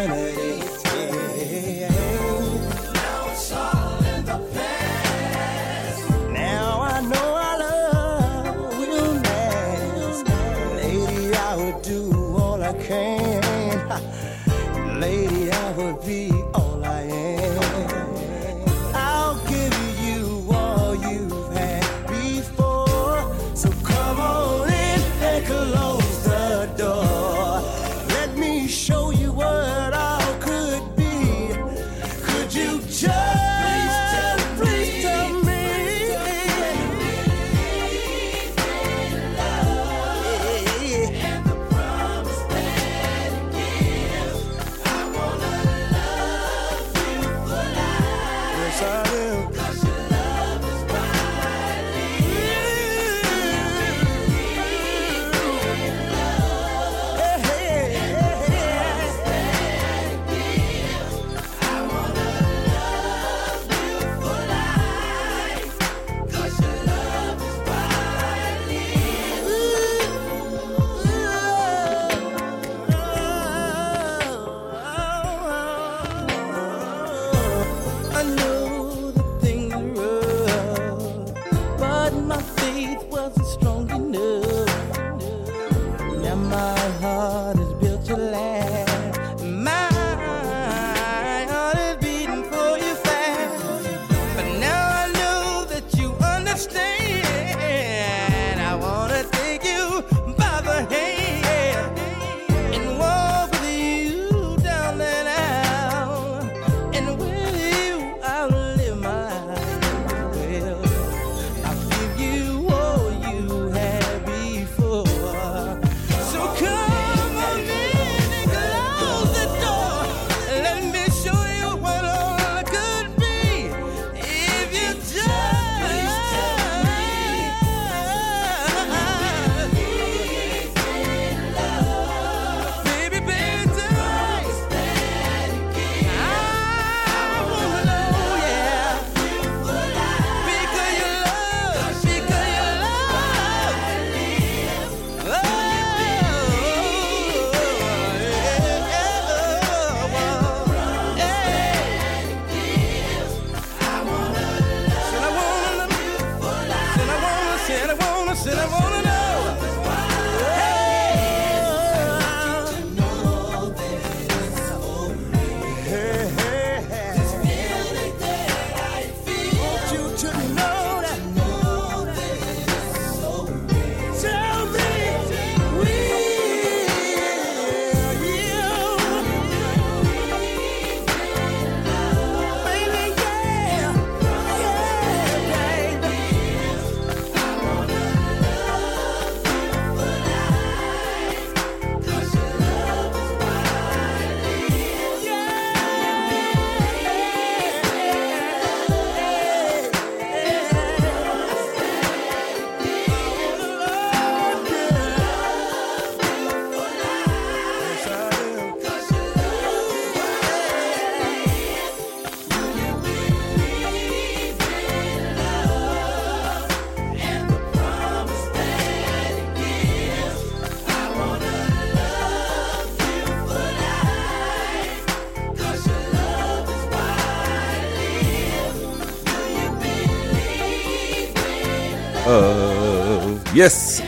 Yes,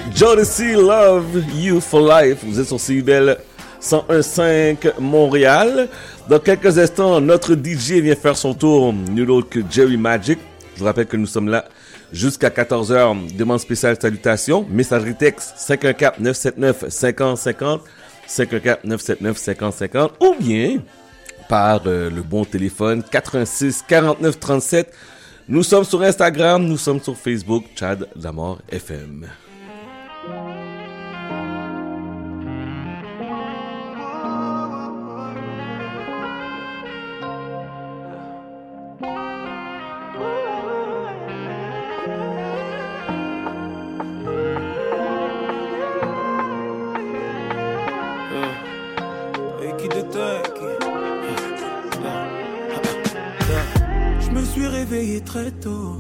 C Love You for Life. Vous êtes sur CIBEL 101.5 Montréal. Dans quelques instants, notre DJ vient faire son tour, nul autre que Jerry Magic. Je vous rappelle que nous sommes là jusqu'à 14h. Demande spéciale salutation. Messagerie texte 514-979-5050. 514-979-5050. Ou bien par euh, le bon téléphone 86 49 37 nous sommes sur Instagram, nous sommes sur Facebook, Chad Damor FM. Très tôt.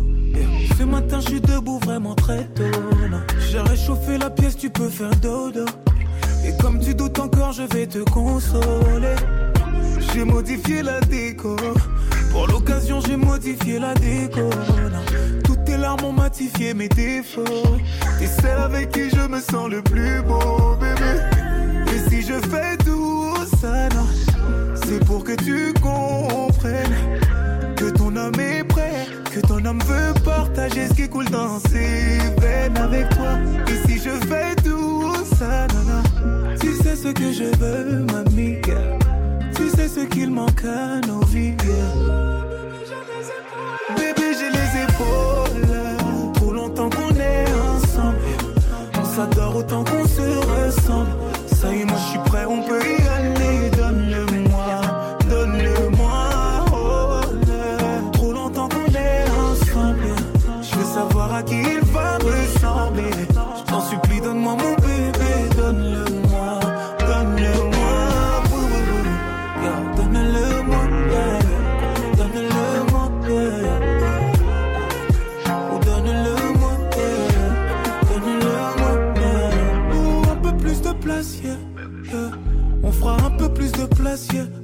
Ce matin, je suis debout vraiment très tôt. J'ai réchauffé la pièce, tu peux faire dodo. Et comme tu doutes encore, je vais te consoler. J'ai modifié la déco. Pour l'occasion, j'ai modifié la déco. Toutes tes larmes ont matifié mes défauts. T'es celle avec qui je me sens le plus beau, bébé. Et si je fais tout ça, c'est pour que tu comprennes que ton homme est que ton homme veut partager ce qui coule dans ses veines avec toi. Et si je fais tout ça, non, tu sais ce que je veux, mamie. Tu sais ce qu'il manque à nos vies. Bébé, j'ai les épaules. Trop longtemps qu'on est ensemble. On s'adore autant qu'on se ressemble. Ça y est, moi je suis prêt, on peut y aller.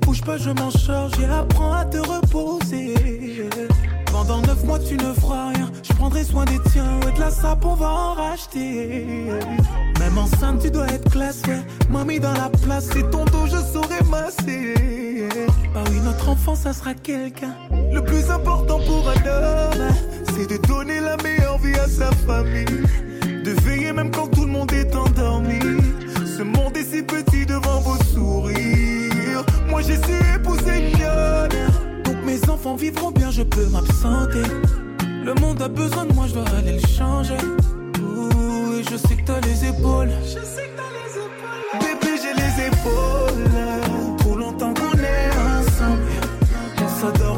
Bouge pas, je m'en charge et apprends à te reposer. Pendant neuf mois, tu ne feras rien. Je prendrai soin des tiens. Ouais, de la sape, on va en racheter. Même enceinte, tu dois être ouais. Mamie dans la place, c'est ton dos, je saurai masser. Ah oui, notre enfant, ça sera quelqu'un. Le plus important pour un homme, c'est de donner la meilleure vie à sa famille. De veiller même quand tout le monde est endormi. Ce monde est si petit devant vos sourires. Moi, j'ai su épouser une. Donc mes enfants vivront bien, je peux m'absenter. Le monde a besoin de moi, je dois aller le changer. Ouh, et je sais que t'as les épaules. Je sais que t'as les épaules. Bébé, j'ai les épaules. Trop longtemps qu'on est ensemble. On s'adore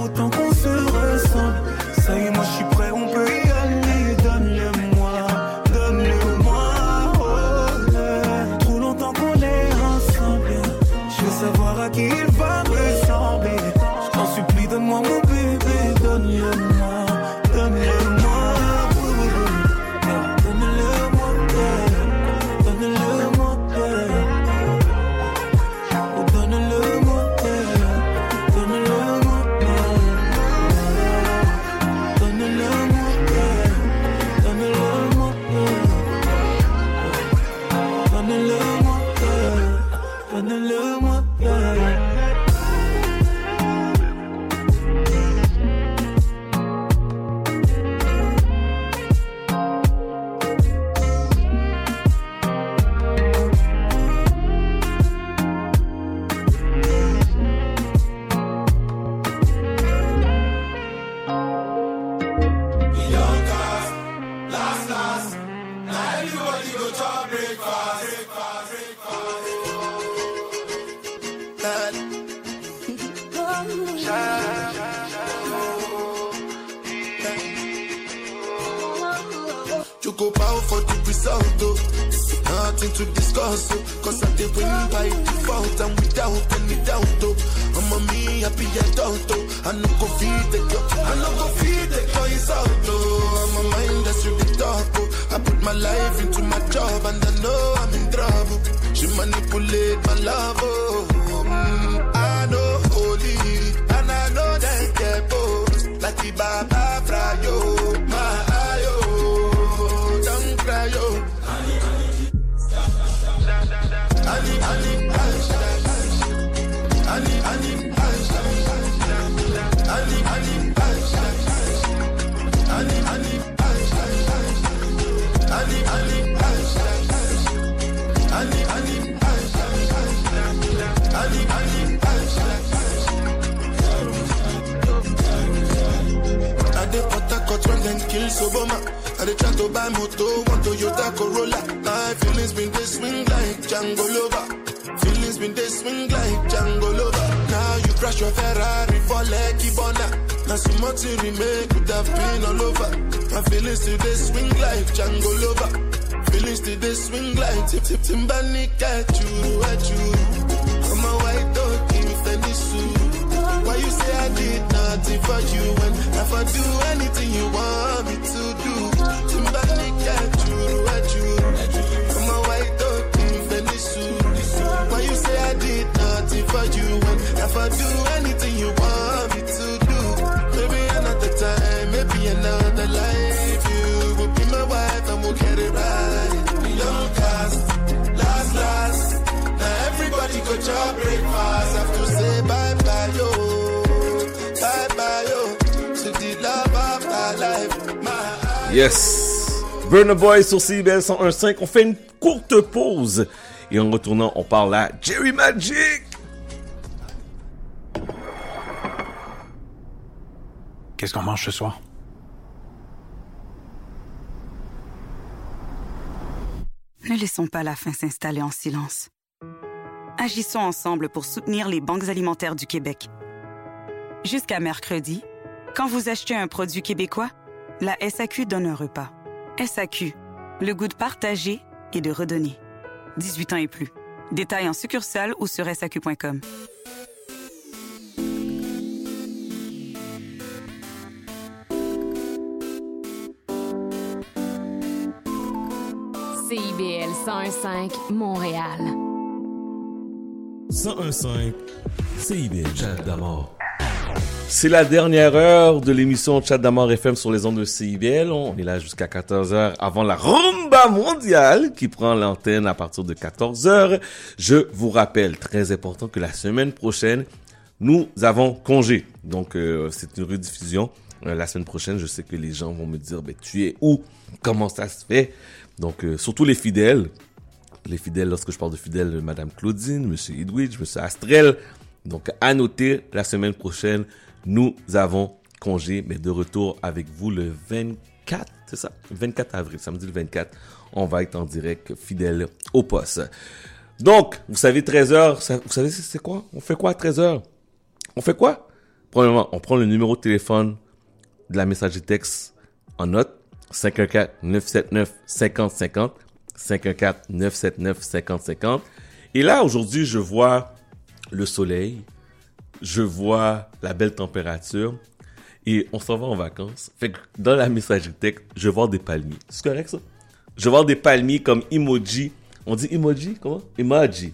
to breakfast. Nothing to discuss, oh. Cause I did win by default and without any doubt, oh. I'm a me happy adult, oh. I no go feed the girl, I no go feed the girl insult, oh. I'm a mind that's really dark, oh. I put my life into my job and I know I'm in trouble. She manipulate my love, oh. Mm, I know holy and I know that get both. Like the Baba Frayo, kill Soboma. I dey try to buy moto, want Toyota Corolla. My feelings been they swing like Django Lover. Feelings been they swing like Django Lover. Now you crash your Ferrari for Lucky Bona. Now so much you remain could have been all over. My feelings still they swing like Django Lover. Feelings still they swing like Tip Tip Timbani at you, at you. I did nothing for you and I for I'ma do anything you want me to do. What you. I'm a white dog, very soon. Why you say I did nothing for you? When if I do anything you want Yes! Burner Boy sur CBL 101.5. On fait une courte pause. Et en retournant, on parle à Jerry Magic. Qu'est-ce qu'on mange ce soir? Ne laissons pas la faim s'installer en silence. Agissons ensemble pour soutenir les banques alimentaires du Québec. Jusqu'à mercredi, quand vous achetez un produit québécois, la SAQ donne un repas. SAQ, le goût de partager et de redonner. 18 ans et plus. Détails en succursale ou sur SAQ.com. CIBL 101.5 Montréal. 101.5 CIBL. Chat d'amour. C'est la dernière heure de l'émission Chat d'Amour FM sur les ondes de CIBL. On est là jusqu'à 14h avant la rumba mondiale qui prend l'antenne à partir de 14h. Je vous rappelle, très important, que la semaine prochaine, nous avons congé. Donc, euh, c'est une rediffusion. Euh, la semaine prochaine, je sais que les gens vont me dire, ben, tu es où? Comment ça se fait? Donc, euh, surtout les fidèles. Les fidèles, lorsque je parle de fidèles, Madame Claudine, Monsieur Edwidge, Monsieur Astrel. Donc, à noter, la semaine prochaine, nous avons congé, mais de retour avec vous le 24, c'est ça? 24 avril, samedi le 24. On va être en direct fidèle au poste. Donc, vous savez, 13h, vous savez c'est quoi? On fait quoi à 13h? On fait quoi? Premièrement, on prend le numéro de téléphone de la messagerie texte en note. 514-979-5050. 514-979-5050. Et là, aujourd'hui, je vois le soleil. Je vois la belle température. Et on s'en va en vacances. Fait que dans la messagerie texte, je vois des palmiers. C'est correct, ça? Je vois des palmiers comme emoji. On dit emoji? Comment? Emoji.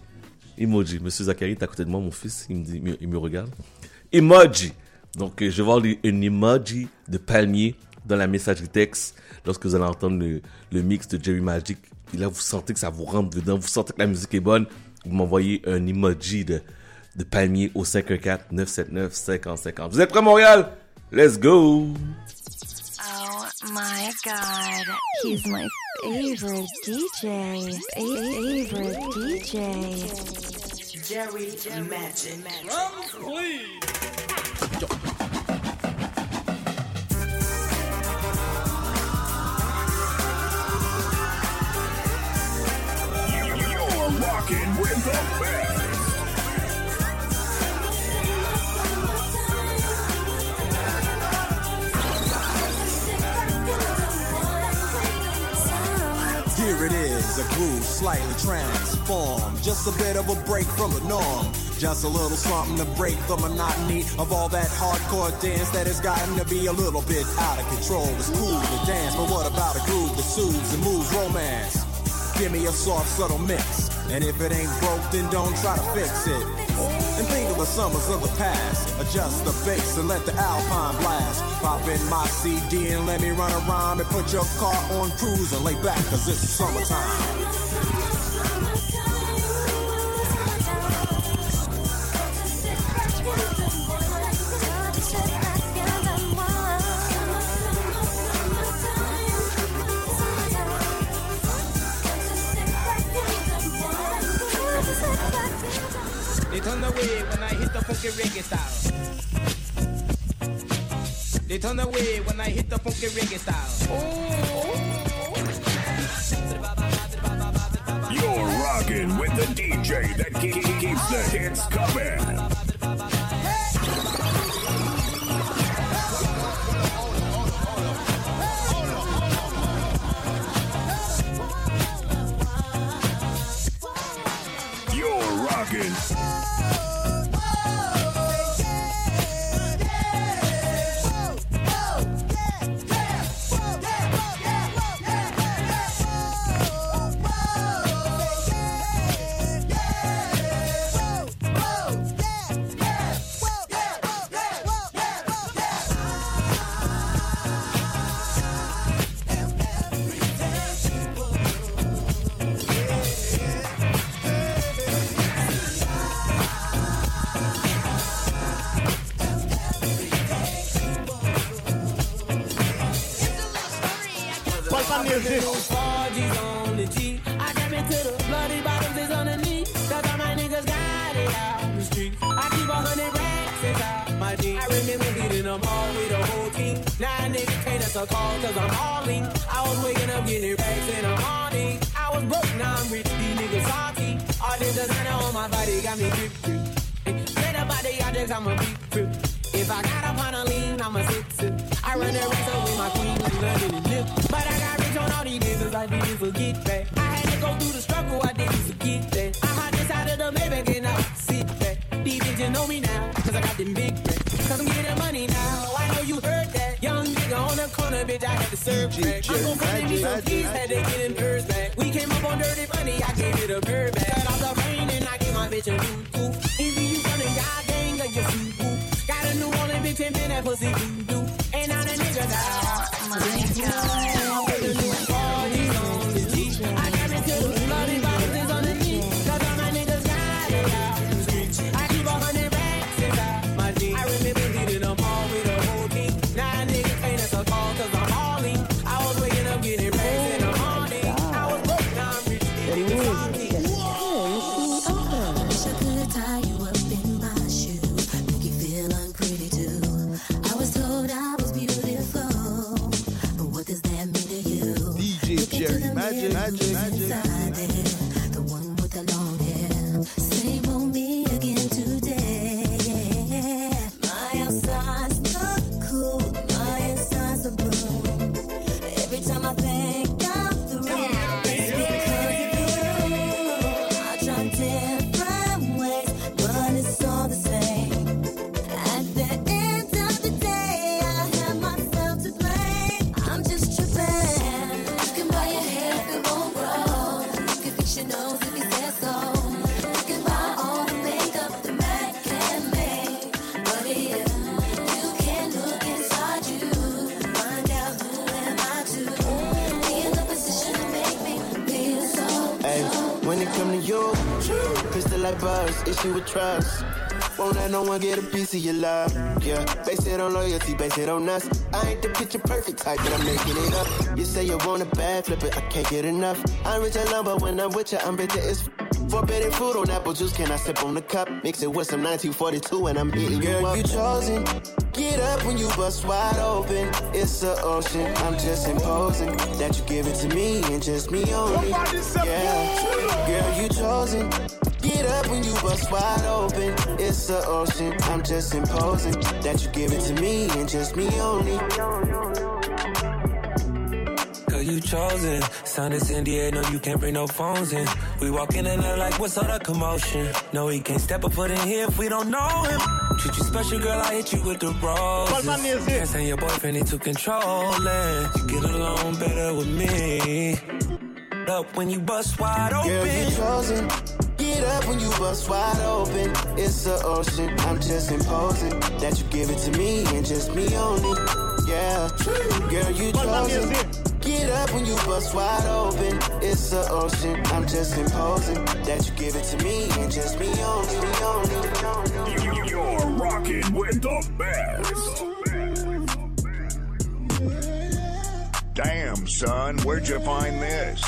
Emoji. Monsieur Zachary est à côté de moi, mon fils. Il me regarde. Emoji. Donc, euh, je vois les- un emoji de palmier dans la messagerie texte lorsque vous allez entendre le, mix de Jerry Magic. Là, vous sentez que ça vous rentre dedans. Vous sentez que la musique est bonne. Vous m'envoyez un emoji de, de palmier au 514-979-5050. Vous êtes prêts, Montréal? Let's go! Oh my god, he's my favorite DJ. Favorite DJ. Jerry Magic. You're rocking with the best. A groove slightly transformed. Just a bit of a break from the norm. Just a little something to break the monotony of all that hardcore dance that has gotten to be a little bit out of control. It's cool to dance, but what about a groove that soothes and moves romance? Give me a soft, subtle mix. And if it ain't broke, then don't try to fix it. And think of the summers of the past. Adjust the bass and let the alpine blast. Pop in my CD and let me run around and put your car on cruise and lay back, cause it's summertime. Turn away when I hit the funky reggae style. They turn away when I hit the funky reggae style. You're rocking with the DJ that ke- ke- keeps the hits coming. You're with trust. Won't let no one get a piece of your love. Yeah, base it on loyalty, base it on us. I ain't the picture perfect type, but I'm making it up. You say you want a bad, flip it, I can't get enough. I'm rich alone, but when I'm with you, I'm bitter as f- Forbidden fruit on apple juice, can I sip on the cup? Mix it with some 1942 and I'm hitting you up. you chosen. Get up when you bust wide open. It's the ocean. I'm just imposing that you give it to me and just me only. Yeah, girl, you chosen. Get up when you bust wide open. It's the ocean. I'm just imposing that you give it to me and just me only. Girl, you chosen. Sound is NDA, no, you can't bring no phones in. We walk in and they're like, what's all the commotion? No, he can't step a foot in here if we don't know him. Treat you special, girl, I hit you with the roses. Can't say your boyfriend, he too controlling. You get along better with me. Up when you bust wide open. Girl, you chosen. Get up when you bust wide open. It's the ocean. I'm just imposing that you give it to me and just me only. Yeah, girl, you chosen. Get up when you bust wide open. It's the ocean. I'm just imposing that you give it to me and just me only. Me only. You're rocking with the best. Damn, son, where'd you find this?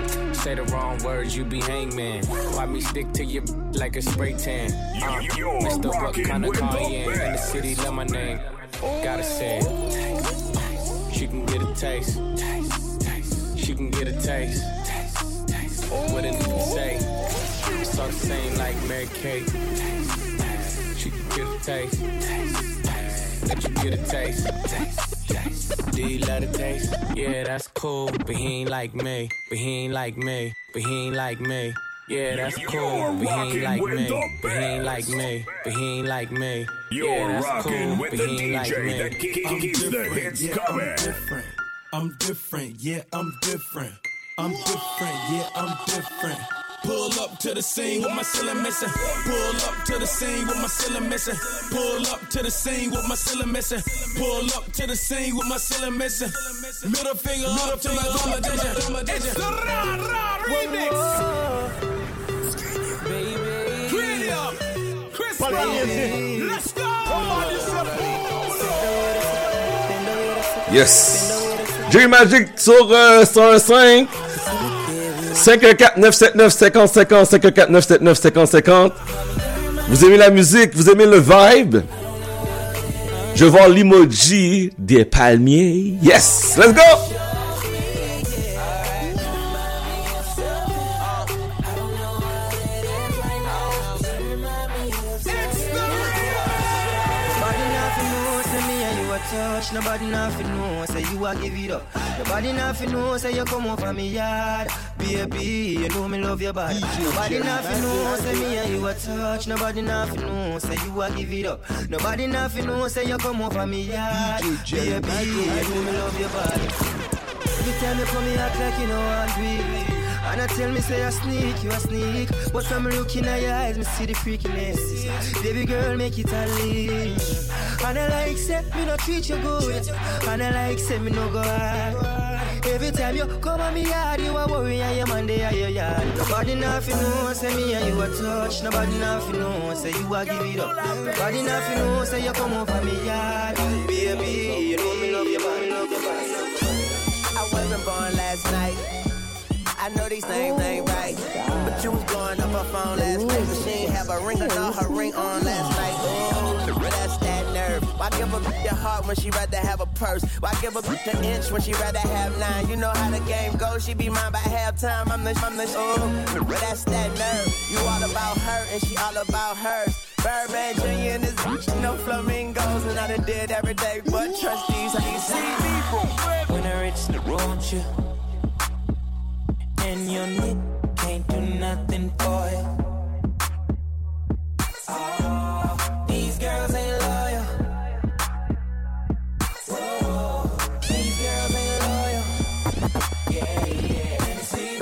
Say the wrong words, you be hangman. Why me stick to you like a spray tan? Uh, You're Mr. What kind of car you in? In the city, love my name. Gotta say it. She can get a taste. She can get a taste. What it need to say? It's all the same like Mary Kate. She can get a taste. Let you get a taste. Do you love the taste? Yeah, that's cool, but he ain't like me. But he ain't like me. But he ain't like me. Yeah, that's You're cool, but he ain't like me. But he ain't like me. But he ain't like me. You're yeah, that's rocking cool, with but the he ain't like DJ me. that keeps the hits coming. I'm different, yeah, I'm different. I'm different, yeah, I'm different. Pull up to the scene with my ceiling missing. Pull up to the scene with my ceiling missing. Pull up to the scene with my ceiling missing. Pull up to the scene with my ceiling missing. Middle finger up to my domination. It's the Ra Ra remix. Baby. up. Chris Baby. Let's go. Somebody Yes. Jerry Magic sur euh, 105. 514 979 50 50 514 979 50 50. Vous aimez la musique, vous aimez le vibe? Je vois l'emoji des palmiers. Yes, let's go! Nobody nothing you a. Nobody nothing know, say you a give it up. Nobody nothing know, say you come over me yard. Baby, you know me love your body. Nobody nothing know, say me and you a touch. Nobody nothing know, say you a give it up. Nobody nothing know, say you come over me yard. Baby, you know me love your body. Every time you come, you act like you know I'm real. And I tell me say I sneak, you a sneak. But from looking at your eyes, me see the freakiness. Baby girl, make it a leash. And I like say, me no treat you good. And I like say, me no go hard. Every time you come on me yard, you a worry and your man they are your yard. Nobody nothing know, say me and you a touch. Nobody nothing know, say you a give it up. Nobody nothing know, say you come over me yard. Baby, you know me love your body, love your body I wasn't born last night. I know these names ain't right. But you was blowing up her phone last night. But she ain't have a ring not her ring on last night. Ooh, that's that nerve. Why give a bitch a heart when she rather have a purse? Why give a bitch an inch when she rather have nine? You know how the game goes. She be mine by halftime. I'm the, I'm the, ooh, that's that nerve. You all about her and she all about hers. Birdman Jr. and his bitch, no flamingos. And I done did every day but trust these. How you see me? When I reach the road, you and your knit can't do nothing for you. Oh, these girls ain't loyal. Whoa, these girls ain't loyal. Yeah, yeah. See?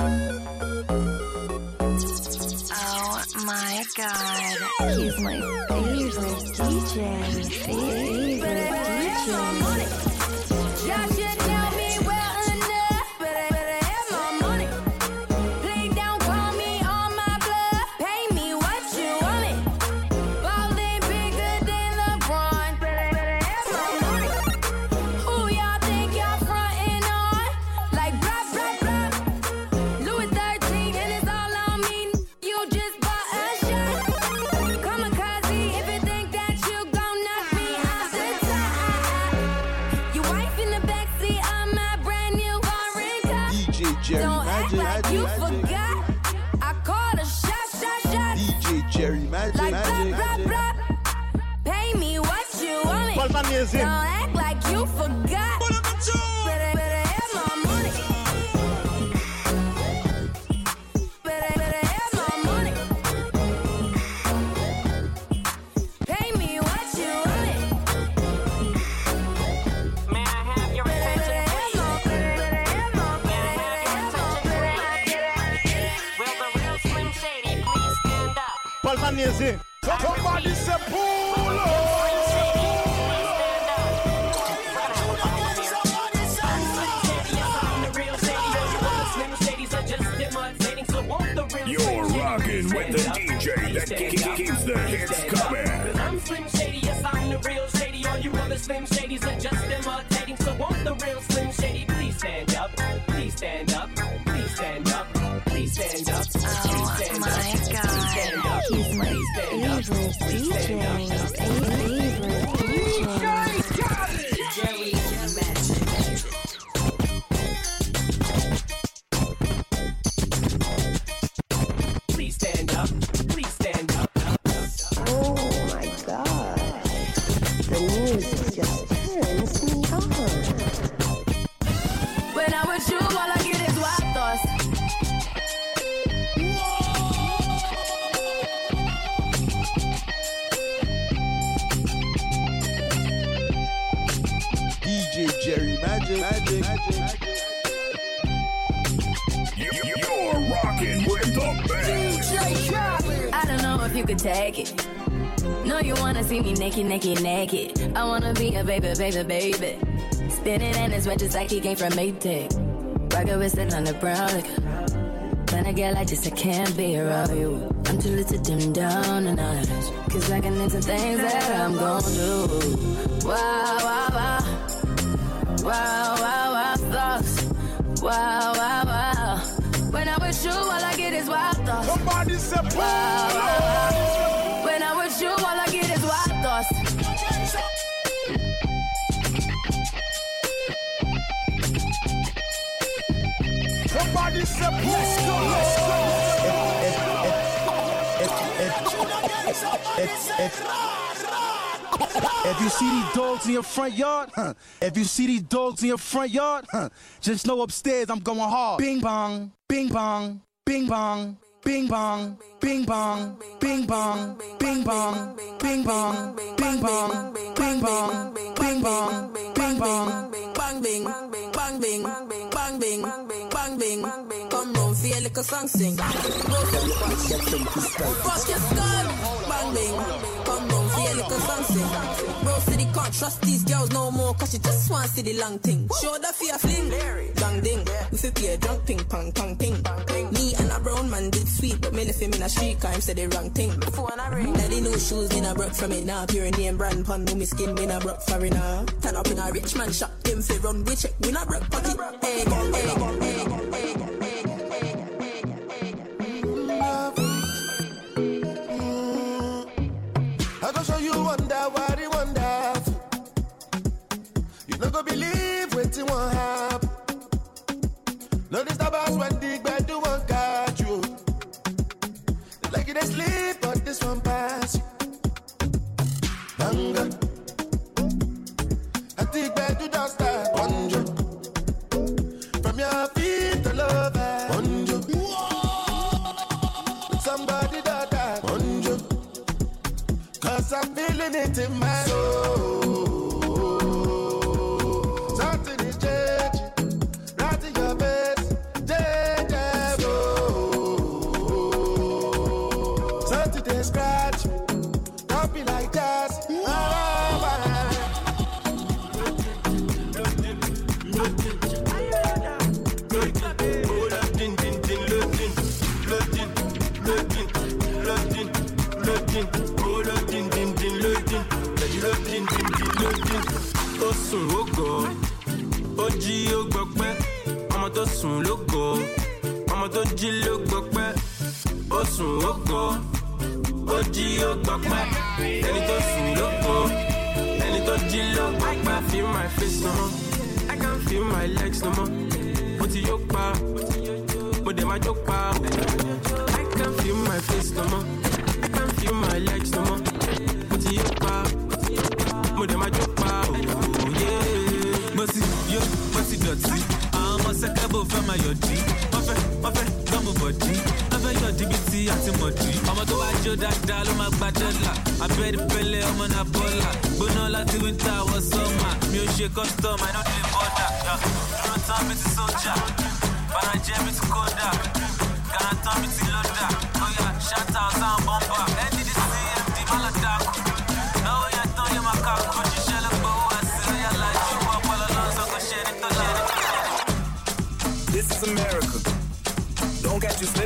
Oh my god. He's my favorite DJ. Favorite DJ. Naked, naked. I wanna be a baby, baby, baby. Spinning in his just like he came from Maytag. Rocket with sitting on the brown liquor. When I get like this, I can't be around you. I'm too little to dim down the night. Cause I can into things that I'm gon' do. Wow, wow, wow. Wow, wow, wow, thoughts. Wow, wow, wow. When I'm with you, all I get is wild thoughts. Somebody say, wow, wow, wow. If you see these dogs in your front yard, huh, if you see these dogs in your front yard, huh, just know upstairs I'm going hard. Bing bong, bing bong, bing bong, bing bong, bing bong, bing bong, bing bong, bing bong, bing bong, bing bong, bing bong, bing bong, bang bing, bang bing, bang bing, bang bing. Come round, like a song sing. Bust your skull, bang bing. Come round, feel like a sing. Bro city can't trust these girls no more, cause she just want see the long thing. Show the fear fling, gang ding. We fit be a drunk ping pong pong ping. Me and a brown man did sweet, but me left him in a street car, him said the wrong thing. Daddy no shoes, me nah broke from it now. Pure name brand pun, no me skin, me nah broke for it now. Turn up in a rich man shop, him fi run, we check, we nah broke pocket. Hey, hey, hey, hey. I go show you wonder. You no go believe what you want happen. No disturbance when the bed do one catch you. Like you sleep, but this one pass you. Banga. I think bed do just start bonjo. Cause I'm feeling it in my soul. Sùn ó gọ̀ ó jí ó gbọpẹ́. Ọmọ tó sùn ló ọmọ tó jí ló gbọpẹ́. Ó sùn ó gọ̀ ó jí ó gbọpẹ́. Ẹni tó sùn ló ẹni tó jí ló gbọpẹ́. Feel my face no more. I can feel my legs no more. Mo ti yó pa. Mo dẹ̀ máa jó pa. I can feel my face no more. I can feel my legs no more. Mo ti yó pa. Mo dẹ̀ máa jó pa your tea. I'm a secable from my your tea. My friend, my friend, gumbo body. I'm a your DBT at the mochi. I'm a go at your dad, darling, my bachelor. I bet Pele, I'm an Apollo. But no, like the winter was summer. Music custom, I don't live order. Don't tell me to soldier. But I jam it to Koda. Gonna tell me to Loda. Oh yeah, shout out, sound bomber. Hey.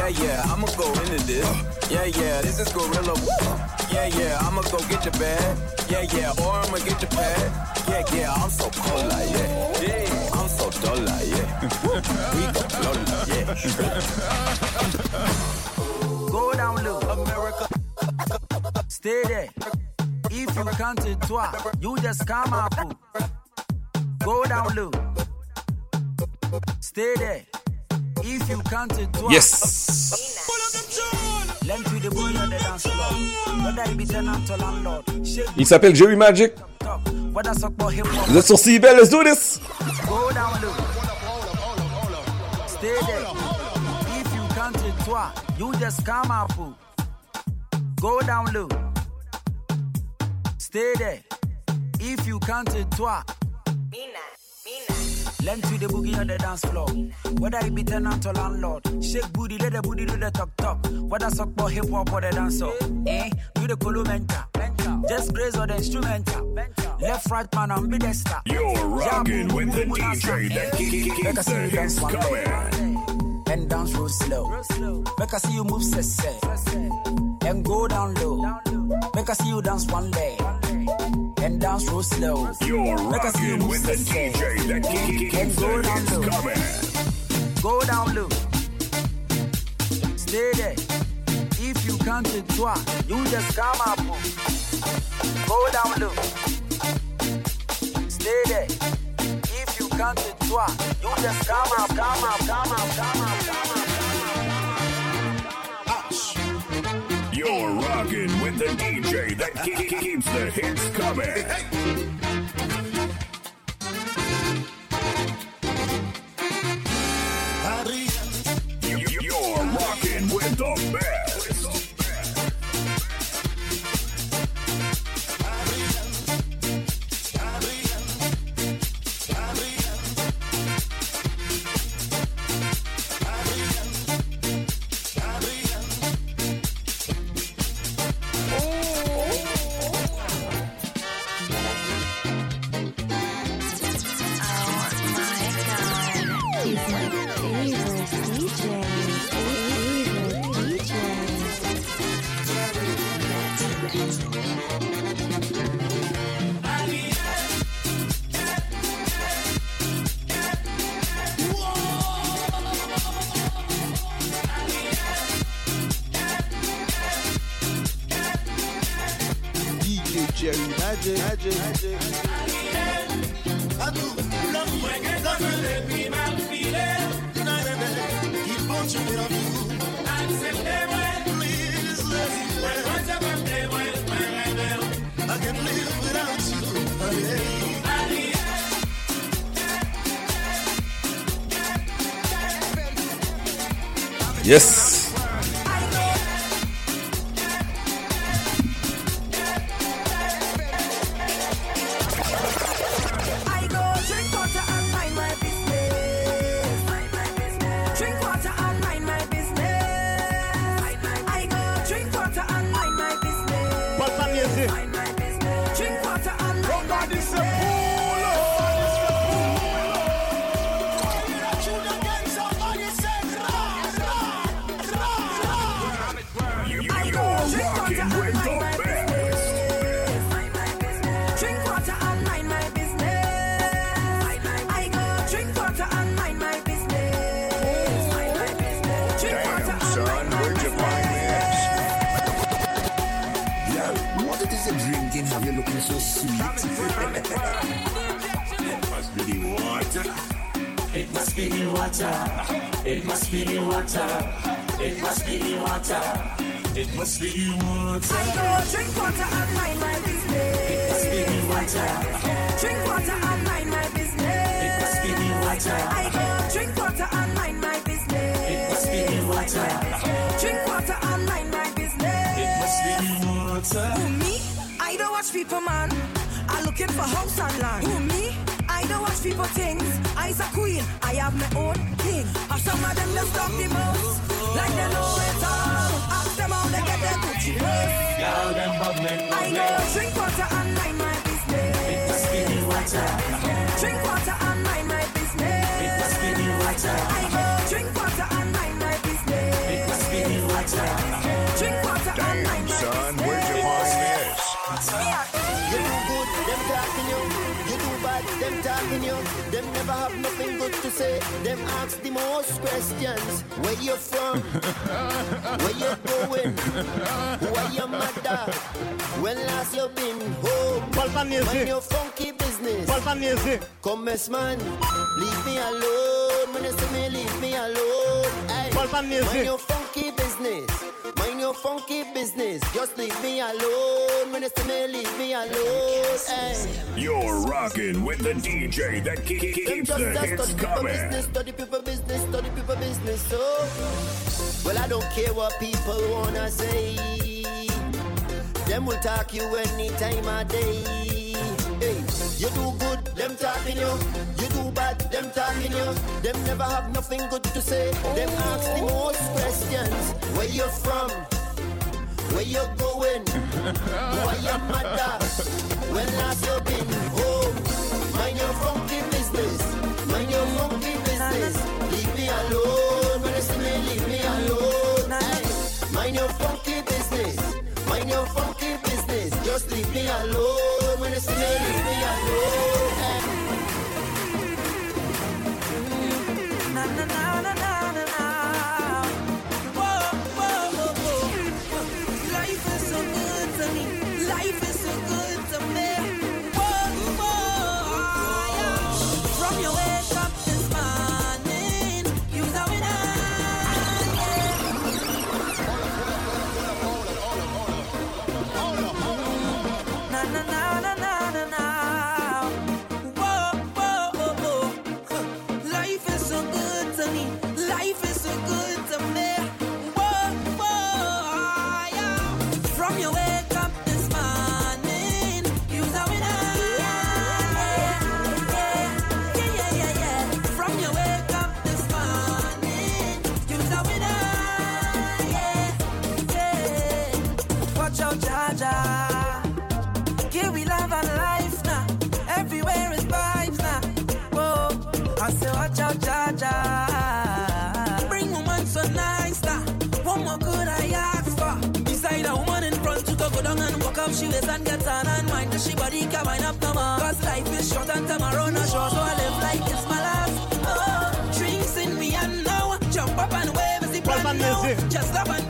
Yeah, yeah, I'ma go into this. Yeah, yeah, this is Gorilla. Yeah, yeah, I'ma go get your bag. Yeah, yeah, or I'ma get your pad. Yeah, yeah, I'm so cold like yeah. Yeah, I'm so dull like yeah. we go blow like yeah. Go down low, America. Stay there. If you count to toi, you just come up. Go down low. Stay there. If you count it twice. Yes. Il s'appelle Jerry Magic. Vous êtes sur CIBEL, let's do this! Stay there. If you count it twice, you just come out. Go down low. Stay there. If you count it twice. Length with the boogie on the dance floor. Whether it be tenant or landlord. Shake booty, let the booty do the talk talk. Whether suck or hip hop or the dancer. Eh? Do the colo mental. Just grace or the instrumental. Left, right, man, and be the star. You're rocking with the DJ that keeps Make I see the you hits dance one coming. leg. Bend down real slow. Make I see you move sese. And go down low. Make I see you dance one leg. And dance real slow. You're Make I see with the. DJ that keeps And go down low. coming. Go down low. Stay there. If you can't take toi, you just come up. Go down low. Stay there. If you can't take toi, you just come up, come up, come up, come up, come up. You're rocking with the DJ that ke- ke- keeps the hits coming. You- you- You're rocking with the best. Any time of day. Hey, you do good, them talking you. You do bad, them talking you. Them never have nothing good to say. Them ask the most questions. Where you from? Where you going? Who are your mother? When last you been home? Mind your funky business. Mind your funky business. Leave me alone. When you see me, leave me alone. Hey, mind your funky Just leave me alone. When see me, leave me alone. Na na na na up she waist and get on and mind. Cause she body can wind up no more. Cause life is short and tomorrow no sure. So I live like it's my last. Oh, drinks in me and now. Jump up and wave as the plan now. Just love and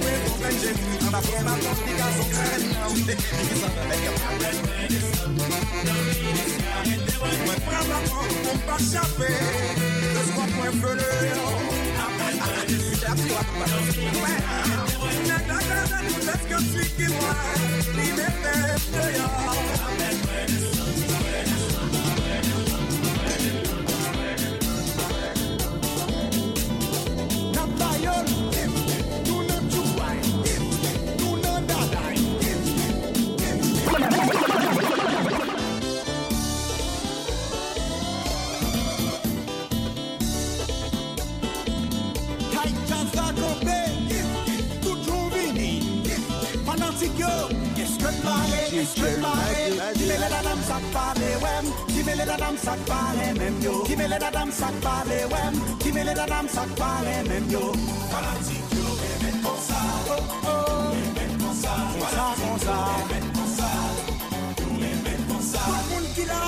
Benjamin, come back here, my love, I'm trying now. He's of my red. Mwen pran la man, mwen pa chape De skwa mwen fele yo Jè ap si man, mwen pa yo. Eske t'pare, eske t'pare Dimele dadam sak pale wem Dimele dadam sak pale mem yo Dimele dadam sak pale wem. Dimele dadam sak pale mem yo. Fanatik yo e men konsa E men konsa Fanatik yo e men konsa Yo e men konsa Tout moun ki la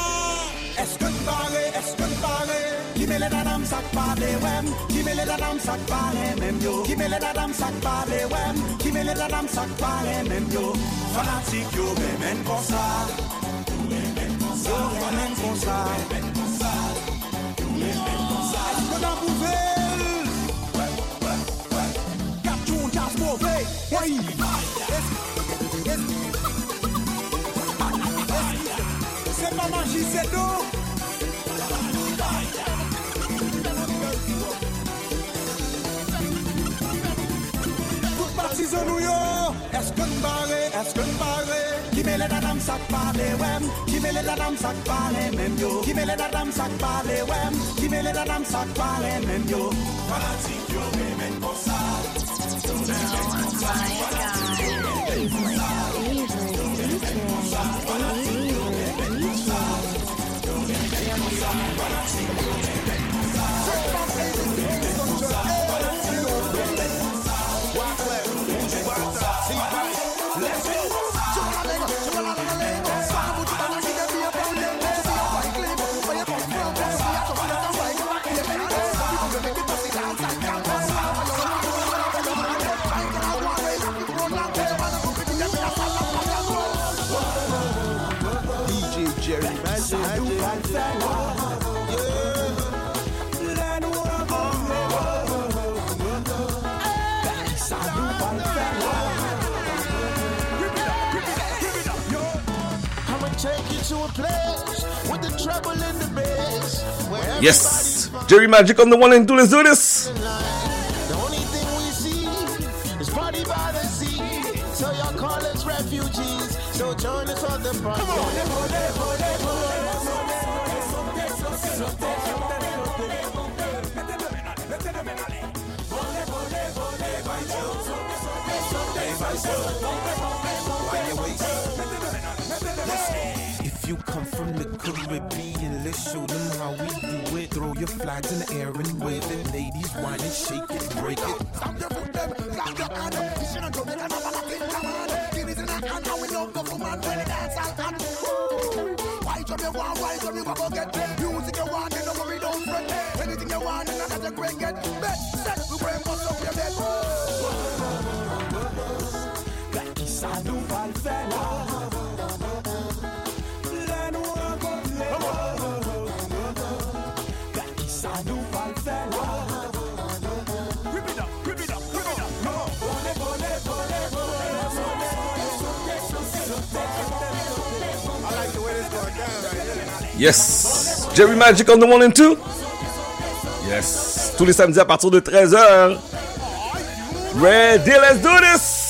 Eske t'pare, eske t'pare Kimele dadam sak pale wem Kimele dadam sak pale mem yo Kimele dadam sak pale wem Kimele dadam sak pale mem yo Fanatik yo bemen konsa Yo bemen konsa Yo bemen konsa Yo bemen konsa Hey, hey, hey Se pa manji se do d'eau. Toute partie de nous yo, est-ce qu'on barre, est-ce qu'on barre? Qui met les dames sac par les wem? Qui met les dames sac par les mêmes yo? Qui met les dames sac par les wem? Qui met les dames sac par les mêmes yo? Fanatique yo, mais même pour ça. DJ Yes, Jerry Magic on the one and two. Let's do this. The only thing we see is party by the sea. So y'all call us refugees. So join us on the party. Come on, If you come from the Caribbean, let's show them how we do it. Throw your flags in the air and wave it. Ladies, whine and shake it, break it. White up. You want, white up you go get Music you want, you know what we don't fret Anything you want, and that's a great get. Bet, set, Yes, Jerry Magic on the one and. Yes, tous les samedis à partir de 13h. Ready, let's do this.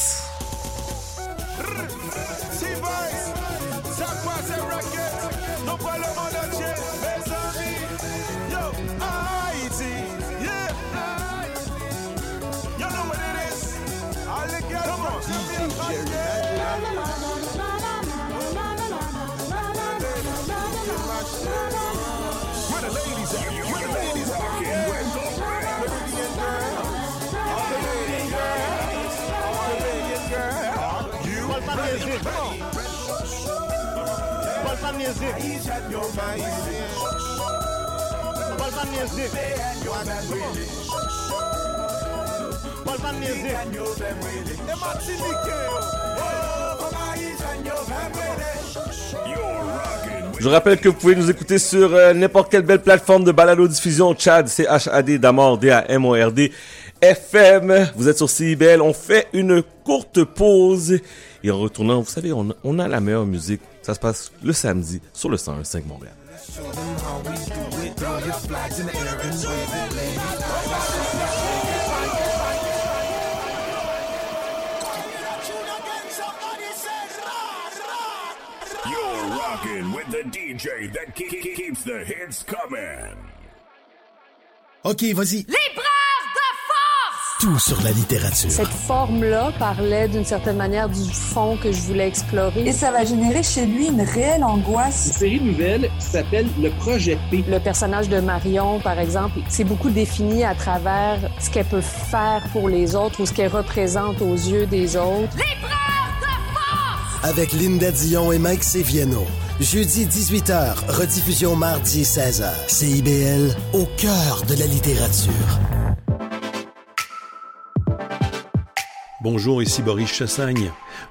Je vous rappelle que vous pouvez nous écouter sur euh, n'importe quelle belle plateforme de balado diffusion Chad, C-H-A-D, Damord, D-A-M-O-R-D, FM. Vous êtes sur CIBL. On fait une courte pause. Et en retournant, vous savez, on, on a la meilleure musique. Ça se passe le samedi sur le 101.5 Montréal. Rocking with the DJ that ke- ke- keeps the hits coming. OK, vas-y. L'épreuve de force! Tout sur la littérature. Cette forme-là parlait d'une certaine manière du fond que je voulais explorer. Et ça va générer chez lui une réelle angoisse. Une série nouvelle qui s'appelle Le Projet P. Le personnage de Marion, par exemple, c'est beaucoup défini à travers ce qu'elle peut faire pour les autres ou ce qu'elle représente aux yeux des autres. Avec Linda Dion et Mike Seviano. Jeudi 18h, rediffusion mardi 16h. CIBL, au cœur de la littérature. Bonjour, ici Boris Chassagne.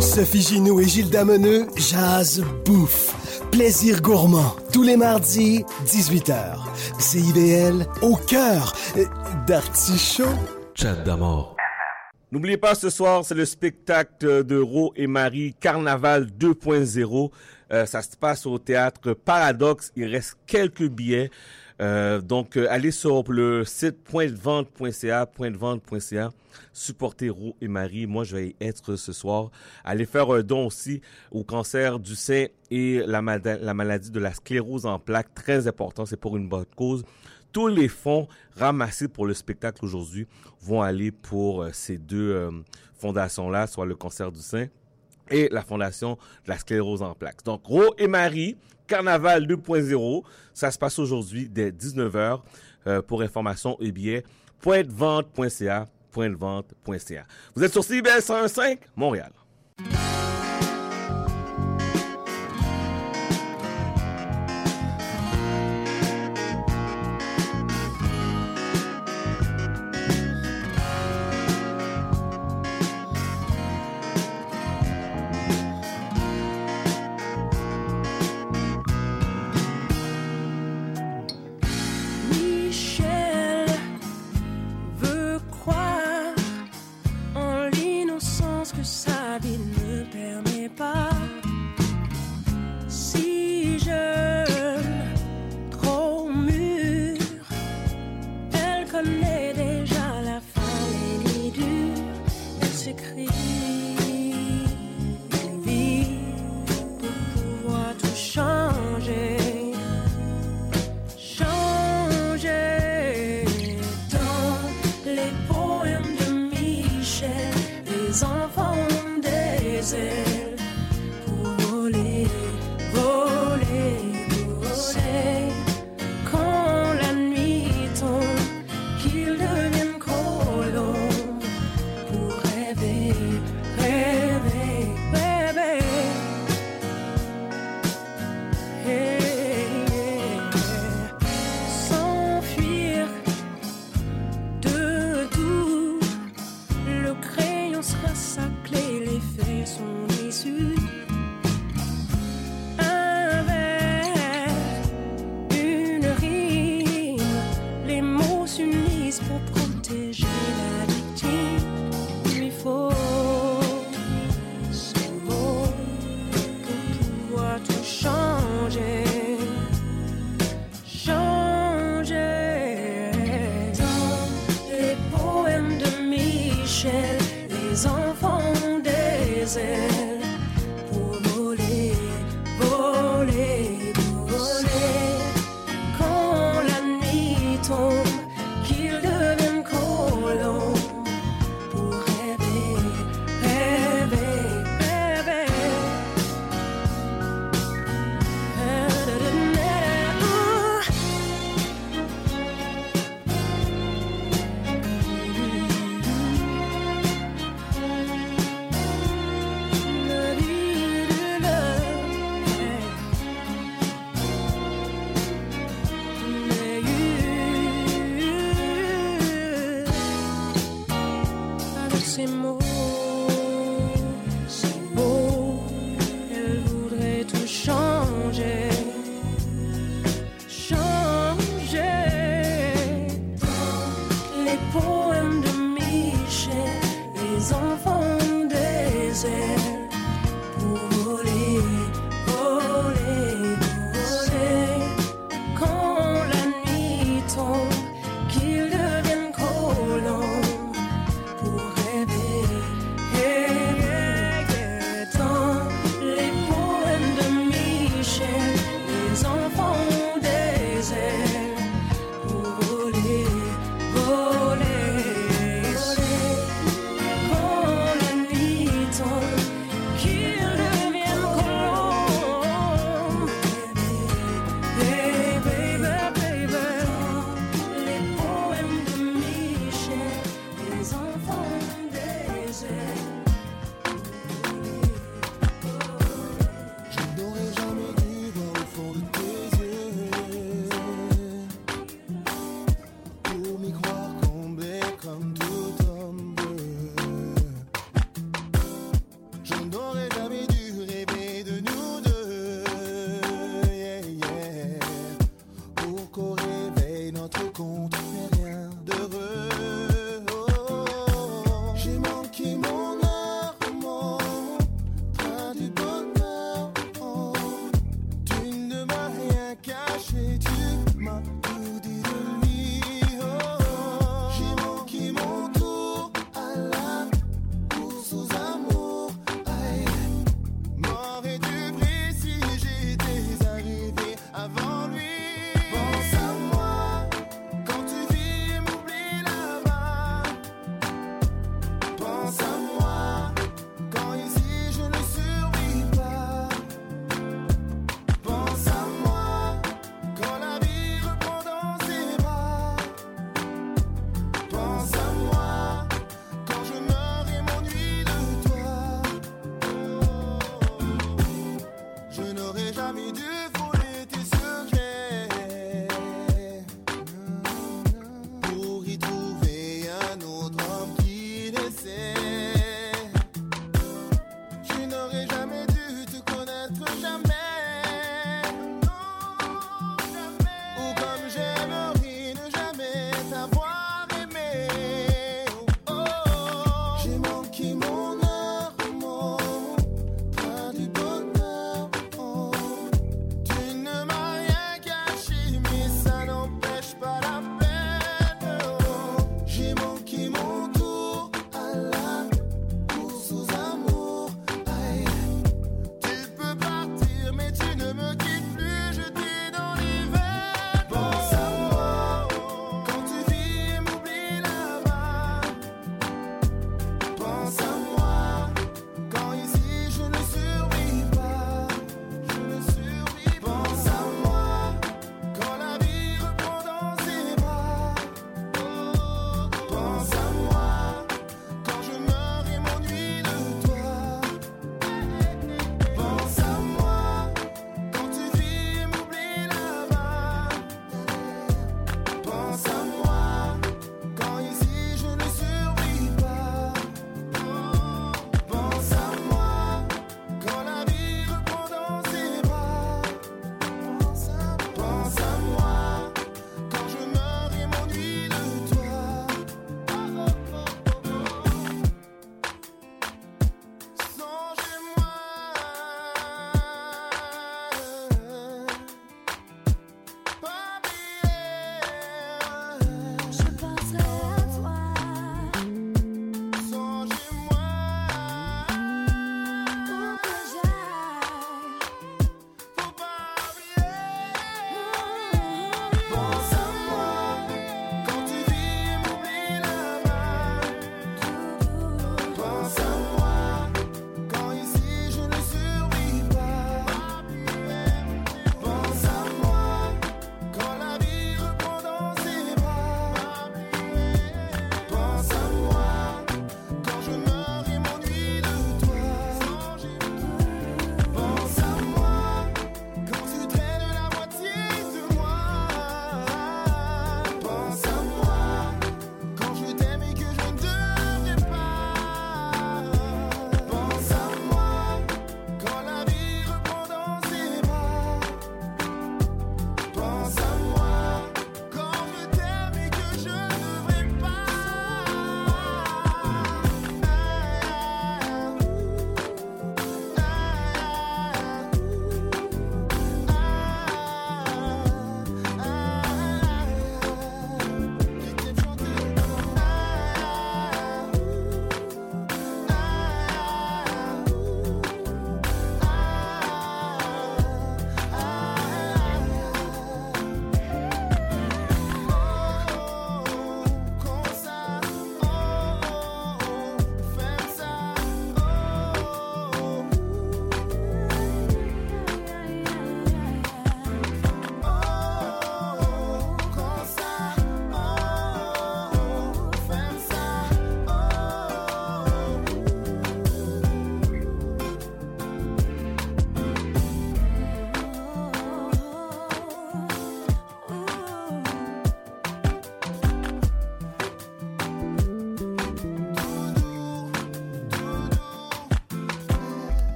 Sophie Ginou et Gilles Dameneux, Jazz Bouffe. Plaisir gourmand. Tous les mardis, 18h. CIBL, au cœur euh, d'artichaut. Chat d'amour. N'oubliez pas, ce soir, c'est le spectacle de Ro et Marie, Carnaval 2.0. Euh, ça se passe au théâtre Paradoxe. Il reste quelques billets. Euh, donc, euh, allez sur le site pointdevente.ca, pointdevente.ca, supportez Roux et Marie. Moi, je vais y être ce soir. Allez faire un don aussi au cancer du sein et la, la maladie de la sclérose en plaques. Très important, c'est pour une bonne cause. Tous les fonds ramassés pour le spectacle aujourd'hui vont aller pour euh, ces deux fondations-là, soit le cancer du sein et la fondation de la sclérose en plaques. Donc, Ro et Marie, Carnaval 2.0, ça se passe aujourd'hui dès 19h. Euh, pour information et billets, pointdevente.ca, pointdevente.ca. Vous êtes sur CBL 101.5, Montréal. you.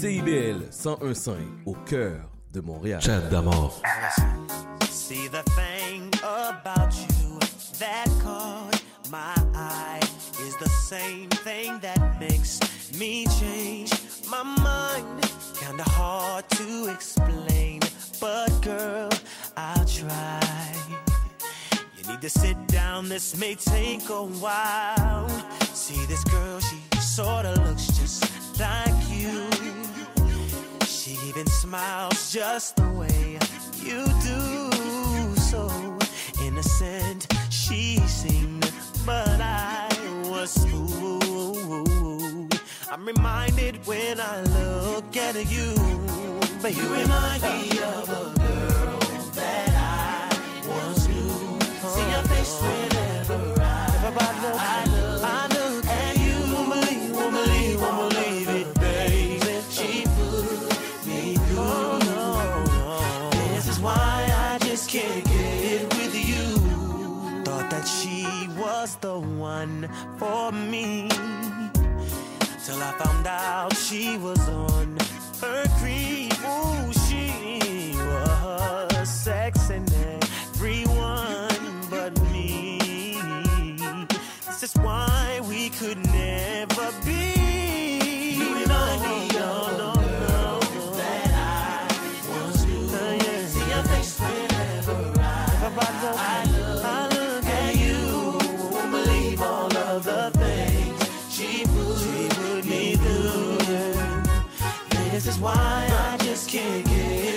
CIBL 101.5 au cœur de Montréal. Chat d'amour. See the thing about you that caught my eye is the same thing that makes me change my mind. Kinda hard to explain, but girl, I'll try. You need to sit down, this may take a while. See this girl, she sorta looks even smiles just the way you do. So innocent she seemed, but I was fooled. I'm reminded when I look at you, but you remind me of a girl that I once knew. See your face whenever I, I I found out she was on This is why I just can't get.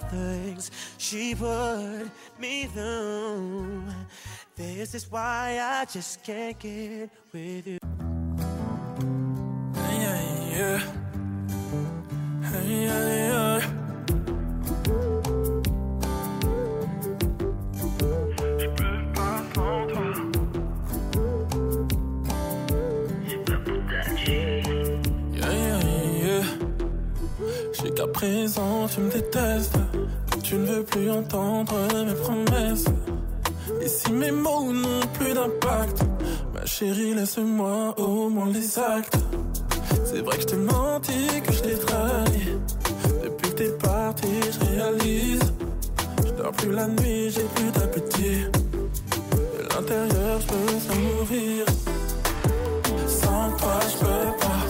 Things she put me through. This is why I just can't get with you. Yeah. Yeah, yeah. Yeah, Jusqu'à présent, tu me détestes. Tu ne veux plus entendre mes promesses. Et si mes mots n'ont plus d'impact, ma chérie, laisse-moi au moins les actes. C'est vrai que je t'ai menti, que je t'ai trahi. Depuis que t'es parti, je réalise. Je dors plus la nuit, j'ai plus d'appétit. De l'intérieur, je peux mourir. Sans toi, je peux pas.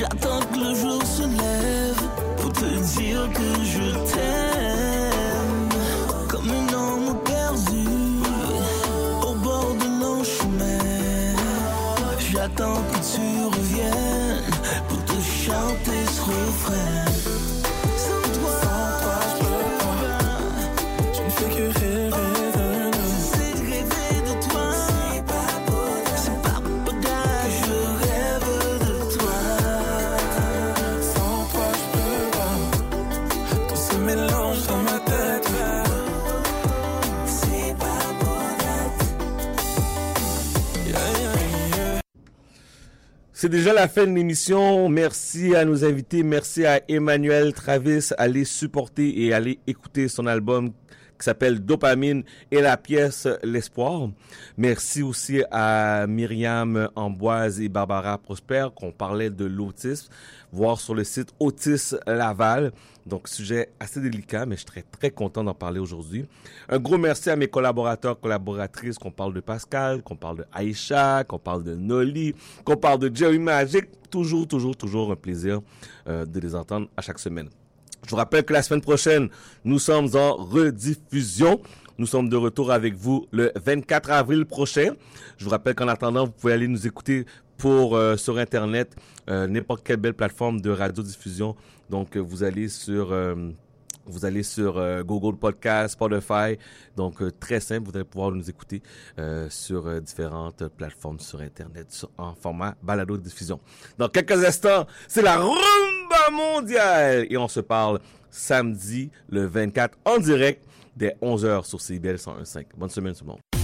J'attends que le jour se lève pour te dire que je t'aime. Comme une âme perdue au bord de nos chemins. J'attends que tu reviennes pour te chanter ce refrain. C'est déjà la fin de l'émission. Merci à nos invités. Merci à Emmanuel Travis. Allez supporter et allez écouter son album qui s'appelle Dopamine et la pièce L'espoir. Merci aussi à Myriam Amboise et Barbara Prosper qu'on parlait de l'autisme. Voir sur le site Autis Laval. Donc, sujet assez délicat, mais je serais très content d'en parler aujourd'hui. Un gros merci à mes collaborateurs, collaboratrices, qu'on parle de Pascal, qu'on parle de Aïcha, qu'on parle de Noli, qu'on parle de Jerry Magic. Toujours, toujours, toujours un plaisir euh, de les entendre à chaque semaine. Je vous rappelle que la semaine prochaine, nous sommes en rediffusion. Nous sommes de retour avec vous le 24 avril prochain. Je vous rappelle qu'en attendant, vous pouvez aller nous écouter pour euh, sur internet euh, n'importe quelle belle plateforme de radiodiffusion. Donc euh, vous allez sur vous allez sur Google Podcast, Spotify. Donc, très simple, vous allez pouvoir nous écouter sur différentes plateformes sur Internet en format balado-diffusion. Dans quelques instants, c'est la rumba mondiale. Et on se parle samedi, le 24, en direct, dès 11h sur CBL 101.5. Bonne semaine tout le monde.